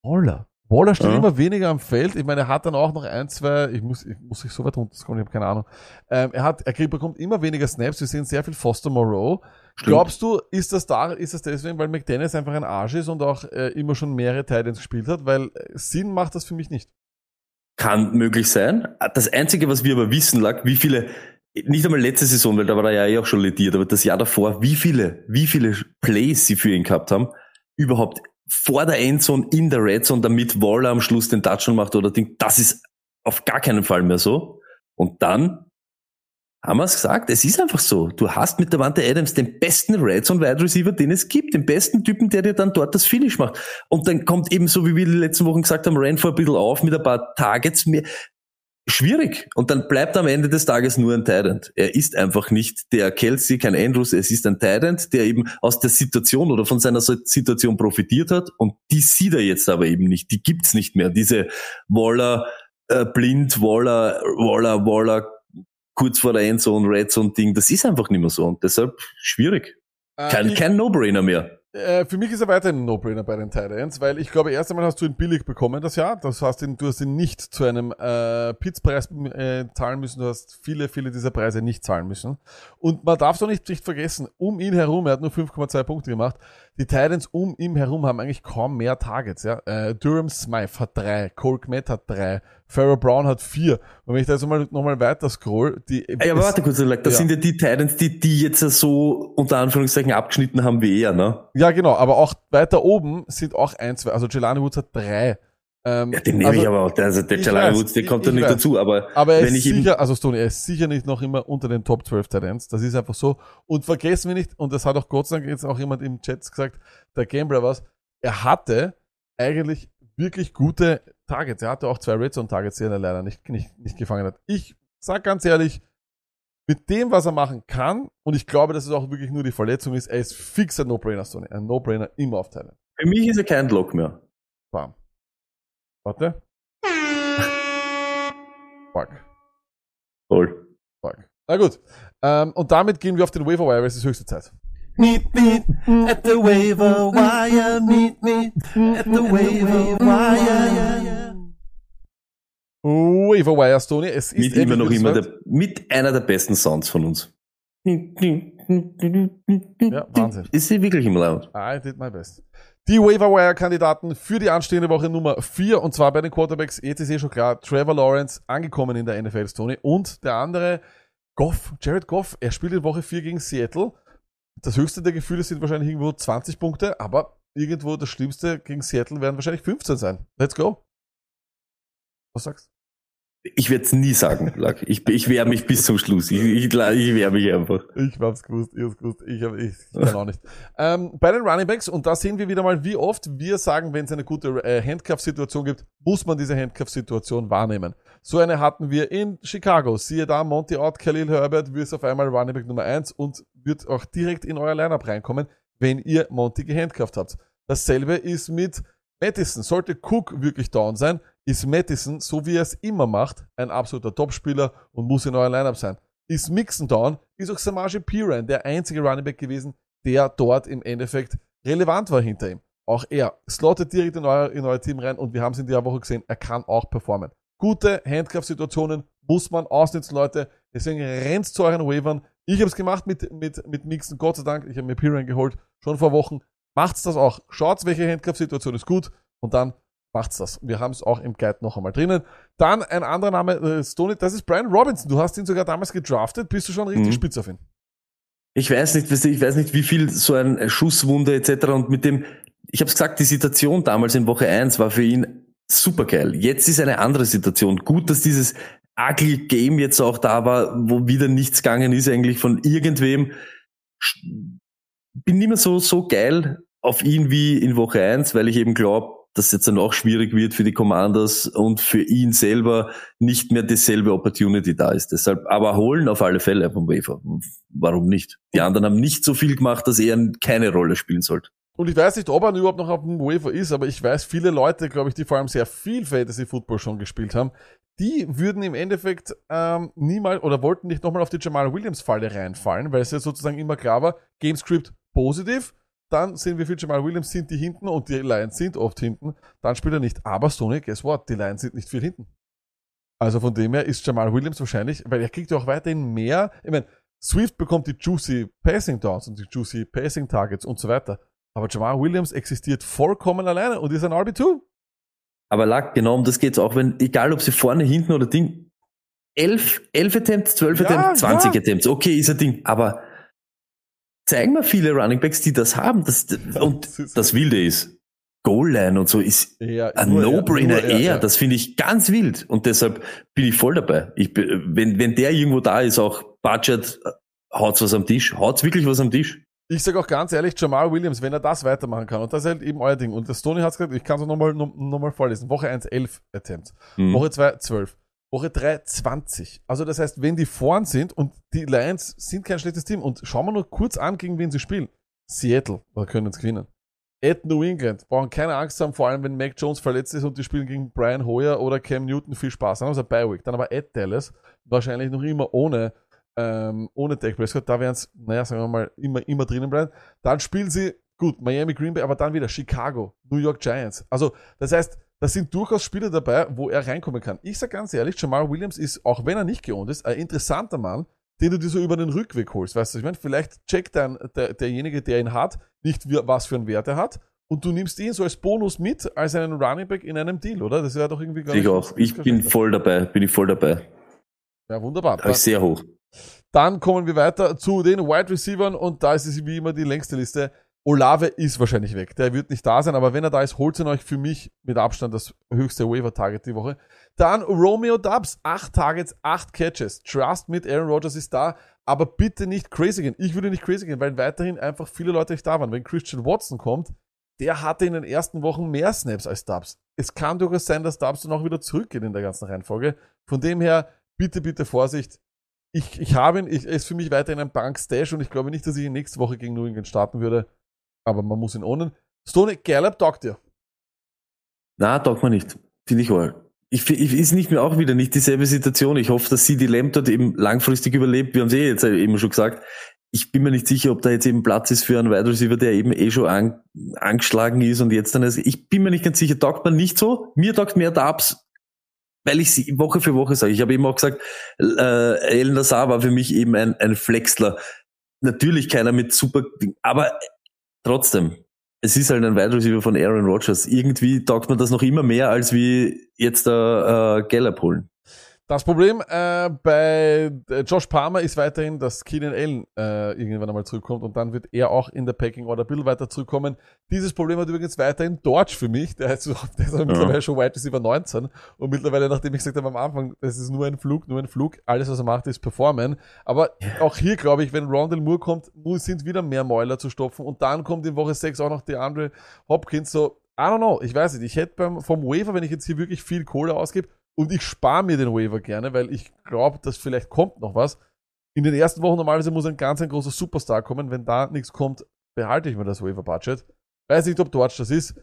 Speaker 2: Waller. Waller steht
Speaker 1: Ja.
Speaker 2: immer weniger am Feld. Ich meine, er hat dann auch noch ein, zwei, ich muss, ich muss sich so weit runterkommen, ich habe keine Ahnung. Ähm, er hat, er kriegt, bekommt immer weniger Snaps. Wir sehen sehr viel Foster Moreau.
Speaker 1: Stimmt.
Speaker 2: Glaubst du, ist das da, ist das deswegen, weil McDennis einfach ein Arsch ist und auch äh, immer schon mehrere Titans gespielt hat? Weil äh, Sinn macht das für mich nicht.
Speaker 1: Kann möglich sein. Das Einzige, was wir aber wissen, lag, wie viele, nicht einmal letzte Saison, weil da war er ja eh auch schon lediert, aber das Jahr davor, wie viele, wie viele Plays sie für ihn gehabt haben, überhaupt vor der Endzone, in der Red Zone, damit Waller am Schluss den Touchdown macht oder Ding, das ist auf gar keinen Fall mehr so. Und dann haben wir es gesagt, es ist einfach so. Du hast mit Davante Adams den besten Red Zone Wide Receiver, den es gibt, den besten Typen, der dir dann dort das Finish macht. Und dann kommt eben so, wie wir die letzten Wochen gesagt haben, Renfro ein bisschen auf mit ein paar Targets mehr. Schwierig. Und dann bleibt am Ende des Tages nur ein Tident. Er ist einfach nicht der Kelsey, kein Andrews, es ist ein Tident, der eben aus der Situation oder von seiner Situation profitiert hat. Und die sieht er jetzt aber eben nicht. Die gibt's nicht mehr. Diese Waller, äh, blind, Waller, Waller, Waller, kurz vor der Endzone, Red Zone Ding, das ist einfach nicht mehr so. Und deshalb schwierig. Kein,
Speaker 2: Äh, ich,
Speaker 1: kein No-Brainer mehr.
Speaker 2: Äh, für mich ist er weiterhin ein No-Brainer bei den Titans, weil ich glaube, erst einmal hast du ihn billig bekommen das Jahr. Das heißt, du hast ihn nicht zu einem äh, Pitzpreis äh, zahlen müssen. Du hast viele, viele dieser Preise nicht zahlen müssen. Und man darf doch nicht, nicht vergessen, um ihn herum, er hat nur 5,2 Punkte gemacht. Die Titans um ihn herum haben eigentlich kaum mehr Targets. Ja? Äh, Durham Smythe hat drei, Cole Kmet hat drei, Farrah Brown hat vier. Und wenn ich da jetzt nochmal noch mal weiter scroll, die
Speaker 1: Ja, aber warte kurz, das
Speaker 2: ja.
Speaker 1: sind ja die Titans, die, die jetzt so unter Anführungszeichen abgeschnitten haben wie er, ne?
Speaker 2: Ja, genau, aber auch weiter oben sind auch ein, zwei, also Jelani Woods hat drei. Ähm,
Speaker 1: Ja, den nehme
Speaker 2: also,
Speaker 1: ich aber auch. Also der Jalari Woods, der kommt da
Speaker 2: ich
Speaker 1: nicht
Speaker 2: weiß.
Speaker 1: dazu, aber,
Speaker 2: Aber er
Speaker 1: wenn
Speaker 2: ist
Speaker 1: ich
Speaker 2: sicher, also Stoney, er ist sicher nicht noch immer unter den Top 12 Talents. Das ist einfach so. Und vergessen wir nicht, und das hat auch Gott sei Dank jetzt auch jemand im Chat gesagt, der Gambler was, er hatte eigentlich wirklich gute Targets. Er hatte auch zwei Red Zone Targets, die er leider nicht, nicht, nicht gefangen hat. Ich sag ganz ehrlich, mit dem, was er machen kann, und ich glaube, dass es auch wirklich nur die Verletzung ist, er ist fix ein No-Brainer, Stoney. Ein No-Brainer immer aufteilen.
Speaker 1: für mich ist er kein Lock mehr.
Speaker 2: Bam. Warte. Fuck.
Speaker 1: Voll.
Speaker 2: Fuck. Na gut. Ähm, und damit gehen wir auf den Waiver Wire, weil es ist höchste Zeit.
Speaker 7: Meet me at the waiver wire. Meet me at the waiver wire.
Speaker 2: Waiver Wire, Stoney. Es ist
Speaker 1: Mit immer noch immer der, mit einer der besten Sounds von uns.
Speaker 2: Ja, Wahnsinn.
Speaker 1: Ist sie wirklich im Lounge?
Speaker 2: I did my best. Die Waiver-Wire-Kandidaten für die anstehende Woche Nummer 4 und zwar bei den Quarterbacks, jetzt ist eh schon klar, Trevor Lawrence angekommen in der NFL, Tony. Und der andere, Goff, Jared Goff, er spielt in Woche 4 gegen Seattle. Das höchste der Gefühle sind wahrscheinlich irgendwo 20 Punkte, aber irgendwo das Schlimmste gegen Seattle werden wahrscheinlich 15 sein. Let's go. Was sagst?
Speaker 1: Ich werde es nie sagen, Lack. Ich, ich wehre mich bis zum Schluss. Ich, ich, ich wehre mich einfach.
Speaker 2: Ich hab's gewusst, ihr hab's gewusst, ich, hab, ich, ich kann auch nicht. ähm, bei den Running Backs, und da sehen wir wieder mal, wie oft wir sagen, wenn es eine gute äh, Handcuff-Situation gibt, muss man diese Handcuff-Situation wahrnehmen. So eine hatten wir in Chicago. Siehe da, Monty Ott, Khalil Herbert wird auf einmal Running Back Nummer 1 und wird auch direkt in euer Lineup reinkommen, wenn ihr Monty gehandcuffed habt. Dasselbe ist mit Madison. Sollte Cook wirklich down sein, ist Madison, so wie er es immer macht, ein absoluter Topspieler und muss in euer Lineup sein. Ist Mixon down, ist auch Samaje Piran der einzige Running Back gewesen, der dort im Endeffekt relevant war hinter ihm. Auch er slottet direkt in euer, in euer Team rein und wir haben es in der Woche gesehen, er kann auch performen. Gute Handcuff-Situationen muss man ausnutzen, Leute. Deswegen rennt zu euren Wavern. Ich habe es gemacht mit, mit, mit Mixon, Gott sei Dank. Ich habe mir Piran geholt, schon vor Wochen. Macht's das auch. Schaut, welche Handcuff-Situation ist gut und dann macht's das. Wir haben es auch im Guide noch einmal drinnen. Dann ein anderer Name, äh, Stoney, das ist Brian Robinson. Du hast ihn sogar damals gedraftet. Bist du schon richtig
Speaker 1: Mhm.
Speaker 2: spitz auf ihn?
Speaker 1: Ich weiß nicht, ich weiß nicht, wie viel so ein Schusswunde etc. und mit dem, ich habe gesagt, die Situation damals in Woche 1 war für ihn super geil. Jetzt ist eine andere Situation. Gut, dass dieses ugly Game jetzt auch da war, wo wieder nichts gegangen ist eigentlich von irgendwem. Bin nicht mehr so, so geil auf ihn wie in Woche 1, weil ich eben glaube, dass jetzt dann auch schwierig wird für die Commanders und für ihn selber nicht mehr dieselbe Opportunity da ist. Deshalb, aber holen auf alle Fälle vom Wafer. Warum nicht? Die anderen haben nicht so viel gemacht, dass er keine Rolle spielen sollte.
Speaker 2: Und ich weiß nicht, ob er überhaupt noch auf dem Waiver ist, aber ich weiß, viele Leute, glaube ich, die vor allem sehr viel Fantasy Football schon gespielt haben, die würden im Endeffekt ähm, niemals oder wollten nicht nochmal auf die Jamal Williams Falle reinfallen, weil es ja sozusagen immer klar war, Gamescript positiv, dann sehen wir für Jamal Williams sind die hinten und die Lions sind oft hinten, dann spielt er nicht. Aber Stoney, guess what? Die Lions sind nicht viel hinten. Also von dem her ist Jamal Williams wahrscheinlich, weil er kriegt ja auch weiterhin mehr, ich meine, Swift bekommt die juicy Passing Downs und die juicy Passing Targets und so weiter. Aber Jamal Williams existiert vollkommen alleine und ist ein RB2.
Speaker 1: Aber lag, genau um das geht's auch, wenn, egal ob sie vorne, hinten oder Ding, elf, elf Attempts, zwölf
Speaker 2: Ja,
Speaker 1: Attempts, 20
Speaker 2: ja.
Speaker 1: Attempts, okay, ist ein Ding, aber zeigen mir viele Running Backs, die das haben, das, und
Speaker 2: Das
Speaker 1: Wilde ist, Goal-Line und so ist
Speaker 2: Ja,
Speaker 1: ein
Speaker 2: er,
Speaker 1: No-Brainer
Speaker 2: er,
Speaker 1: eher,
Speaker 2: ja.
Speaker 1: das finde ich ganz wild und deshalb bin ich voll dabei. Ich, wenn, wenn der irgendwo da ist, auch Budget, äh, haut's was am Tisch, haut's wirklich was am Tisch.
Speaker 2: Ich sage auch ganz ehrlich, Jamal Williams, wenn er das weitermachen kann, und das ist halt eben euer Ding. Und das Tony hat gesagt, ich kann es nochmal noch, mal vorlesen. Woche 1, 11 Attempts.
Speaker 1: Hm.
Speaker 2: Woche 2, 12. Woche 3, 20. Also das heißt, wenn die vorn sind und die Lions sind kein schlechtes Team und schauen wir nur kurz an, gegen wen sie spielen. Seattle, da können uns gewinnen. At New England, brauchen keine Angst haben, vor allem wenn Mac Jones verletzt ist und die spielen gegen Brian Hoyer oder Cam Newton, viel Spaß. Dann haben sie bei Week. Dann aber at Dallas, wahrscheinlich noch immer ohne, ähm, ohne Dak Prescott. Da werden es, naja, sagen wir mal, immer, immer drinnen bleiben. Dann spielen sie, gut, Miami Green Bay, aber dann wieder Chicago, New York Giants. Also, das heißt, da sind durchaus Spieler dabei, wo er reinkommen kann. Ich sag ganz ehrlich, Jamal Williams ist, auch wenn er nicht geohnt ist, ein interessanter Mann, den du dir so über den Rückweg holst. Weißt du, ich meine, vielleicht checkt dann der, derjenige, der ihn hat, nicht was für einen Wert er hat. Und du nimmst ihn so als Bonus mit, als einen Running Back in einem Deal, oder? Das wäre doch irgendwie gar
Speaker 1: Ich auch. Ich bin voll dabei, bin ich voll dabei.
Speaker 2: Ja, wunderbar.
Speaker 1: Habe ich sehr hoch.
Speaker 2: Dann kommen wir weiter zu den Wide Receivers und da ist es wie immer die längste Liste. Olave ist wahrscheinlich weg. Der wird nicht da sein, aber wenn er da ist, holt ihn euch für mich mit Abstand das höchste Waiver-Target die Woche. Dann Romeo Dubs. Acht Targets, acht Catches. Trust mit Aaron Rodgers ist da, aber bitte nicht crazy gehen. Ich würde nicht crazy gehen, weil weiterhin einfach viele Leute nicht da waren. Wenn Christian Watson kommt, der hatte in den ersten Wochen mehr Snaps als Dubs. Es kann durchaus sein, dass Dubs dann auch wieder zurückgeht in der ganzen Reihenfolge. Von dem her, bitte, bitte Vorsicht ich, ich habe ihn, ich, er ist für mich weiterhin ein Bank-Stash und ich glaube nicht, dass ich ihn nächste Woche gegen New England starten würde. Aber man muss ihn ownen. Stoney Gallup taugt dir.
Speaker 1: Na, taugt man nicht. Finde ich all. Ich, ich, ist nicht mehr auch wieder nicht dieselbe Situation. Ich hoffe, dass sie die Lamb dort eben langfristig überlebt. Wir haben es eh jetzt eben schon gesagt. Ich bin mir nicht sicher, ob da jetzt eben Platz ist für einen Wide Receiver, der eben eh schon an, angeschlagen ist und jetzt dann ist. Ich bin mir nicht ganz sicher, taugt man nicht so. Mir taugt mehr Dubs, weil ich sie Woche für Woche sage. Ich habe eben auch gesagt, äh, El Nassar war für mich eben ein, ein Flexler. natürlich keiner mit super, aber trotzdem, es ist halt ein Wide Receiver von Aaron Rodgers. Irgendwie taugt man das noch immer mehr, als wie jetzt der äh, Gallup holen.
Speaker 2: Das Problem äh, bei äh, Josh Palmer ist weiterhin, dass Keenan Allen äh, irgendwann einmal zurückkommt und dann wird er auch in der Packing Order Bill weiter zurückkommen. Dieses Problem hat übrigens weiterhin Dortch für mich. Der ist, der ist mittlerweile schon Wide Receiver 19 und mittlerweile, nachdem ich gesagt habe am Anfang, es ist nur ein Flug, nur ein Flug, alles was er macht ist performen. Aber auch hier glaube ich, wenn Rondell Moore kommt, sind wieder mehr Mäuler zu stopfen und dann kommt in Woche 6 auch noch der Andre Hopkins so, I don't know, ich weiß nicht, ich hätte beim, vom Waiver, wenn ich jetzt hier wirklich viel Kohle ausgebe, und ich spare mir den Waiver gerne, weil ich glaube, dass vielleicht kommt noch was. In den ersten Wochen normalerweise muss ein ganz ein großer Superstar kommen. Wenn da nichts kommt, behalte ich mir das Waiver-Budget. Weiß nicht, ob Dodge das ist.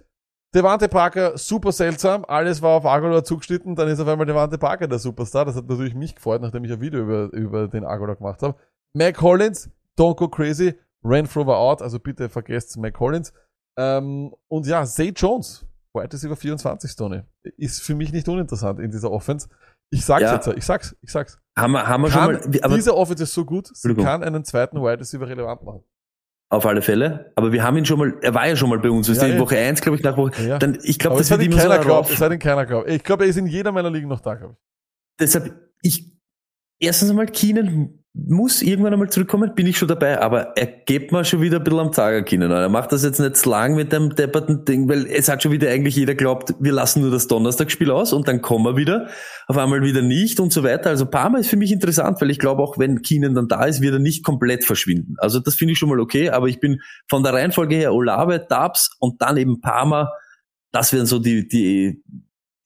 Speaker 2: Devante Parker, super seltsam. Alles war auf Agolor zugeschnitten. Dann ist auf einmal Devante Parker der Superstar. Das hat natürlich mich gefreut, nachdem ich ein Video über, über den Agolor gemacht habe. Mac Hollins, don't go crazy. Renfro war out, also bitte vergesst Mac Hollins. Ähm, und ja, Zay Jones, Wide Receiver 24, Tony. Ist für mich nicht uninteressant in dieser Offense. Ich sag's ja. jetzt, ich sag's, ich sag's.
Speaker 1: Haben wir, haben wir
Speaker 2: kann,
Speaker 1: schon mal,
Speaker 2: aber, diese Offense ist so gut, sie kann einen zweiten Wide Receiver relevant machen.
Speaker 1: Auf alle Fälle. Aber wir haben ihn schon mal, er war ja schon mal bei uns, ja, in Woche 1, glaube ich, nach Woche, ja. dann, ich glaube, das
Speaker 2: wird ihm keiner so glaubt, Es hat ihn keiner glaubt. Ich glaube, er ist in jeder meiner Ligen noch da, glaube ich.
Speaker 1: Deshalb, ich, erstens einmal, Keenan muss irgendwann einmal zurückkommen, bin ich schon dabei, aber er geht mir schon wieder ein bisschen am Zager können. Er macht das jetzt nicht so lang mit dem depperten Ding, weil es hat schon wieder eigentlich jeder glaubt, wir lassen nur das Donnerstagsspiel aus und dann kommen wir wieder, auf einmal wieder nicht und so weiter. Also Parma ist für mich interessant, weil ich glaube auch, wenn Keenan dann da ist, wird er nicht komplett verschwinden. Also das finde ich schon mal okay, aber ich bin von der Reihenfolge her Olave, Dabs und dann eben Parma, das wären so die, die,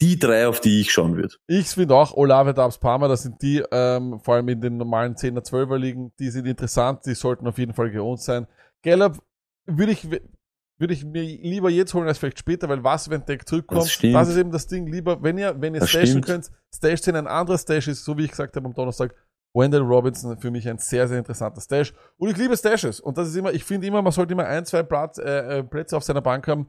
Speaker 1: die drei, auf die ich schauen würde.
Speaker 2: Ich finde auch Olave Dabs Palmer, das sind die, ähm, vor allem in den normalen 10er, 12er Ligen, die sind interessant, die sollten auf jeden Fall geohnt sein. Gallup würde ich, würde ich mir lieber jetzt holen als vielleicht später, weil was, wenn Deck zurückkommt, das, das, ist eben das Ding, lieber, wenn ihr, wenn ihr das stashen stimmt. könnt, Stash 10 ein anderer Stash ist, so wie ich gesagt habe am Donnerstag, Wendell Robinson für mich ein sehr, sehr interessanter Stash. Und ich liebe Stashes. Und das ist immer, ich finde immer, man sollte immer ein, zwei Platz, äh, äh Plätze auf seiner Bank haben,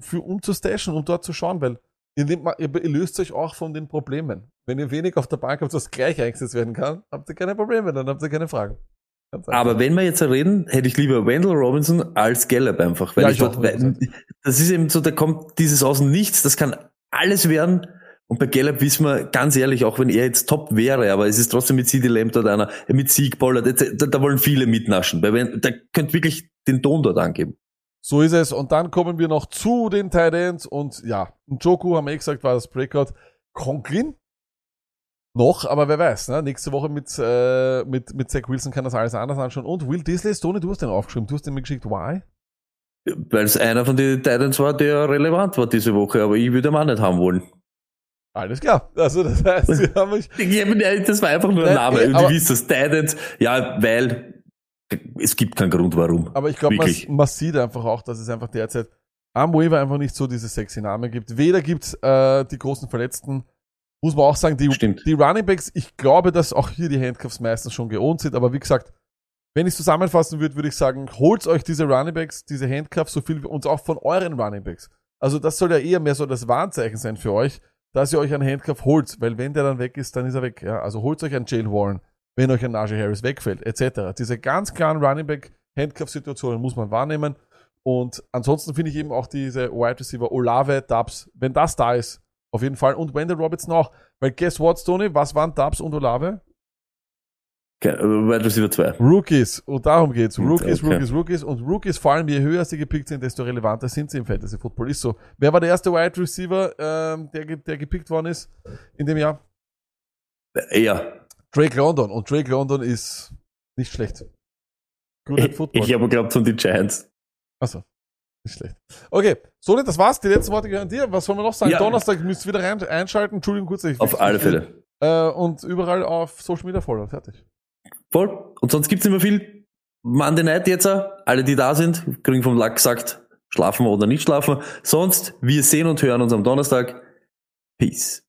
Speaker 2: für, um zu stashen und dort zu schauen, weil Ihr, mal, ihr löst euch auch von den Problemen. Wenn ihr wenig auf der Bank habt, was gleich eingesetzt werden kann, habt ihr keine Probleme, dann habt ihr keine Fragen.
Speaker 1: Aber wenn wir jetzt reden, hätte ich lieber Wendell Robinson als Gallup einfach. Weil ja, ich, dort, weil, das ist eben so, da kommt dieses aus dem Nichts, das kann alles werden. Und bei Gallup wissen wir ganz ehrlich, auch wenn er jetzt top wäre, aber es ist trotzdem mit CD Lamb dort einer, mit Sieg Pollard, da, da wollen viele mitnaschen. Weil da könnt wirklich den Ton dort angeben.
Speaker 2: So ist es. Und dann kommen wir noch zu den Titans. Und ja, Joku, haben wir eh gesagt, war das Breakout. Conklin? Noch, aber wer weiß, ne? Nächste Woche mit, äh, mit, mit Zach Wilson kann das alles anders anschauen. Und Will Disley, Tony, du hast den aufgeschrieben. Du hast den mir geschickt. Why?
Speaker 1: Weil es einer von den Titans war, der relevant war diese Woche, aber ich würde ihn auch nicht haben wollen.
Speaker 2: Alles klar. Also das heißt, wir haben mich.
Speaker 1: das war einfach nur ein Name. Äh, du wisst das, Titans, ja, weil es gibt keinen Grund, warum.
Speaker 2: Aber ich glaube, man, man, sieht einfach auch, dass es einfach derzeit am Waiver einfach nicht so diese sexy Namen gibt. Weder gibt es äh, die großen Verletzten, muss man auch sagen, die, die Running Backs, ich glaube, dass auch hier die Handcuffs meistens schon geohnt sind, aber wie gesagt, wenn ich zusammenfassen würde, würde ich sagen, holt euch diese Running Backs, diese Handcuffs, so viel wie uns auch von euren Running Backs. Also das soll ja eher mehr so das Warnzeichen sein für euch, dass ihr euch einen Handcuff holt, weil wenn der dann weg ist, dann ist er weg. Ja? Also holt euch einen Jalen Warren, wenn euch ein Najee Harris wegfällt, etc. Diese ganz klaren Running Back Handcuff-Situationen muss man wahrnehmen. Und ansonsten finde ich eben auch diese Wide Receiver Olave, Dubs, wenn das da ist, auf jeden Fall. Und Wendell Robertson auch. Weil guess what, Tony? Was waren Dubs und Olave?
Speaker 1: Okay, Wide Receiver 2.
Speaker 2: Rookies. Und darum geht's. Rookies, okay. Rookies, Rookies. Und Rookies, vor allem je höher sie gepickt sind, desto relevanter sind sie im Fantasy Football. Ist so. Wer war der erste Wide Receiver, ähm, der, der gepickt worden ist in dem Jahr?
Speaker 1: Ja.
Speaker 2: Drake London. Und Drake London ist nicht schlecht.
Speaker 1: Gut ich, Football. Ich habe geglaubt von den Giants.
Speaker 2: Achso. Nicht schlecht. Okay, so das war's. Die letzten Worte gehören dir. Was soll man noch sagen? Ja. Donnerstag müsst ihr wieder rein, einschalten. Entschuldigung kurz. Ich
Speaker 1: auf alle Fälle.
Speaker 2: Äh, und überall auf Social Media folgen. Fertig.
Speaker 1: Voll. Und sonst gibt's nicht mehr viel. Monday Night jetzt. Alle, die da sind, kriegen vom Lack gesagt, schlafen wir oder nicht schlafen. Sonst, wir sehen und hören uns am Donnerstag. Peace.